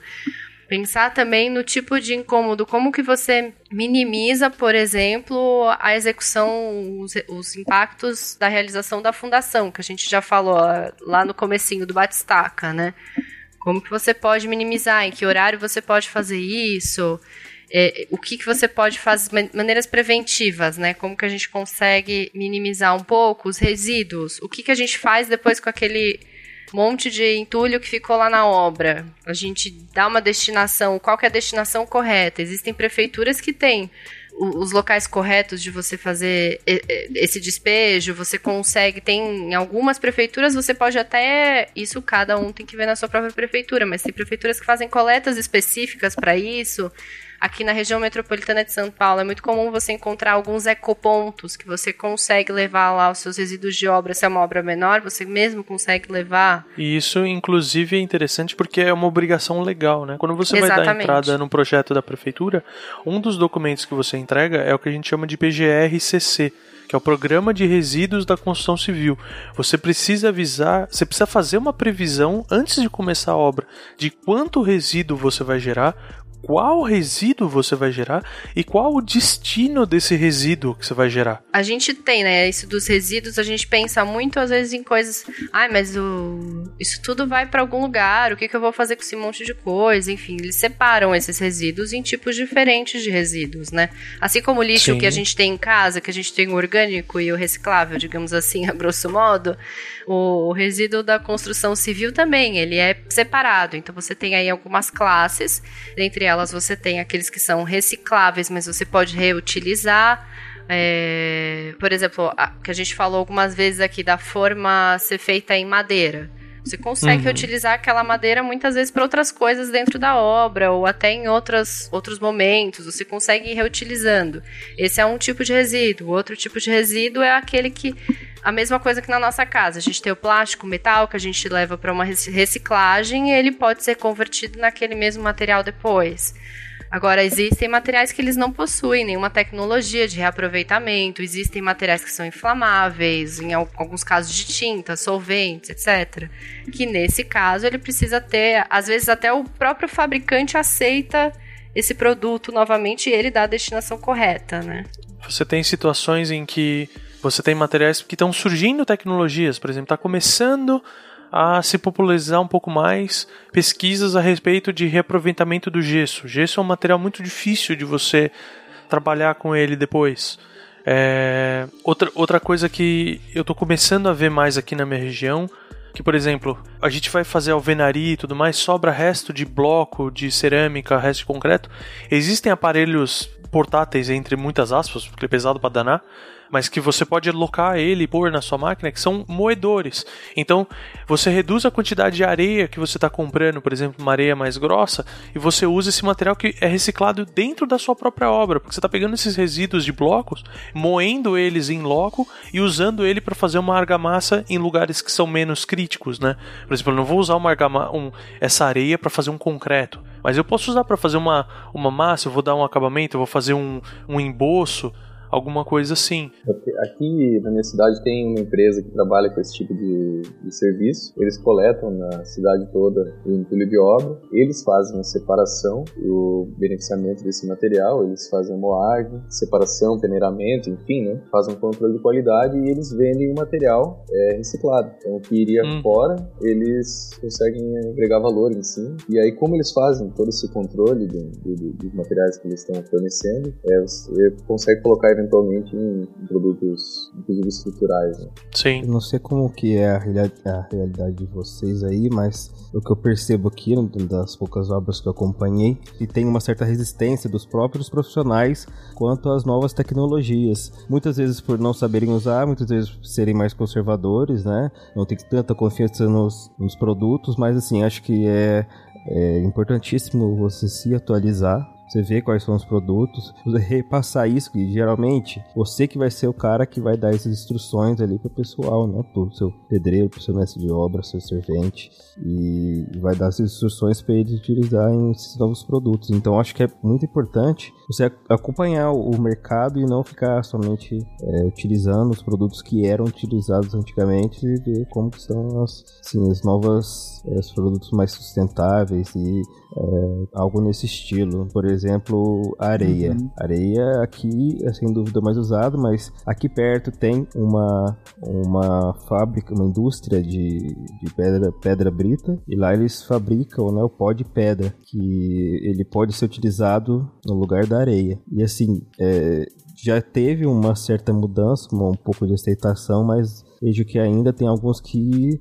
Pensar também no tipo de incômodo, como que você minimiza, por exemplo, a execução, os, os impactos da realização da fundação, que a gente já falou lá no comecinho do Batistaca, né? Como que você pode minimizar, em que horário você pode fazer isso, é, o que, que você pode fazer, man- maneiras preventivas, né? Como que a gente consegue minimizar um pouco os resíduos, o que, que a gente faz depois com aquele monte de entulho que ficou lá na obra. A gente dá uma destinação, qual é a destinação correta? Existem prefeituras que têm os locais corretos de você fazer esse despejo, você consegue, tem em algumas prefeituras você pode até, isso cada um tem que ver na sua própria prefeitura, mas tem prefeituras que fazem coletas específicas para isso. Aqui na região metropolitana de São Paulo é muito comum você encontrar alguns ecopontos que você consegue levar lá os seus resíduos de obra, se é uma obra menor, você mesmo consegue levar. E isso, inclusive, é interessante porque é uma obrigação legal, né? Quando você vai dar Exatamente. entrada no projeto da prefeitura, um dos documentos que você entrega é o que a gente chama de PGR-CC, que é o Programa de Resíduos da Construção Civil. Você precisa avisar, você precisa fazer uma previsão antes de começar a obra de quanto resíduo você vai gerar, qual resíduo você vai gerar e qual o destino desse resíduo que você vai gerar. A gente tem, né, isso dos resíduos, a gente pensa muito às vezes em coisas, ai, mas o isso tudo vai para algum lugar, o que, que eu vou fazer com esse monte de coisa? Enfim, eles separam esses resíduos em tipos diferentes de resíduos, né? Assim como o lixo Sim. que a gente tem em casa, que a gente tem o orgânico e o reciclável, digamos assim, a grosso modo, o resíduo da construção civil também, ele é separado. Então você tem aí algumas classes, dentre elas você tem aqueles que são recicláveis, mas você pode reutilizar. É, por exemplo, a, que a gente falou algumas vezes aqui da forma ser feita em madeira. Você consegue Uhum. reutilizar aquela madeira muitas vezes para outras coisas dentro da obra ou até em outras, outros momentos. Você consegue ir reutilizando. Esse é um tipo de resíduo. Outro tipo de resíduo é aquele que a mesma coisa que na nossa casa. A gente tem o plástico, o metal que a gente leva para uma rec- reciclagem e ele pode ser convertido naquele mesmo material depois. Agora, existem materiais que eles não possuem nenhuma tecnologia de reaproveitamento, existem materiais que são inflamáveis, em al- alguns casos de tinta, solventes, etc. Que nesse caso ele precisa ter, às vezes até o próprio fabricante aceita esse produto novamente e ele dá a destinação correta, né? Você tem situações em que você tem materiais que estão surgindo tecnologias, por exemplo, está começando a se popularizar um pouco mais pesquisas a respeito de reaproveitamento do gesso. Gesso é um material muito difícil de você trabalhar com ele depois. É, outra, outra coisa que eu estou começando a ver mais aqui na minha região que, por exemplo, a gente vai fazer alvenaria e tudo mais, sobra resto de bloco, de cerâmica, resto de concreto. Existem aparelhos portáteis, entre muitas aspas, porque é pesado para danar, mas que você pode alocar ele e pôr na sua máquina, que são moedores. Então, você reduz a quantidade de areia que você está comprando, por exemplo, uma areia mais grossa, e você usa esse material que é reciclado dentro da sua própria obra, porque você está pegando esses resíduos de blocos, moendo eles em loco e usando ele para fazer uma argamassa em lugares que são menos críticos, né? Por exemplo, eu não vou usar uma um, essa areia para fazer um concreto, mas eu posso usar para fazer uma, uma massa, eu vou dar um acabamento, eu vou fazer um, um emboço, alguma coisa assim. Aqui na minha cidade tem uma empresa que trabalha com esse tipo de, de serviço. Eles coletam na cidade toda o entulho de obra. Eles fazem a separação e o beneficiamento desse material. Eles fazem a moagem, separação, peneiramento, enfim, né? Fazem um controle de qualidade e eles vendem o material é, reciclado. Então, o que iria Hum. fora, eles conseguem agregar valor em cima. E aí, como eles fazem todo esse controle do, do, dos materiais que eles estão fornecendo, é, você consegue colocar eventualmente em, em produtos, inclusive estruturais. Né? Sim. Eu não sei como que é a realidade, a realidade de vocês aí, mas o que eu percebo aqui, das poucas obras que eu acompanhei, que tem uma certa resistência dos próprios profissionais quanto às novas tecnologias. Muitas vezes por não saberem usar, muitas vezes por serem mais conservadores, né? Não tem tanta confiança nos, nos produtos, mas assim, acho que é, é importantíssimo você se atualizar você vê quais são os produtos, repassar isso, que geralmente você que vai ser o cara que vai dar essas instruções ali pro pessoal, né? Pro seu pedreiro, seu mestre de obra, seu servente, e vai dar essas instruções para eles utilizarem esses novos produtos. Então acho que é muito importante você acompanhar o mercado e não ficar somente é, utilizando os produtos que eram utilizados antigamente e ver como que são as, assim, as novas é, os produtos mais sustentáveis e é, algo nesse estilo. Por exemplo, areia. Uhum. Areia aqui é sem dúvida mais usado, mas aqui perto tem uma, uma fábrica, uma indústria de, de pedra, pedra brita e lá eles fabricam né, o pó de pedra, que ele pode ser utilizado no lugar da areia. E assim, é, já teve uma certa mudança, um pouco de aceitação, mas vejo que ainda tem alguns que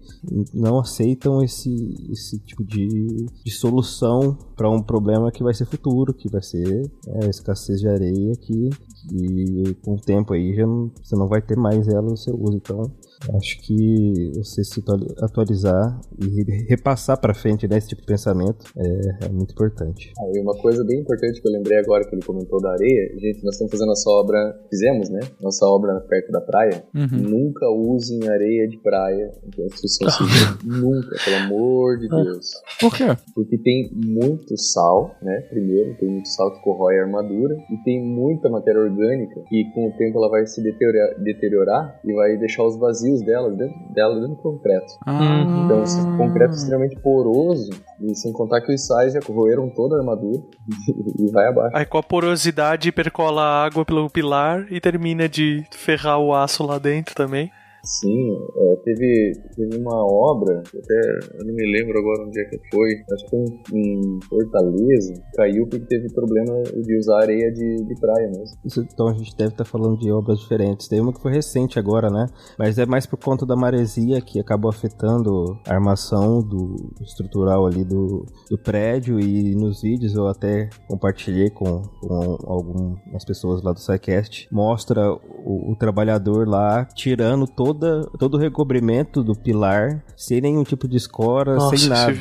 não aceitam esse, esse tipo de, de solução para um problema que vai ser futuro, que vai ser é, a escassez de areia, que, que com o tempo aí já não, você não vai ter mais ela no seu uso. Então, acho que você se atualizar e repassar para frente né, esse tipo de pensamento é, é muito importante. Ah, e uma coisa bem importante que eu lembrei agora que ele comentou da areia, gente, nós estamos fazendo nossa obra, fizemos, né? Nossa obra perto da praia. Uhum. Nunca usem areia de praia em construção civil. Nunca, pelo amor de Deus. Por quê? Porque tem muito sal, né? Primeiro, tem muito sal que corrói a armadura e tem muita matéria orgânica que com o tempo ela vai se deteriorar, deteriorar e vai deixar os vazios dela dentro, dela dentro do concreto. Ah. Então, esse concreto é extremamente poroso e sem contar que os sais já corroeram toda a armadura e vai abaixo. Aí com a porosidade percola a água pelo pilar e termina de ferrar o aço lá dentro também. Sim, é, teve, teve uma obra, até eu não me lembro agora onde é que foi, acho que foi em, Fortaleza, caiu porque teve problema de usar areia de, de praia mesmo. Isso, então a gente deve estar falando de obras diferentes. Tem uma que foi recente agora, né? Mas é mais por conta da maresia que acabou afetando a armação do estrutural ali do, do prédio e nos vídeos eu até compartilhei com, com algumas pessoas lá do SciCast, mostra o, o trabalhador lá tirando todo toda, todo o recobrimento do pilar sem nenhum tipo de escora, Nossa, sem nada.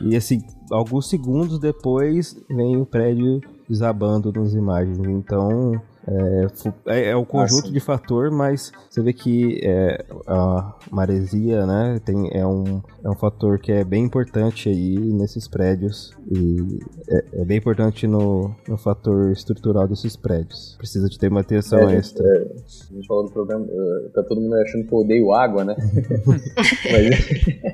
E assim, alguns segundos depois vem o prédio desabando nas imagens. Então, é, é, é um conjunto de fator, mas você vê que é, a maresia, né, tem, é, um, é um fator que é bem importante aí nesses prédios e é, é bem importante no, no fator estrutural desses prédios. Precisa de ter uma atenção É, extra. é, a gente falou do problema, eh, tá todo mundo achando que eu odeio água, né? mas,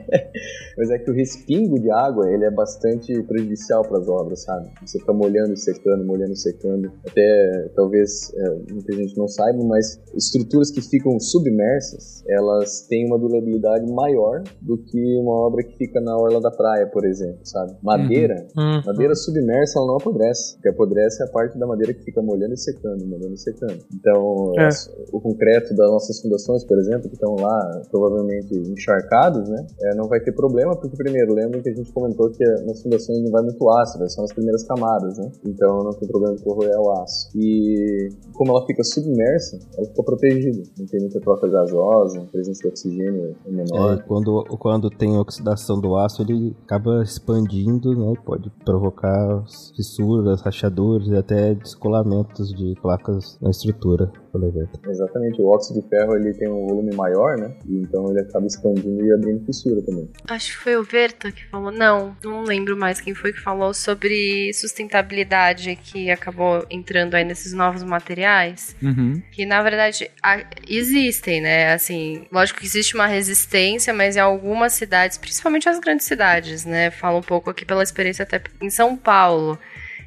mas é que o respingo de água, ele é bastante prejudicial para as obras, sabe? Você fica molhando e secando, molhando e secando. Até, talvez, eh, muita gente não saiba, mas estruturas que ficam submersas, elas têm uma durabilidade maior do que uma obra que fica na orla da praia, por exemplo, sabe? Madeira, Hum. Madeira submersa, ela não apodrece. O que apodrece é a parte da madeira que fica molhando e secando, molhando e secando. Então, É. as- o concreto das nossas fundações, por exemplo, que estão lá provavelmente encharcados, né? é, não vai ter problema, porque, primeiro, lembra que a gente comentou que nas fundações não vai muito ácido, são as primeiras camadas, né? Então, não tem problema de corroer o aço. E, como ela fica submersa, ela fica protegida. Não tem muita troca gasosa, a presença de oxigênio é menor. É, quando, quando tem oxidação do aço, ele acaba expandindo, né? Pode provocar fissuras, rachaduras e até descolamentos de placas na estrutura. Coleveta. Exatamente, o óxido de ferro ele tem um volume maior, né? E então ele acaba expandindo e abrindo fissura também. Acho que foi o Verta que falou. Não, não lembro mais quem foi que falou sobre sustentabilidade que acabou entrando aí nesses novos materiais. Uhum. Que na verdade a- existem, né? Assim, lógico que existe uma resistência, mas em algumas cidades, principalmente as grandes cidades, né? Falo um pouco aqui pela experiência até em São Paulo.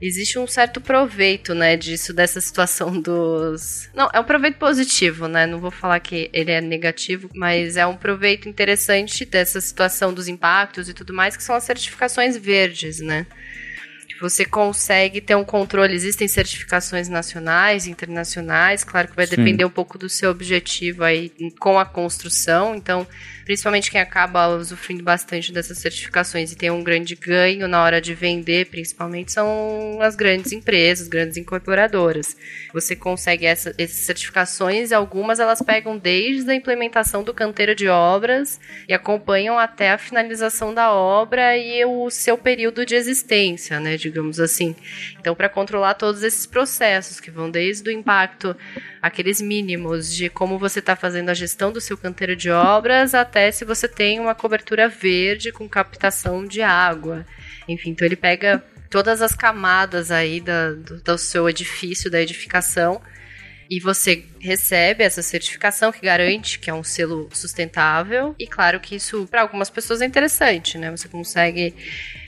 Existe um certo proveito, né, disso, dessa situação dos. Não, é um proveito positivo, né? Não vou falar que ele é negativo, mas é um proveito interessante dessa situação dos impactos e tudo mais, que são as certificações verdes, né? Você consegue ter um controle. Existem certificações nacionais, internacionais, claro que vai Sim. depender um pouco do seu objetivo aí com a construção. Então, principalmente quem acaba usufruindo bastante dessas certificações e tem um grande ganho na hora de vender, principalmente, são as grandes empresas, grandes incorporadoras. Você consegue essa, essas certificações, algumas elas pegam desde a implementação do canteiro de obras e acompanham até a finalização da obra e o seu período de existência, né, digamos assim. Então, para controlar todos esses processos que vão desde o impacto, aqueles mínimos de como você está fazendo a gestão do seu canteiro de obras, até se você tem uma cobertura verde com captação de água. Enfim, então ele pega todas as camadas aí da, do, do seu edifício, da edificação, e você recebe essa certificação que garante que é um selo sustentável. E claro que isso para algumas pessoas é interessante, né? Você consegue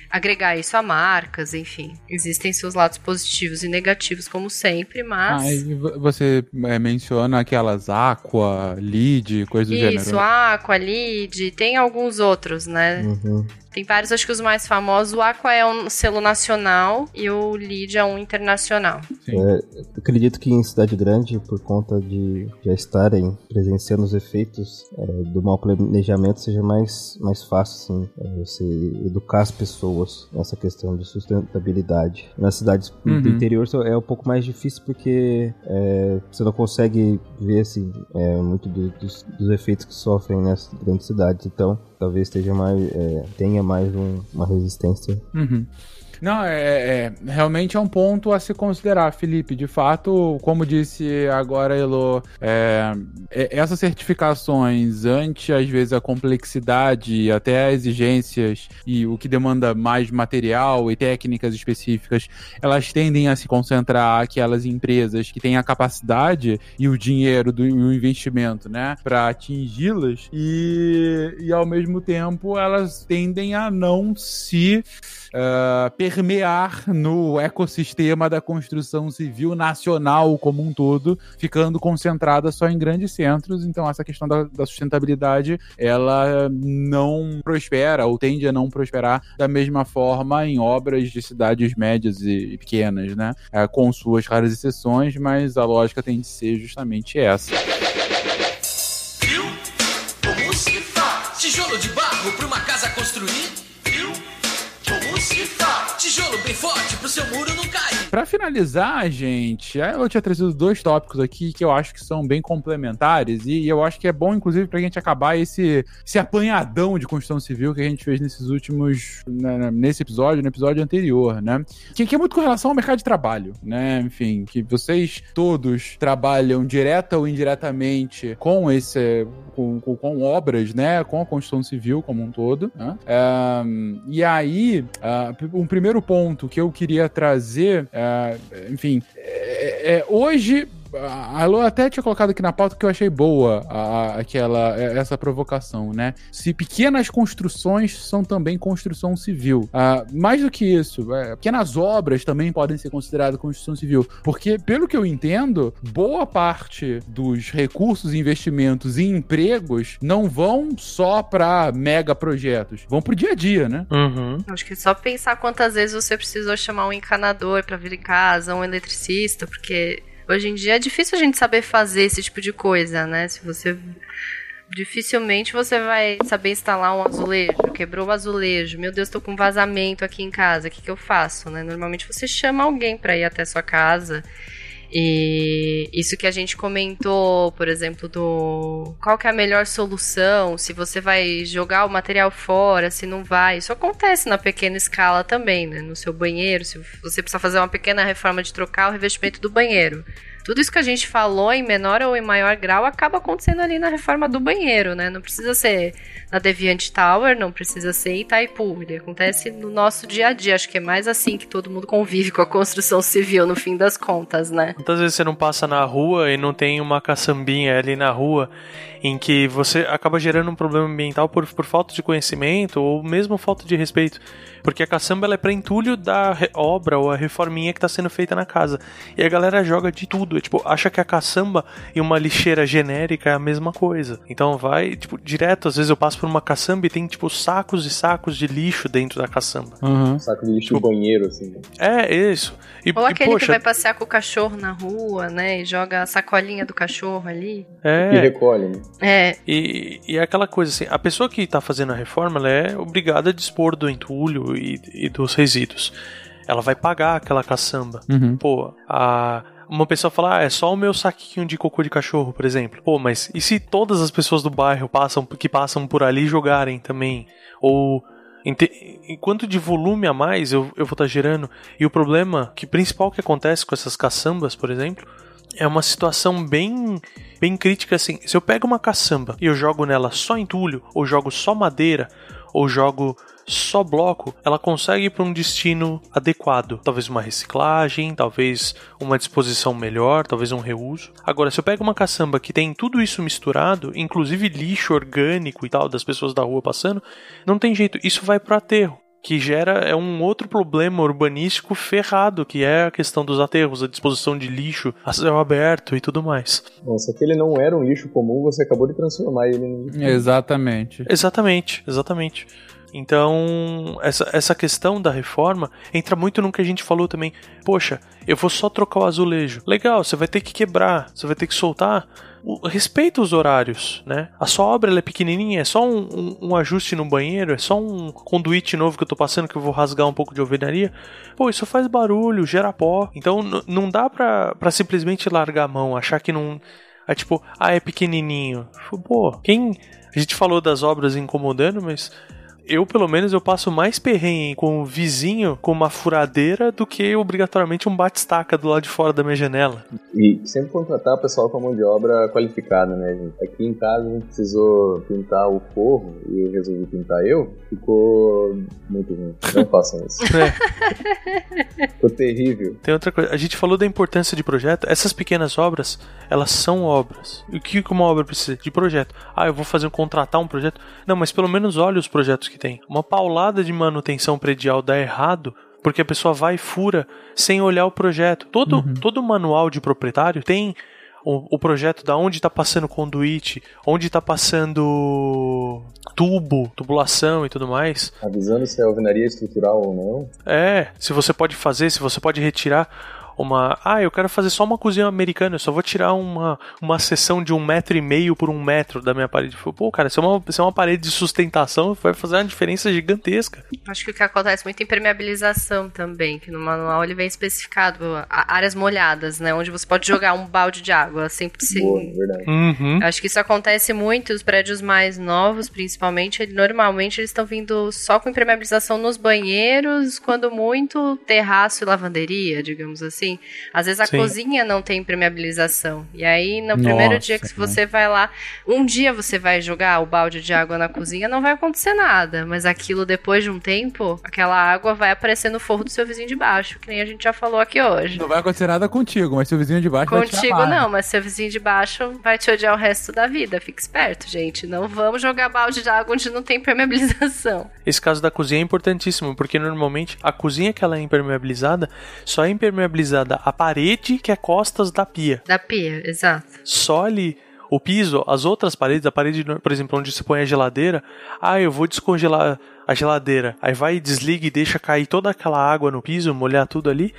agregar isso a marcas, enfim. Existem seus lados positivos e negativos, como sempre, mas. Ah, e vo- você é, menciona aquelas Aqua, Lead, coisa do Isso, gênero. Aqua, Lead, tem alguns outros, né? Uhum. Tem vários, acho que os mais famosos. O Aqua é um selo nacional e o Lead é um internacional. Eu acredito que em cidade grande, por conta de já estarem presenciando os efeitos é, do mau planejamento, seja mais, mais fácil assim, é, você educar as pessoas nessa questão de sustentabilidade. Nas cidades Uhum. do interior é um pouco mais difícil porque é, você não consegue ver assim, é, muito do- dos, dos efeitos que sofrem nas grandes cidades. Então, talvez esteja mais, é, tenha mais um- uma resistência Uhum. Não, é, é- realmente é um ponto a se considerar, Felipe. De fato, como disse agora Elo, é, é- essas certificações, ante às vezes a complexidade até exigências e o que demanda mais material e técnicas específicas, elas tendem a se concentrar aquelas empresas que têm a capacidade e o dinheiro do e o investimento, né, para atingi-las e, e ao mesmo tempo elas tendem a não se ah, permear no ecossistema da construção civil nacional como um todo, ficando concentrada só em grandes centros. Então, essa questão da, da sustentabilidade ela não prospera ou tende a não prosperar da mesma forma em obras de cidades médias e, pequenas, né? Ah, com suas raras exceções, mas a lógica tem de ser justamente essa. Bem forte pro seu muro não Pra finalizar, gente, eu tinha trazido dois tópicos aqui que eu acho que são bem complementares e eu acho que é bom, inclusive, pra gente acabar esse, esse apanhadão de construção civil que a gente fez nesses últimos. né, nesse episódio, no episódio anterior, né? Que, que é muito com relação ao mercado de trabalho, né? Enfim, que vocês todos trabalham direta ou indiretamente com esse. com, com, com obras, né? Com a construção civil como um todo. Né? É, e aí, ah, um primeiro ponto que eu queria trazer, enfim, é, é, hoje. A Alô até tinha colocado aqui na pauta que eu achei boa a- a- aquela, essa provocação, né? Se pequenas construções são também construção civil. Ah, mais do que isso, é, pequenas obras também podem ser consideradas construção civil. Porque, pelo que eu entendo, boa parte dos recursos, investimentos e empregos não vão só para mega projetos, vão pro dia a dia, né? Uhum. Acho que é só pensar quantas vezes você precisou chamar um encanador pra vir em casa, um eletricista, porque hoje em dia é difícil a gente saber fazer esse tipo de coisa, né? Se você dificilmente você vai saber instalar um azulejo, quebrou o azulejo, meu Deus, tô com vazamento aqui em casa, o que que eu faço, né? Normalmente você chama alguém pra ir até sua casa. E isso que a gente comentou, por exemplo, do qual que é a melhor solução, se você vai jogar o material fora, se não vai. Isso acontece na pequena escala também, né? No seu banheiro, se você precisar fazer uma pequena reforma de trocar o revestimento do banheiro. Tudo isso que a gente falou em menor ou em maior grau acaba acontecendo ali na reforma do banheiro, né? Não precisa ser na Deviant Tower, não precisa ser em Itaipu. Ele acontece no nosso dia a dia. Acho que é mais assim que todo mundo convive com a construção civil, no fim das contas, né? Quantas vezes você não passa na rua e não tem uma caçambinha ali na rua em que você acaba gerando um problema ambiental por, por falta de conhecimento ou mesmo falta de respeito? Porque a caçamba ela é para entulho da obra ou a reforminha que está sendo feita na casa. E a galera joga de tudo. é, Tipo, acha que a caçamba e uma lixeira genérica é a mesma coisa. Então vai, tipo, direto. Às vezes eu passo por uma caçamba e tem, tipo, sacos e sacos de lixo dentro da caçamba. Uhum. Saco de lixo do banheiro, assim. É, isso. E, Ou e, aquele que poxa, vai passear com o cachorro na rua, né? E joga a sacolinha do cachorro ali. é, E recolhe, né? É, E, e é aquela coisa assim, a pessoa que está fazendo a reforma, ela é obrigada a dispor do entulho e, e dos resíduos. Ela vai pagar aquela caçamba. Uhum. Pô, a, uma pessoa fala, ah, é só o meu saquinho de cocô de cachorro, por exemplo. Pô, mas e se todas as pessoas do bairro passam, que passam por ali jogarem também? Ou Em, te- em quanto de volume a mais eu, eu vou estar gerando. E o problema que principal que acontece com essas caçambas, por exemplo, é uma situação bem bem crítica assim. Se eu pego uma caçamba e eu jogo nela só entulho, ou jogo só madeira, ou jogo só bloco, ela consegue ir para um destino adequado. Talvez uma reciclagem, talvez uma disposição melhor, talvez um reuso. Agora, se eu pego uma caçamba que tem tudo isso misturado, inclusive lixo orgânico e tal, das pessoas da rua passando, não tem jeito, isso vai pro aterro. Que gera é um outro problema urbanístico ferrado, que é a questão dos aterros, a disposição de lixo a céu aberto e tudo mais. Nossa, que ele não era um lixo comum, você acabou de transformar ele em. Exatamente. Exatamente, exatamente. Então, essa, essa questão da reforma entra muito no que a gente falou também. Poxa, eu vou só trocar o azulejo. Legal, você vai ter que quebrar, você vai ter que soltar. Respeita os horários, né? A sua obra ela é pequenininha, é só um, um- um ajuste no banheiro, é só um conduíte novo que eu tô passando que eu vou rasgar um pouco de alvenaria. Pô, isso faz barulho, gera pó. Então não dá pra, pra simplesmente largar a mão, achar que não. É tipo, ah, é pequenininho. Pô, quem. A gente falou das obras incomodando, mas eu, pelo menos, eu passo mais perrengue com o vizinho com uma furadeira do que obrigatoriamente um bate-estaca do lado de fora da minha janela. E sempre contratar o pessoal com a mão de obra qualificada, né, gente? Aqui em casa a gente precisou pintar o forro e eu resolvi pintar eu. Ficou muito ruim. Não façam isso. Ficou terrível. Tem outra coisa, a gente falou da importância de projeto. Essas pequenas obras, elas são obras. E o que uma obra precisa? De projeto. Ah, eu vou fazer um contratar um projeto. Não, mas pelo menos olhe os projetos que tem. Uma paulada de manutenção predial dá errado. Porque a pessoa vai e fura sem olhar o projeto. Todo, todo manual de proprietário tem o, o projeto da onde está passando conduíte, onde está passando tubo, tubulação e tudo mais. Avisando se é alvenaria estrutural ou não. É, se você pode fazer, se você pode retirar uma. Ah, eu quero fazer só uma cozinha americana, eu só vou tirar uma, uma seção de um metro e meio por um metro da minha parede. Pô, cara, se é uma, se é uma parede de sustentação, vai fazer uma diferença gigantesca. Acho que o que acontece muito é impermeabilização também, que no manual ele vem especificado áreas molhadas, né? Onde você pode jogar um balde de água sempre se. Boa, verdade. Uhum. Acho que isso acontece muito, os prédios mais novos, principalmente, ele- normalmente eles estão vindo só com impermeabilização nos banheiros, quando muito terraço e lavanderia, digamos assim. Às vezes a Sim. cozinha não tem impermeabilização. E aí, no primeiro Nossa, dia que você vai lá, um dia você vai jogar o balde de água na cozinha, não vai acontecer nada. Mas aquilo, depois de um tempo, aquela água vai aparecer no forro do seu vizinho de baixo, que nem a gente já falou aqui hoje. Não vai acontecer nada contigo, mas seu vizinho de baixo vai te Contigo não, mas seu vizinho de baixo vai te odiar o resto da vida. Fique esperto, gente. Não vamos jogar balde de água onde não tem impermeabilização. Esse caso da cozinha é importantíssimo, porque normalmente a cozinha que ela é impermeabilizada, só é impermeabilizada a parede que é costas da pia. Da pia, exato. só ali o piso, as outras paredes, a parede, por exemplo, onde você põe a geladeira, ah, eu vou descongelar a geladeira, aí vai desliga e deixa cair toda aquela água no piso, molhar tudo ali,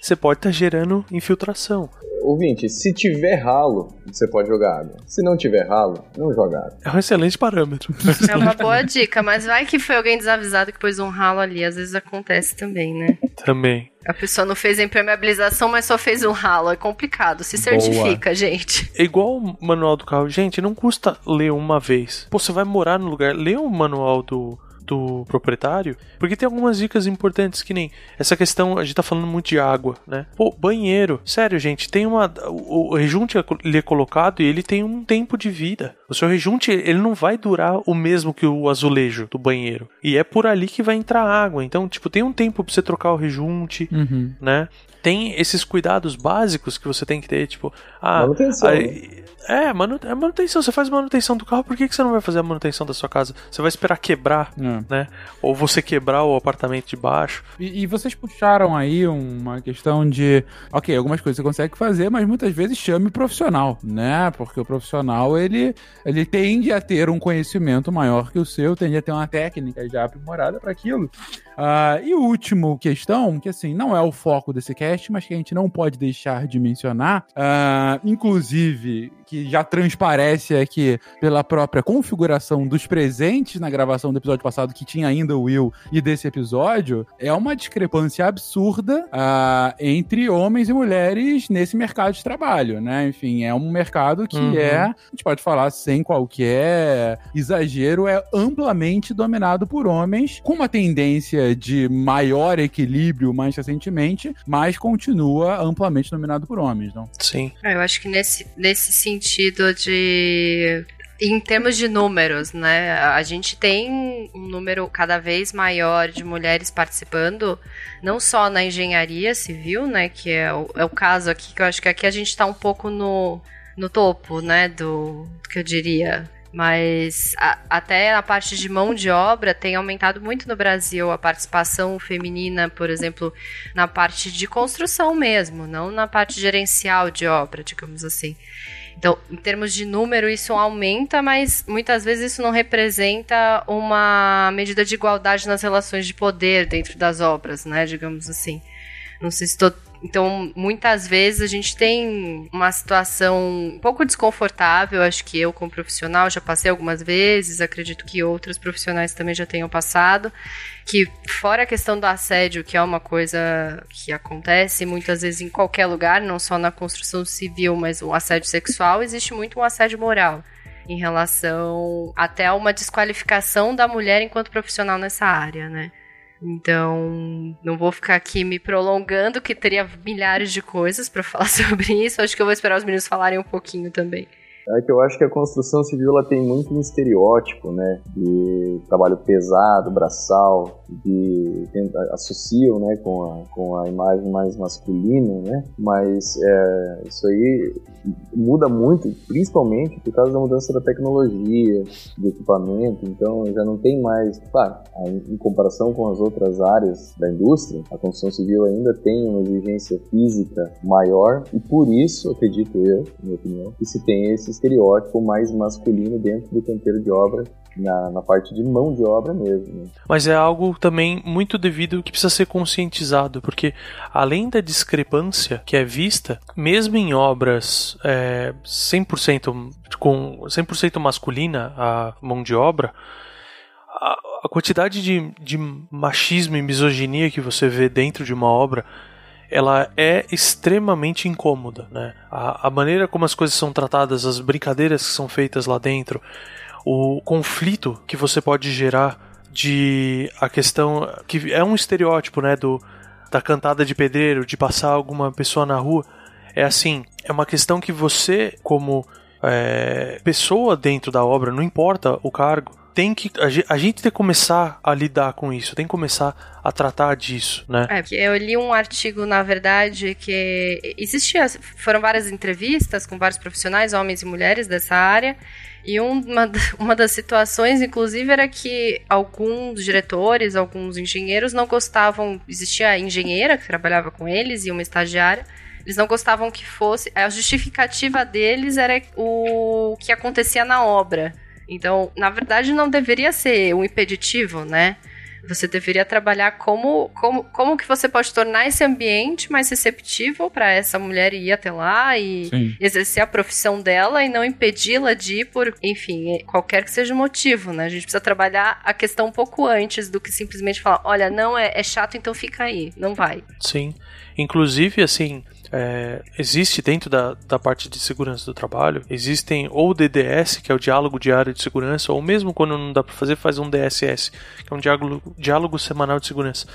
você pode estar gerando infiltração. Ouvinte, se tiver ralo, você pode jogar água. Se não tiver ralo, não joga água. É um excelente parâmetro. É uma boa dica, mas vai que foi alguém desavisado que pôs um ralo ali. Às vezes acontece também, né? Também. A pessoa não fez a impermeabilização, mas só fez um ralo. É complicado. Se Boa. certifica, gente. É igual o manual do carro. Gente, não custa ler uma vez. Pô, você vai morar no lugar, lê o manual do, do proprietário, porque tem algumas dicas importantes, que nem essa questão, a gente tá falando muito de água, né? Pô, banheiro. Sério, gente, tem uma. O, o rejunte ele é colocado e ele tem um tempo de vida. O seu rejunte, ele não vai durar o mesmo que o azulejo do banheiro. E é por ali que vai entrar água. Então, tipo, tem um tempo pra você trocar o rejunte, Uhum. né? Tem esses cuidados básicos que você tem que ter, tipo, ah, Manutenção, aí- é, manu é manutenção. Você faz manutenção do carro, por que, que você não vai fazer a manutenção da sua casa? Você vai esperar quebrar, É. né? Ou você quebrar o apartamento de baixo. E, e vocês puxaram aí uma questão de, ok, algumas coisas você consegue fazer, mas muitas vezes chame o profissional, né? Porque o profissional, ele, ele tende a ter um conhecimento maior que o seu, tende a ter uma técnica já aprimorada para aquilo. Ah, e último questão, que assim, não é o foco desse cast, mas que a gente não pode deixar de mencionar, ah, inclusive, que já transparece aqui pela própria configuração dos presentes na gravação do episódio passado que tinha ainda o Will e desse episódio, é uma discrepância absurda uh, entre homens e mulheres nesse mercado de trabalho, né? Enfim, é um mercado que uhum. é, a gente pode falar sem qualquer exagero, é amplamente dominado por homens, com uma tendência de maior equilíbrio mais recentemente, mas continua amplamente dominado por homens, não? Sim. É, eu acho que nesse, nesse sentido de em termos de números, né? A gente tem um número cada vez maior de mulheres participando, não só na engenharia civil, né? Que é o, é o caso aqui, que eu acho que aqui a gente está um pouco no, no topo, né? Do que eu diria. Mas a, até a parte de mão de obra tem aumentado muito no Brasil a participação feminina, por exemplo, na parte de construção mesmo, não na parte gerencial de obra, digamos assim. Então, em termos de número, isso aumenta, mas muitas vezes isso não representa uma medida de igualdade nas relações de poder dentro das obras, né? Digamos assim. Não sei se estou então, muitas vezes a gente tem uma situação um pouco desconfortável. Acho que eu, como profissional, já passei algumas vezes, acredito que outros profissionais também já tenham passado. Que, fora a questão do assédio, que é uma coisa que acontece muitas vezes em qualquer lugar, não só na construção civil, mas o assédio sexual, existe muito um assédio moral em relação até a uma desqualificação da mulher enquanto profissional nessa área, né? Então, não vou ficar aqui me prolongando, que teria milhares de coisas para falar sobre isso. Acho que eu vou esperar os meninos falarem um pouquinho também. É que eu acho que a construção civil ela tem muito um estereótipo, né? De trabalho pesado, braçal, de associam, né, com a, com a imagem mais masculina, né? Mas é, isso aí muda muito, principalmente por causa da mudança da tecnologia, do equipamento. Então já não tem mais, claro, em comparação com as outras áreas da indústria, a construção civil ainda tem uma exigência física maior e por isso, acredito eu, na minha opinião, que se tem esse estereótipo mais masculino dentro do canteiro de obra na, na parte de mão de obra mesmo. Né? Mas é algo também muito devido que precisa ser conscientizado, porque além da discrepância que é vista, mesmo em obras é, 100% com 100% masculina a mão de obra, a, a quantidade de, de machismo e misoginia que você vê dentro de uma obra ela é extremamente incômoda, né? A, a, maneira como as coisas são tratadas, as brincadeiras que são feitas lá dentro, o conflito que você pode gerar de a questão que é um estereótipo, né, do da cantada de pedreiro, de passar alguma pessoa na rua, é assim, é uma questão que você como é, pessoa dentro da obra, não importa o cargo, tem que a gente tem que começar a lidar com isso, tem que começar a tratar disso, né? É, eu li um artigo, na verdade, que existia, foram várias entrevistas com vários profissionais, homens e mulheres dessa área, e uma, uma das situações, inclusive, era que alguns diretores, alguns engenheiros não gostavam. Existia a engenheira que trabalhava com eles e uma estagiária. Eles não gostavam que fosse. A justificativa deles era o que acontecia na obra. Então, na verdade, não deveria ser um impeditivo, né? Você deveria trabalhar como, como, como que você pode tornar esse ambiente mais receptível para essa mulher ir até lá e Sim. exercer a profissão dela e não impedi-la de ir por, enfim, qualquer que seja o motivo, né? A gente precisa trabalhar a questão um pouco antes do que simplesmente falar, olha, não é, é chato, então fica aí, não vai. Sim. Inclusive, assim, é, existe dentro da, da parte de segurança do trabalho, existem ou DDS, que é o diálogo diário de segurança, ou mesmo quando não dá para fazer, faz um DSS, que é um diálogo, diálogo semanal de segurança.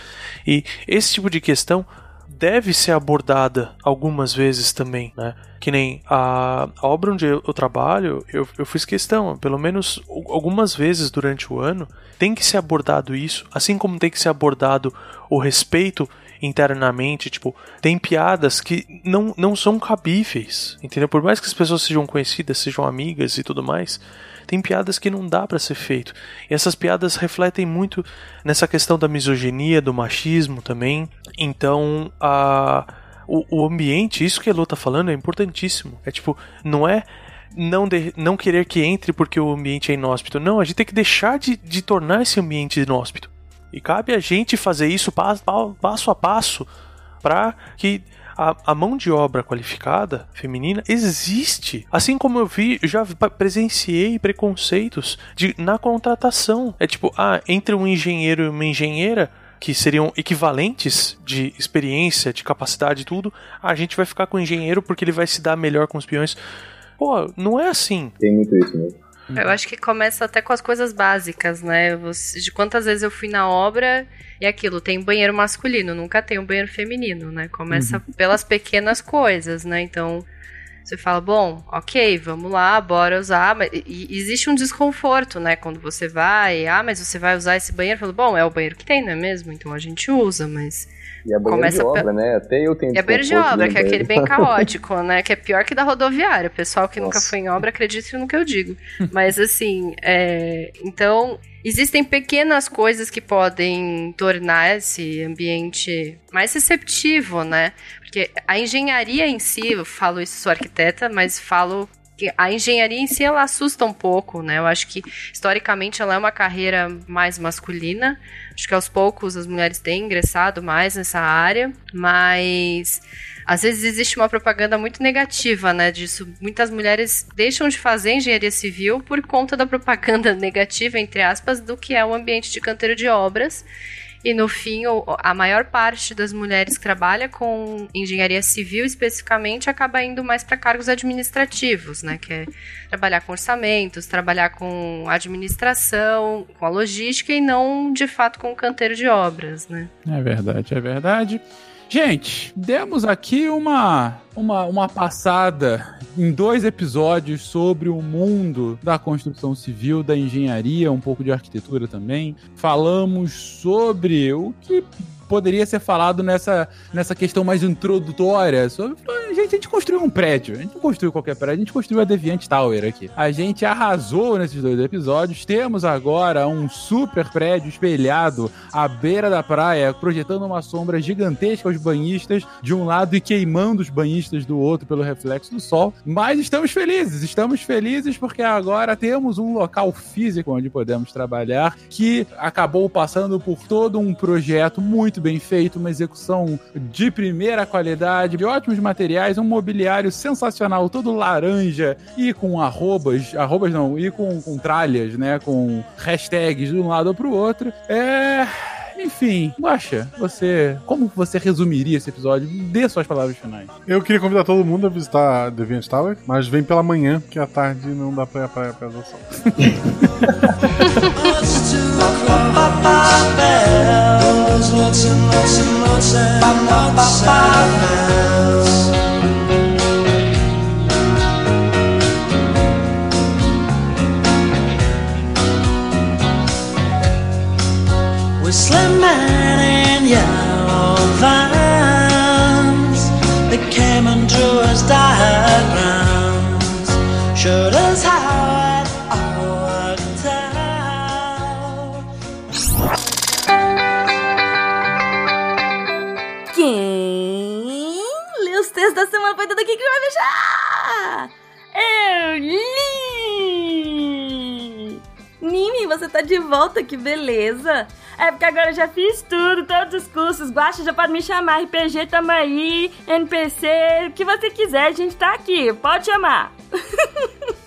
E esse tipo de questão deve ser abordada algumas vezes também, né? Que nem a, a obra onde eu, eu trabalho, eu, eu fiz questão, pelo menos algumas vezes durante o ano, tem que ser abordado isso, assim como tem que ser abordado o respeito internamente, tipo, tem piadas que não, não são cabíveis, entendeu? Por mais que as pessoas sejam conhecidas, sejam amigas e tudo mais, tem piadas que não dá para ser feito. E essas piadas refletem muito nessa questão da misoginia, do machismo também. Então, a o, o ambiente, isso que a Lu tá falando é importantíssimo. É tipo, não é não, de, não querer que entre porque o ambiente é inóspito. Não, a gente tem que deixar de, de tornar esse ambiente inóspito. E cabe a gente fazer isso passo, a passo para que a, a mão de obra qualificada feminina existe. Assim como eu vi, já presenciei preconceitos de, na contratação. É tipo, ah, entre um engenheiro e uma engenheira, que seriam equivalentes de experiência, de capacidade e tudo, a gente vai ficar com o engenheiro porque ele vai se dar melhor com os peões. Pô, não é assim. Tem muito isso mesmo. Eu acho que começa até com as coisas básicas, né? Você- de quantas vezes eu fui na obra e aquilo, tem banheiro masculino, nunca tem um banheiro feminino, né? Começa pelas pequenas coisas, né? Então, você fala, bom, ok, vamos lá, bora usar. Mas, e existe um desconforto, né? Quando você vai, ah, mas você vai usar esse banheiro? Eu falo, bom, é o banheiro que tem, não é mesmo? Então a gente usa, mas. E a banheira Começa de obra, né? Até eu tenho E a banheiro de desconforto obra, que é aquele bem caótico, né? Que é pior que da rodoviária. O pessoal que nunca Nossa. foi em obra acredite no que eu digo. Mas assim, é... então existem pequenas coisas que podem tornar esse ambiente mais receptivo, né? Porque a engenharia em si, eu falo isso, sou arquiteta, mas falo a engenharia em si ela assusta um pouco, né? Eu acho que historicamente ela é uma carreira mais masculina. Acho que aos poucos as mulheres têm ingressado mais nessa área, mas às vezes existe uma propaganda muito negativa, né, disso. Muitas mulheres deixam de fazer engenharia civil por conta da propaganda negativa, entre aspas, do que é o ambiente de canteiro de obras. E no fim, a maior parte das mulheres que trabalha com engenharia civil especificamente acaba indo mais para cargos administrativos, né? Que é trabalhar com orçamentos, trabalhar com administração, com a logística e não de fato com o canteiro de obras, né? É verdade, é verdade. Gente, demos aqui uma, uma, uma passada em dois episódios sobre o mundo da construção civil, da engenharia, um pouco de arquitetura também. Falamos sobre o que poderia ser falado nessa, nessa questão mais introdutória. Sobre, a, gente, a gente construiu um prédio. A gente não construiu qualquer prédio, a gente construiu a Deviant Tower aqui. A gente arrasou nesses dois episódios. Temos agora um super prédio espelhado à beira da praia, projetando uma sombra gigantesca aos banhistas de um lado e queimando os banhistas do outro pelo reflexo do sol. Mas estamos felizes, estamos felizes porque agora temos um local físico onde podemos trabalhar que acabou passando por todo um projeto muito bem feito, uma execução de primeira qualidade, de ótimos materiais, um mobiliário sensacional, todo laranja e com arrobas, arrobas não, e com, com tralhas, né, com hashtags de um lado para o outro. É... Enfim, Guaxa, você. Como você resumiria esse episódio? Dê suas palavras finais. Eu queria convidar todo mundo a visitar Deviant Tower, mas vem pela manhã, que à tarde não dá pra ir à praia pra adoção. Whistling man in yellow vans They came and drew us diagrams Showed us how semana foi tudo aqui que vai fechar! Eu li! Nimi, você tá de volta, que beleza! É porque agora eu já fiz tudo, todos os cursos. Guacha já pode me chamar, RPG tamo aí, NPC, o que você quiser, a gente tá aqui, pode chamar.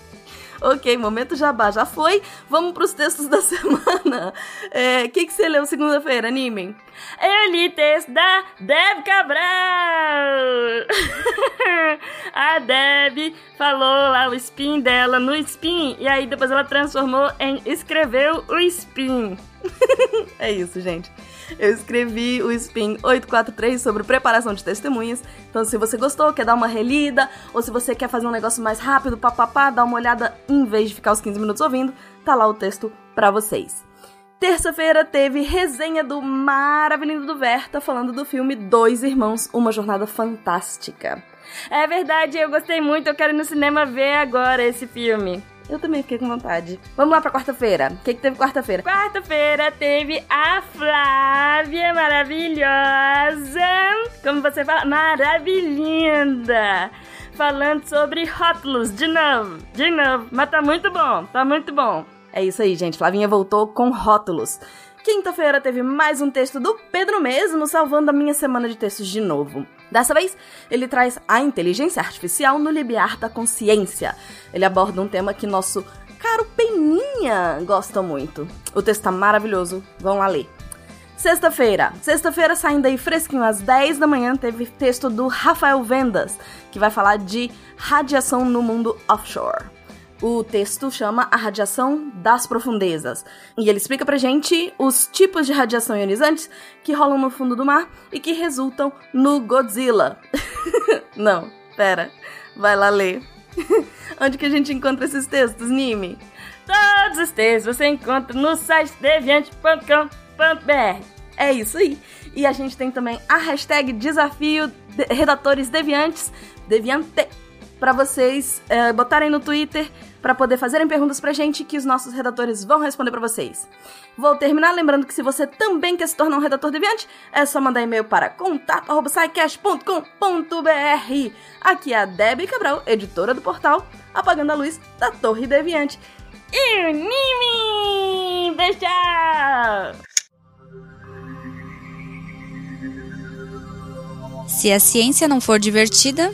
ok, momento jabá já foi. Vamos pros textos da semana. O que, que você leu segunda-feira, Anime? Eu li texto da Deb Cabral. A Deb falou lá o spin dela no spin e aí depois ela transformou em escreveu o spin. é isso, gente. Eu escrevi o Spin 843 sobre preparação de testemunhas. Então, se você gostou, quer dar uma relida, ou se você quer fazer um negócio mais rápido, papapá, dá uma olhada em vez de ficar os 15 minutos ouvindo, tá lá o texto pra vocês. Terça-feira teve resenha do Maravilhoso do Verta falando do filme Dois Irmãos, Uma Jornada Fantástica. É verdade, eu gostei muito, eu quero ir no cinema ver agora esse filme. Eu também fiquei com vontade. Vamos lá pra quarta-feira. O que, que teve quarta-feira? Quarta-feira teve a Flávia maravilhosa. Como você fala? Maravilhinda. Falando sobre rótulos de novo. De novo. Mas tá muito bom. Tá muito bom. É isso aí, gente. Flavinha voltou com rótulos. quinta-feira teve mais um texto do Pedro mesmo, salvando a minha semana de textos de novo. Dessa vez, ele traz a inteligência artificial no limiar da consciência. Ele aborda um tema que nosso caro Peninha gosta muito. O texto tá maravilhoso, vão lá ler. Sexta-feira. Sexta-feira, saindo aí fresquinho às 10 da manhã, teve texto do Rafael Vendas, que vai falar de radiação no mundo offshore. O texto chama A Radiação das Profundezas. E ele explica pra gente os tipos de radiação ionizantes que rolam no fundo do mar e que resultam no Godzilla. Não, pera. Vai lá ler. Onde que a gente encontra esses textos, Nime? Todos os textos você encontra no site deviante.com.br. É isso aí. E a gente tem também a hashtag Desafio de Redatores Deviantes, Deviante, para vocês é, botarem no Twitter para poder fazerem perguntas pra gente que os nossos redatores vão responder para vocês. Vou terminar lembrando que se você também quer se tornar um redator deviante, é só mandar e-mail para contato@sicast.com.br. Aqui é a Debbie Cabral, editora do portal Apagando a Luz da Torre Deviante. E Nimi! Deixa! Se a ciência não for divertida,